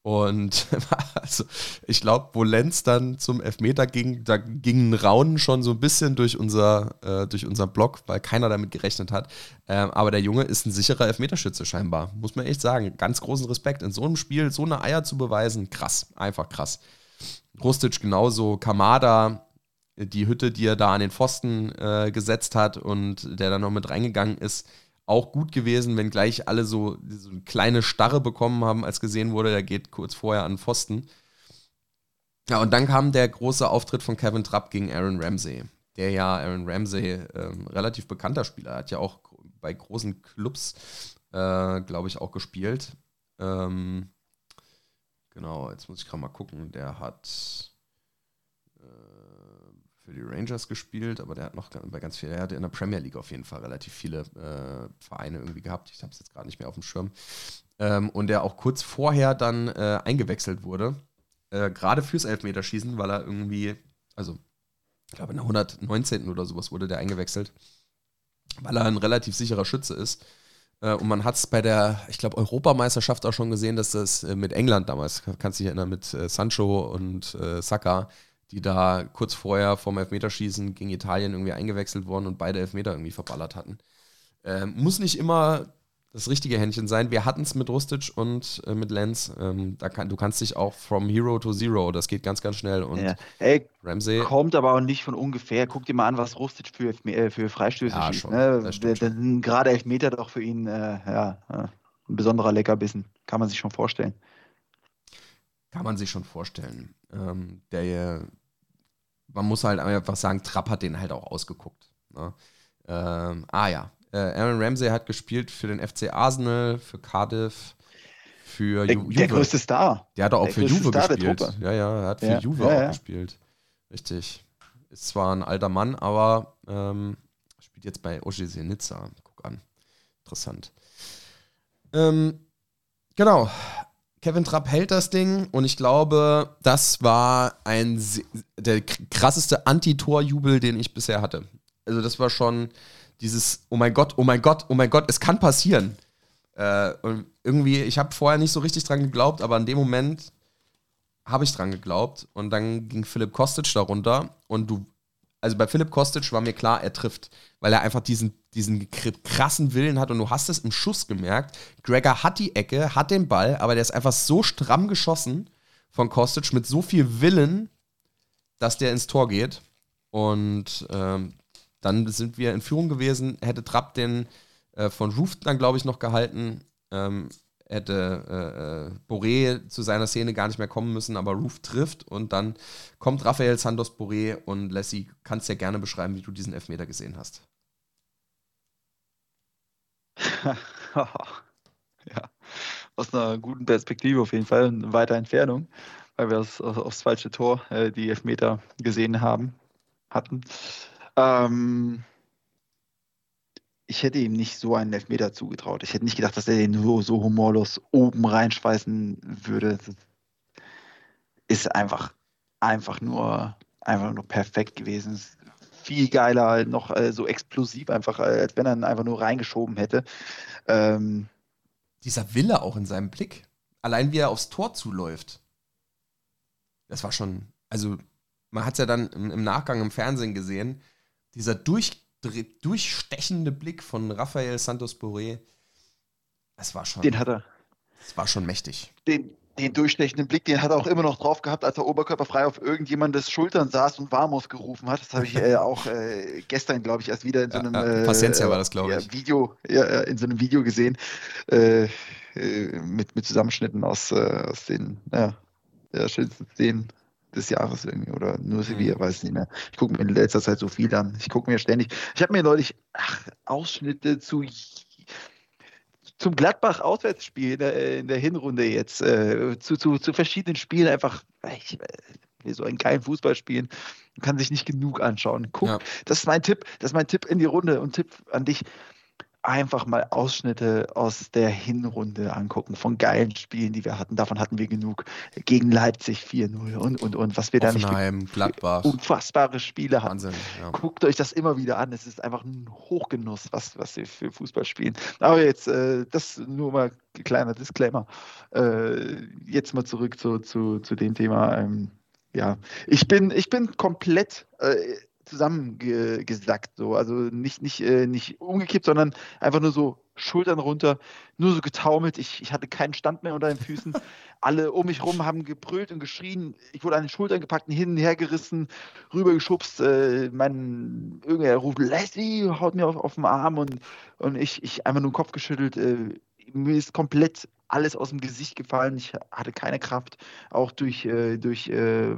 Und also, ich glaube, wo Lenz dann zum Elfmeter ging, da ging ein Raunen schon so ein bisschen durch unser, äh, durch unseren Block, weil keiner damit gerechnet hat. Ähm, aber der Junge ist ein sicherer Elfmeterschütze scheinbar, muss man echt sagen. Ganz großen Respekt. In so einem Spiel so eine Eier zu beweisen, krass, einfach krass. Rustic genauso, Kamada, die Hütte, die er da an den Pfosten äh, gesetzt hat und der dann noch mit reingegangen ist auch gut gewesen, wenn gleich alle so, so eine kleine Starre bekommen haben, als gesehen wurde, der geht kurz vorher an Pfosten. Ja, und dann kam der große Auftritt von Kevin Trapp gegen Aaron Ramsey, der ja Aaron Ramsey ähm, relativ bekannter Spieler hat ja auch bei großen Clubs, äh, glaube ich, auch gespielt. Ähm, genau, jetzt muss ich gerade mal gucken. Der hat für die Rangers gespielt, aber der hat noch bei ganz vielen, er hatte in der Premier League auf jeden Fall relativ viele äh, Vereine irgendwie gehabt. Ich habe es jetzt gerade nicht mehr auf dem Schirm. Ähm, und der auch kurz vorher dann äh, eingewechselt wurde, äh, gerade fürs Elfmeterschießen, weil er irgendwie, also ich glaube in der 119. oder sowas wurde der eingewechselt, weil er ein relativ sicherer Schütze ist. Äh, und man hat es bei der, ich glaube, Europameisterschaft auch schon gesehen, dass das äh, mit England damals, kannst du dich erinnern, mit äh, Sancho und Saka, die da kurz vorher vom Elfmeterschießen gegen Italien irgendwie eingewechselt wurden und beide Elfmeter irgendwie verballert hatten. Ähm, muss nicht immer das richtige Händchen sein. Wir hatten es mit Rustic und äh, mit Lenz. Ähm, da kann, du kannst dich auch from Hero to Zero, das geht ganz, ganz schnell. Und Ja. Ey, Ramsey, kommt aber auch nicht von ungefähr. Guck dir mal an, was Rustic für, äh, für Freistöße Ja, schießt. schon. Ne? Gerade Elfmeter doch für ihn äh, ja, ein besonderer Leckerbissen. Kann man sich schon vorstellen. kann man sich schon vorstellen. Ähm, der, man muss halt einfach sagen, Trapp hat den halt auch ausgeguckt. Ne? Ähm, ah ja, äh, Aaron Ramsey hat gespielt für den FC Arsenal, für Cardiff, für Der, Ju der Juve. größte Star. Der hat auch der für Juve Star gespielt. Ja, ja, er hat für Ja, Juve ja, auch ja. gespielt. Richtig. Ist zwar ein alter Mann, aber ähm, spielt jetzt bei OGC Nizza. Guck an. Interessant. Ähm, genau. Kevin Trapp hält das Ding und ich glaube, das war ein der krasseste Anti-Tor-Jubel, den ich bisher hatte. Also das war schon dieses, oh mein Gott, oh mein Gott, oh mein Gott, es kann passieren. Äh, und irgendwie, ich habe vorher nicht so richtig dran geglaubt, aber in dem Moment habe ich dran geglaubt und dann ging Philipp Kostic darunter und du, also bei Philipp Kostic war mir klar, er trifft, weil er einfach diesen, diesen kr- krassen Willen hat und du hast es im Schuss gemerkt. Gregor hat die Ecke, hat den Ball, aber der ist einfach so stramm geschossen von Kostic mit so viel Willen, dass der ins Tor geht und ähm, dann sind wir in Führung gewesen, hätte Trapp den äh, von Roof dann, glaube ich, noch gehalten. Ähm, hätte äh, äh, Boré zu seiner Szene gar nicht mehr kommen müssen, aber Roof trifft und dann kommt Rafael Santos Boré und Lassie, kannst ja gerne beschreiben, wie du diesen Elfmeter gesehen hast. ja, aus einer guten Perspektive auf jeden Fall, in weiter Entfernung, weil wir das aufs falsche Tor äh, die Elfmeter gesehen haben, hatten. Ähm, ich hätte ihm nicht so einen Elfmeter zugetraut. Ich hätte nicht gedacht, dass er den so, so humorlos oben reinschweißen würde. Das ist einfach, einfach nur, einfach nur perfekt gewesen. Viel geiler, noch äh, so explosiv einfach, äh, als wenn er ihn einfach nur reingeschoben hätte. Ähm, Dieser Wille auch in seinem Blick, allein wie er aufs Tor zuläuft, das war schon, also man hat es ja dann im, im Nachgang im Fernsehen gesehen, dieser durchdre- durchstechende Blick von Rafael Santos Boré, das war schon, den hat er. das war schon mächtig. den, den durchstechenden Blick, den hat er auch immer noch drauf gehabt, als er oberkörperfrei auf irgendjemandes Schultern saß und Vamos gerufen hat. Das habe ich äh, auch äh, gestern, glaube ich, erst wieder in so Ja, einem ja, äh, Paciencia war das, glaube ja, ich. Video, ja, ja, in so einem Video gesehen, äh, äh, mit, mit Zusammenschnitten aus, äh, aus den ja, schönsten Szenen des Jahres irgendwie oder nur Sevilla, Mhm. weiß ich nicht mehr. Ich gucke mir in letzter Zeit so viel an. Ich gucke mir ständig. Ich habe mir neulich ach, Ausschnitte zu zum Gladbach-Auswärtsspiel in der, in der Hinrunde jetzt, äh, zu, zu, zu verschiedenen Spielen einfach, ich äh, will so einen geilen Fußball spielen, man kann sich nicht genug anschauen. Guck, Ja. das ist mein Tipp, das ist mein Tipp in die Runde und Tipp an dich. Einfach mal Ausschnitte aus der Hinrunde angucken von geilen Spielen, die wir hatten. Davon hatten wir genug. Gegen Leipzig 4-0 und, und, und was wir da nicht Gladbach, unfassbare Spiele hatten. Wahnsinn. Ja. Guckt euch das immer wieder an. Es ist einfach ein Hochgenuss, was, was wir für Fußball spielen. Aber jetzt, äh, das nur mal ein kleiner Disclaimer. Äh, jetzt mal zurück zu, zu, zu dem Thema. Ähm, ja, ich bin, ich bin komplett äh, zusammengesackt. So. Also nicht, nicht, äh, nicht umgekippt, sondern einfach nur so Schultern runter, nur so getaumelt. Ich, ich hatte keinen Stand mehr unter den Füßen. Alle um mich rum haben gebrüllt und geschrien. Ich wurde an den Schultern gepackt, hin und her gerissen, rübergeschubst. Äh, mein, irgendwer ruft, Lassie, haut mir auf, auf den Arm und, und ich, ich einfach nur den Kopf geschüttelt. Äh, mir ist komplett alles aus dem Gesicht gefallen. Ich hatte keine Kraft, auch durch, äh, durch äh,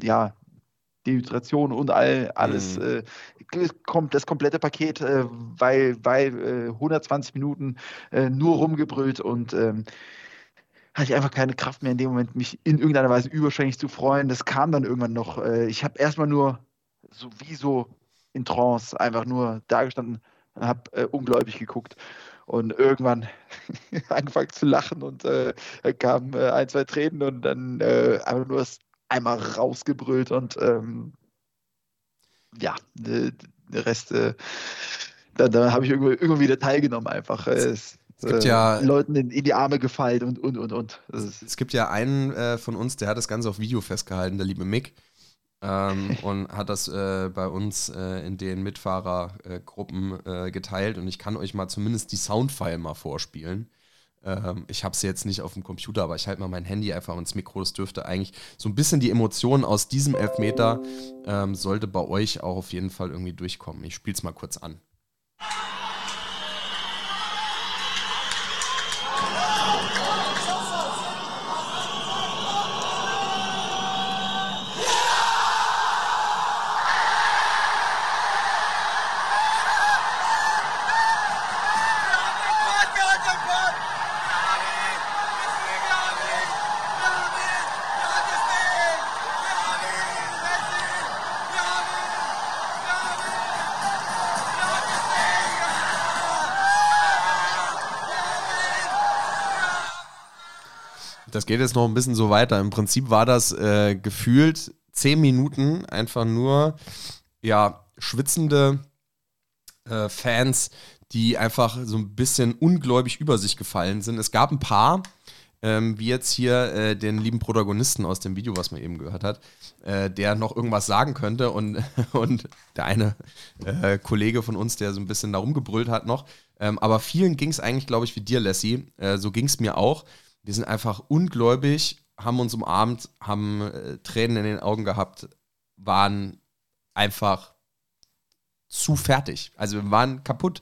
ja, Dehydration und all, alles. Mhm. Äh, kommt das komplette Paket, äh, weil, weil äh, 120 Minuten äh, nur rumgebrüllt und ähm, hatte ich einfach keine Kraft mehr in dem Moment, mich in irgendeiner Weise überschwänglich zu freuen. Das kam dann irgendwann noch. Äh, ich habe erstmal nur so wie so in Trance einfach nur dagestanden und habe äh, ungläubig geguckt und irgendwann angefangen zu lachen und äh, da kamen äh, ein, zwei Tränen und dann äh, einfach nur das einmal rausgebrüllt und ähm, ja, der, der Rest, äh, da, da habe ich irgendwie, irgendwie wieder teilgenommen einfach. Es, Es gibt äh, ja- Leuten in, in die Arme gefallen und und und und. Es gibt ja einen äh, von uns, der hat das Ganze auf Video festgehalten, der liebe Mick. ähm, und hat das äh, bei uns äh, in den Mitfahrergruppen äh, geteilt und ich kann euch mal zumindest die Soundfile mal vorspielen. Ähm, ich habe sie jetzt nicht auf dem Computer, aber ich halte mal mein Handy einfach ins Mikro. Das dürfte eigentlich so ein bisschen die Emotionen aus diesem Elfmeter ähm, sollte bei euch auch auf jeden Fall irgendwie durchkommen. Ich spiele es mal kurz an. Das geht jetzt noch ein bisschen so weiter. Im Prinzip war das äh, gefühlt zehn Minuten einfach nur ja, schwitzende äh, Fans, die einfach so ein bisschen ungläubig über sich gefallen sind. Es gab ein paar, ähm, wie jetzt hier äh, den lieben Protagonisten aus dem Video, was man eben gehört hat, äh, der noch irgendwas sagen könnte und, und der eine äh, Kollege von uns, der so ein bisschen da rumgebrüllt hat noch. Ähm, aber vielen ging es eigentlich, glaube ich, wie dir, Lassie. Äh, so ging es mir auch. Wir sind einfach ungläubig, haben uns umarmt, haben äh, Tränen in den Augen gehabt, waren einfach zu fertig. Also wir waren kaputt.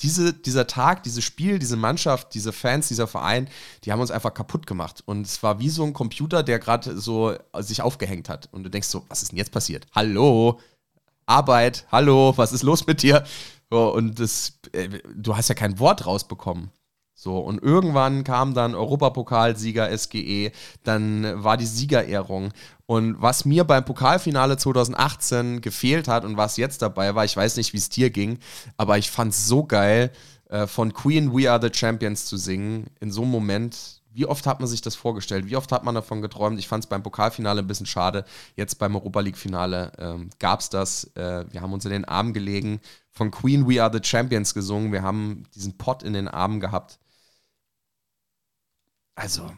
Diese, dieser Tag, dieses Spiel, diese Mannschaft, diese Fans, dieser Verein, die haben uns einfach kaputt gemacht. Und es war wie so ein Computer, der gerade so sich aufgehängt hat. Und du denkst so, was ist denn jetzt passiert? Hallo? Arbeit, hallo, was ist los mit dir? Und das, äh, du hast ja kein Wort rausbekommen. So, und irgendwann kam dann Europapokalsieger SGE, dann war die Siegerehrung. Und was mir beim Pokalfinale 2018 gefehlt hat und was jetzt dabei war, ich weiß nicht, wie es dir ging, aber ich fand es so geil, äh, von Queen We Are the Champions zu singen, in so einem Moment. Wie oft hat man sich das vorgestellt? Wie oft hat man davon geträumt? Ich fand es beim Pokalfinale ein bisschen schade. Jetzt beim Europa League-Finale ähm, gab es das. Äh, wir haben uns in den Armen gelegen, von Queen We Are the Champions gesungen. Wir haben diesen Pott in den Armen gehabt. Also,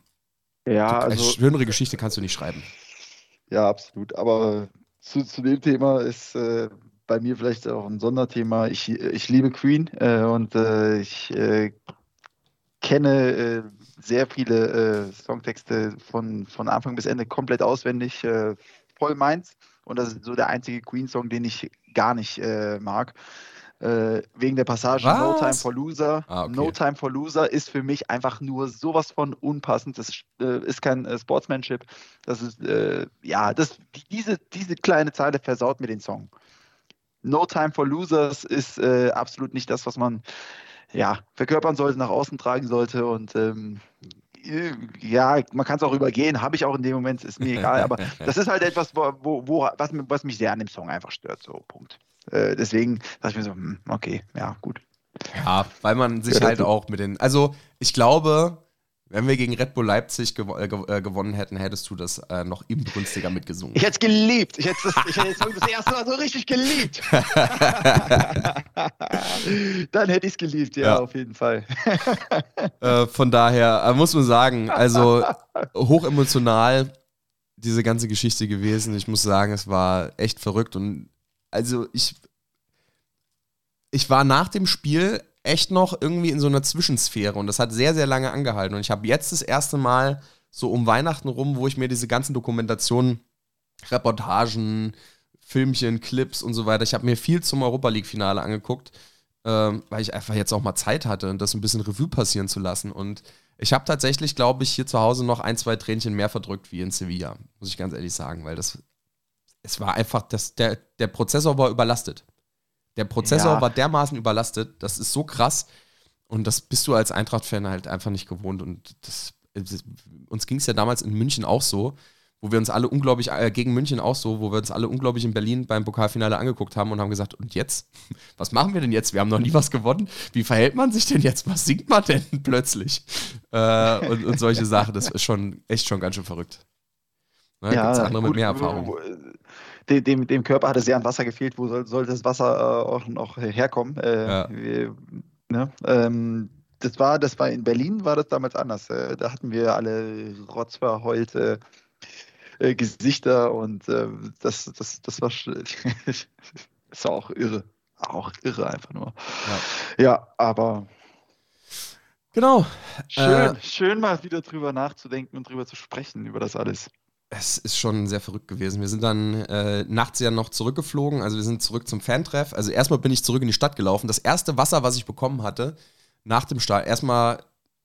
Ja, eine also, schönere Geschichte kannst du nicht schreiben. ja, absolut. Aber zu, zu dem Thema ist äh, bei mir vielleicht auch ein Sonderthema. Ich, ich liebe Queen äh, und äh, ich äh, kenne äh, sehr viele äh, Songtexte von, von Anfang bis Ende komplett auswendig. Voll meins. Und das ist so der einzige Queen-Song, den ich gar nicht mag. Äh, wegen der Passage No Was? Time for Loser. Ah, okay. No Time for Loser ist für mich einfach nur sowas von unpassend. Das äh, ist kein äh, Sportsmanship. Das ist, äh, ja, das, diese, diese kleine Zeile versaut mir den Song. No Time for Losers ist äh, absolut nicht das, was man ja, verkörpern sollte, nach außen tragen sollte. Und ähm, äh, ja, man kann es auch übergehen, habe ich auch in dem Moment, ist mir egal. Aber das ist halt etwas, wo, wo, was, was mich sehr an dem Song einfach stört. So, Punkt. Äh, deswegen dachte ich mir so, hm, okay, ja, gut. Ja, weil man sich Ja, halt auch mit den. Also, ich glaube, wenn wir gegen Red Bull Leipzig gew äh, gew- äh, gewonnen hätten, hättest du das äh, noch inbrünstiger mitgesungen. Ich hätte es geliebt. Ich hätte das, ich hätte das erste Mal so richtig geliebt. Dann hätte ich es geliebt, ja, Ja. auf jeden Fall. Äh, von daher äh, muss man sagen, also hochemotional diese ganze Geschichte gewesen. Ich muss sagen, es war echt verrückt und also ich ich war nach dem Spiel echt noch irgendwie in so einer Zwischensphäre und das hat sehr sehr lange angehalten und ich habe jetzt das erste Mal so um Weihnachten rum, wo ich mir diese ganzen Dokumentationen, Reportagen, Filmchen, Clips und so weiter, ich habe mir viel zum Europa League Finale angeguckt ähm, weil ich einfach jetzt auch mal Zeit hatte das ein bisschen Revue passieren zu lassen. Und ich habe tatsächlich, glaube ich, hier zu Hause noch ein, zwei Tränchen mehr verdrückt wie in Sevilla, muss ich ganz ehrlich sagen, weil das, es war einfach, das, der, der Prozessor war überlastet. Der Prozessor Ja. war dermaßen überlastet, das ist so krass und das bist du als Eintracht-Fan halt einfach nicht gewohnt und das, das uns ging es ja damals in München auch so, wo wir uns alle unglaublich, äh, gegen München auch so, wo wir uns alle unglaublich in Berlin beim Pokalfinale angeguckt haben und haben gesagt, und jetzt? Was machen wir denn jetzt? Wir haben noch nie was gewonnen. Wie verhält man sich denn jetzt? Was singt man denn plötzlich? Äh, und, und solche Sachen, das ist schon echt schon ganz schön verrückt. Ne, gibt's andere mit gut, mehr Erfahrung. Dem, dem, dem Körper hatte sehr an Wasser gefehlt. Wo soll, sollte das Wasser äh, auch noch herkommen? Äh, Ja. wir, ne? ähm, das, war, das war in Berlin, war das damals anders. Äh, da hatten wir alle rotzverheult äh, äh, Gesichter und äh, das, das, das war, das war auch irre. Auch irre einfach nur. Ja, ja aber. Genau. Schön, äh, schön mal wieder drüber nachzudenken und drüber zu sprechen, über das alles. Es ist schon sehr verrückt gewesen. Wir sind dann äh, nachts ja noch zurückgeflogen. Also wir sind zurück zum Fantreff. Also erstmal bin ich zurück in die Stadt gelaufen. Das erste Wasser, was ich bekommen hatte, nach dem Start, erstmal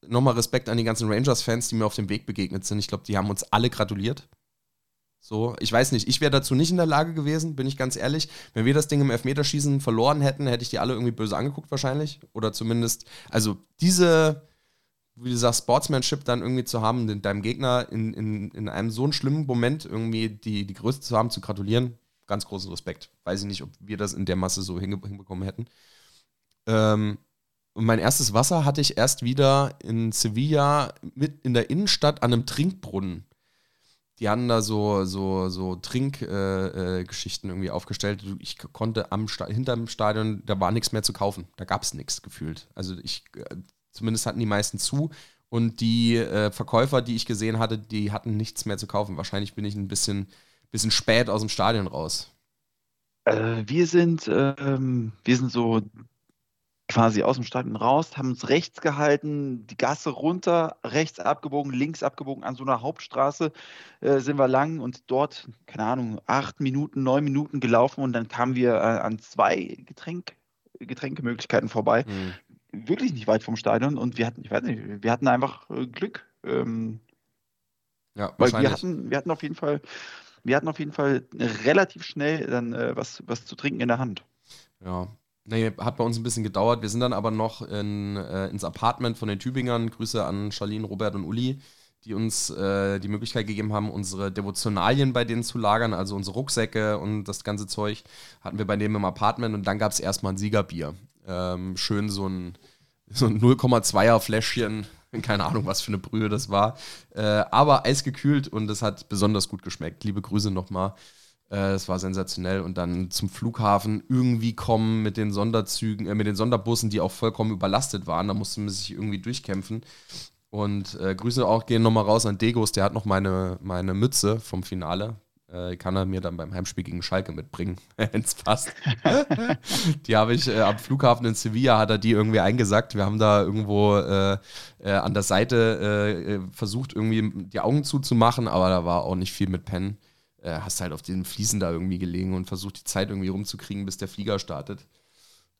nochmal Respekt an die ganzen Rangers-Fans, die mir auf dem Weg begegnet sind. Ich glaube, die haben uns alle gratuliert. So, ich weiß nicht, ich wäre dazu nicht in der Lage gewesen, bin ich ganz ehrlich. Wenn wir das Ding im Elfmeterschießen verloren hätten, hätte ich die alle irgendwie böse angeguckt wahrscheinlich. Oder zumindest, also diese, wie du sagst, Sportsmanship dann irgendwie zu haben, deinem Gegner in, in, in einem so einen schlimmen Moment irgendwie die, die Größe zu haben, zu gratulieren, ganz großen Respekt. Weiß ich nicht, ob wir das in der Masse so hinbekommen hätten. Ähm, und mein erstes Wasser hatte ich erst wieder in Sevilla mit in der Innenstadt an einem Trinkbrunnen. Die hatten da so, so, so Trinkgeschichten äh, äh, irgendwie aufgestellt. Ich konnte am Sta hinterm Stadion, da war nichts mehr zu kaufen. Da gab es nichts gefühlt. Also ich, äh, zumindest hatten die meisten zu. Und die äh, Verkäufer, die ich gesehen hatte, die hatten nichts mehr zu kaufen. Wahrscheinlich bin ich ein bisschen, bisschen spät aus dem Stadion raus. Äh, wir sind, ähm, wir sind so quasi aus dem Stadion raus, haben uns rechts gehalten, die Gasse runter, rechts abgebogen, links abgebogen, an so einer Hauptstraße äh, sind wir lang und dort, keine Ahnung, acht Minuten, neun Minuten gelaufen und dann kamen wir äh, an zwei Getränk, Getränkemöglichkeiten vorbei. Mhm. Wirklich nicht weit vom Stadion und wir hatten, ich weiß nicht, wir hatten einfach äh, Glück. Ähm, ja, weil wir hatten, wir hatten auf jeden Fall, wir hatten auf jeden Fall relativ schnell dann äh, was, was zu trinken in der Hand. Ja, Nee, hat bei uns ein bisschen gedauert. Wir sind dann aber noch in, äh, ins Apartment von den Tübingern. Grüße an Charlene, Robert und Uli, die uns äh, die Möglichkeit gegeben haben, unsere Devotionalien bei denen zu lagern, also unsere Rucksäcke und das ganze Zeug hatten wir bei denen im Apartment und dann gab es erstmal ein Siegerbier. Ähm, schön so ein, so ein 0,2er Fläschchen, keine Ahnung, was für eine Brühe das war, äh, aber eisgekühlt und es hat besonders gut geschmeckt. Liebe Grüße nochmal. Es äh, war sensationell. Und dann zum Flughafen irgendwie kommen mit den Sonderzügen, äh, mit den Sonderbussen, die auch vollkommen überlastet waren. Da musste man sich irgendwie durchkämpfen. Und äh, Grüße auch gehen nochmal raus an Degos, der hat noch meine, meine Mütze vom Finale. Äh, kann er mir dann beim Heimspiel gegen Schalke mitbringen, wenn es passt. die habe ich äh, am Flughafen in Sevilla, hat er die irgendwie eingesackt. Wir haben da irgendwo äh, äh an der Seite äh, versucht, irgendwie die Augen zuzumachen, aber da war auch nicht viel mit Pennen äh, hast halt auf den Fliesen da irgendwie gelegen und versucht, die Zeit irgendwie rumzukriegen, bis der Flieger startet.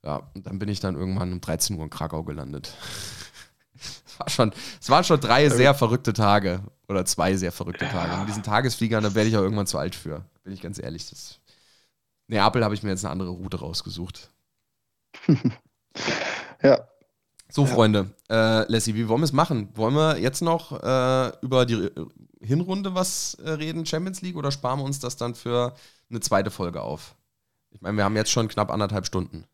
Ja, und dann bin ich dann irgendwann um 13 Uhr in Krakau gelandet. es, war schon, es waren schon drei sehr verrückte Tage oder zwei sehr verrückte Tage. Und diesen Tagesfliegern, da werde ich auch irgendwann zu alt für, bin ich ganz ehrlich. Das Neapel habe ich mir jetzt eine andere Route rausgesucht. ja. So, Freunde, äh, Lassie, wie wollen wir es machen? Wollen wir jetzt noch äh, über die Hinrunde was äh, reden, Champions League, oder sparen wir uns das dann für eine zweite Folge auf? Ich meine, wir haben jetzt schon knapp anderthalb Stunden.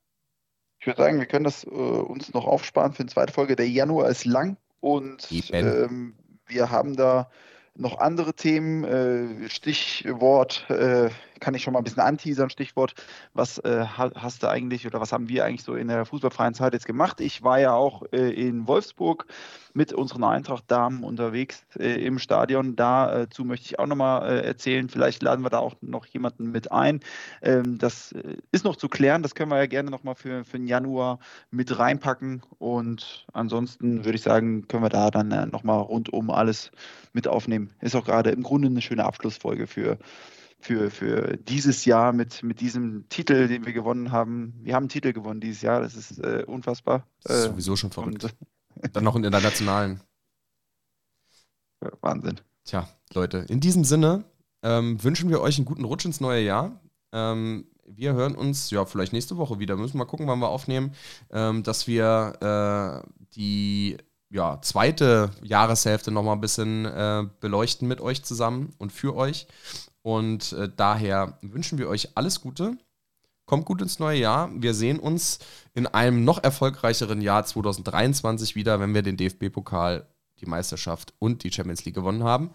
Ich würde sagen, wir können das äh, uns noch aufsparen für eine zweite Folge. Der Januar ist lang und ähm, wir haben da noch andere Themen. Äh, Stichwort äh, kann ich schon mal ein bisschen anteasern. Stichwort, was äh, hast du eigentlich oder was haben wir eigentlich so in der fußballfreien Zeit jetzt gemacht? Ich war ja auch äh, in Wolfsburg mit unseren Eintracht-Damen unterwegs äh, im Stadion. Dazu möchte ich auch nochmal äh, erzählen. Vielleicht laden wir da auch noch jemanden mit ein. Ähm, das äh, ist noch zu klären. Das können wir ja gerne nochmal für, für den Januar mit reinpacken. Und ansonsten würde ich sagen, können wir da dann äh, nochmal rundum alles mit aufnehmen. Ist auch gerade im Grunde eine schöne Abschlussfolge für für, für dieses Jahr mit, mit diesem Titel, den wir gewonnen haben. Wir haben einen Titel gewonnen dieses Jahr, das ist äh, unfassbar. Das ist sowieso schon verrückt. Und, Dann noch in der nationalen. Wahnsinn. Tja, Leute, in diesem Sinne ähm, wünschen wir euch einen guten Rutsch ins neue Jahr. Ähm, wir hören uns ja vielleicht nächste Woche wieder. Müssen wir mal gucken, wann wir aufnehmen, ähm, dass wir äh, die ja, zweite Jahreshälfte nochmal ein bisschen äh, beleuchten mit euch zusammen und für euch. Und äh, daher wünschen wir euch alles Gute. Kommt gut ins neue Jahr. Wir sehen uns in einem noch erfolgreicheren Jahr 2023 wieder, wenn wir den DFB-Pokal, die Meisterschaft und die Champions League gewonnen haben.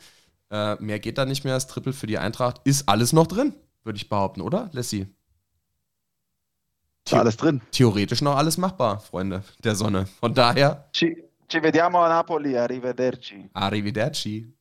Äh, mehr geht da nicht mehr. Das Triple für die Eintracht ist alles noch drin, würde ich behaupten, oder, Lassie? Ist alles drin. Theoretisch noch alles machbar, Freunde der Sonne. Von daher. Ci, ci vediamo a Napoli. Arrivederci. Arrivederci.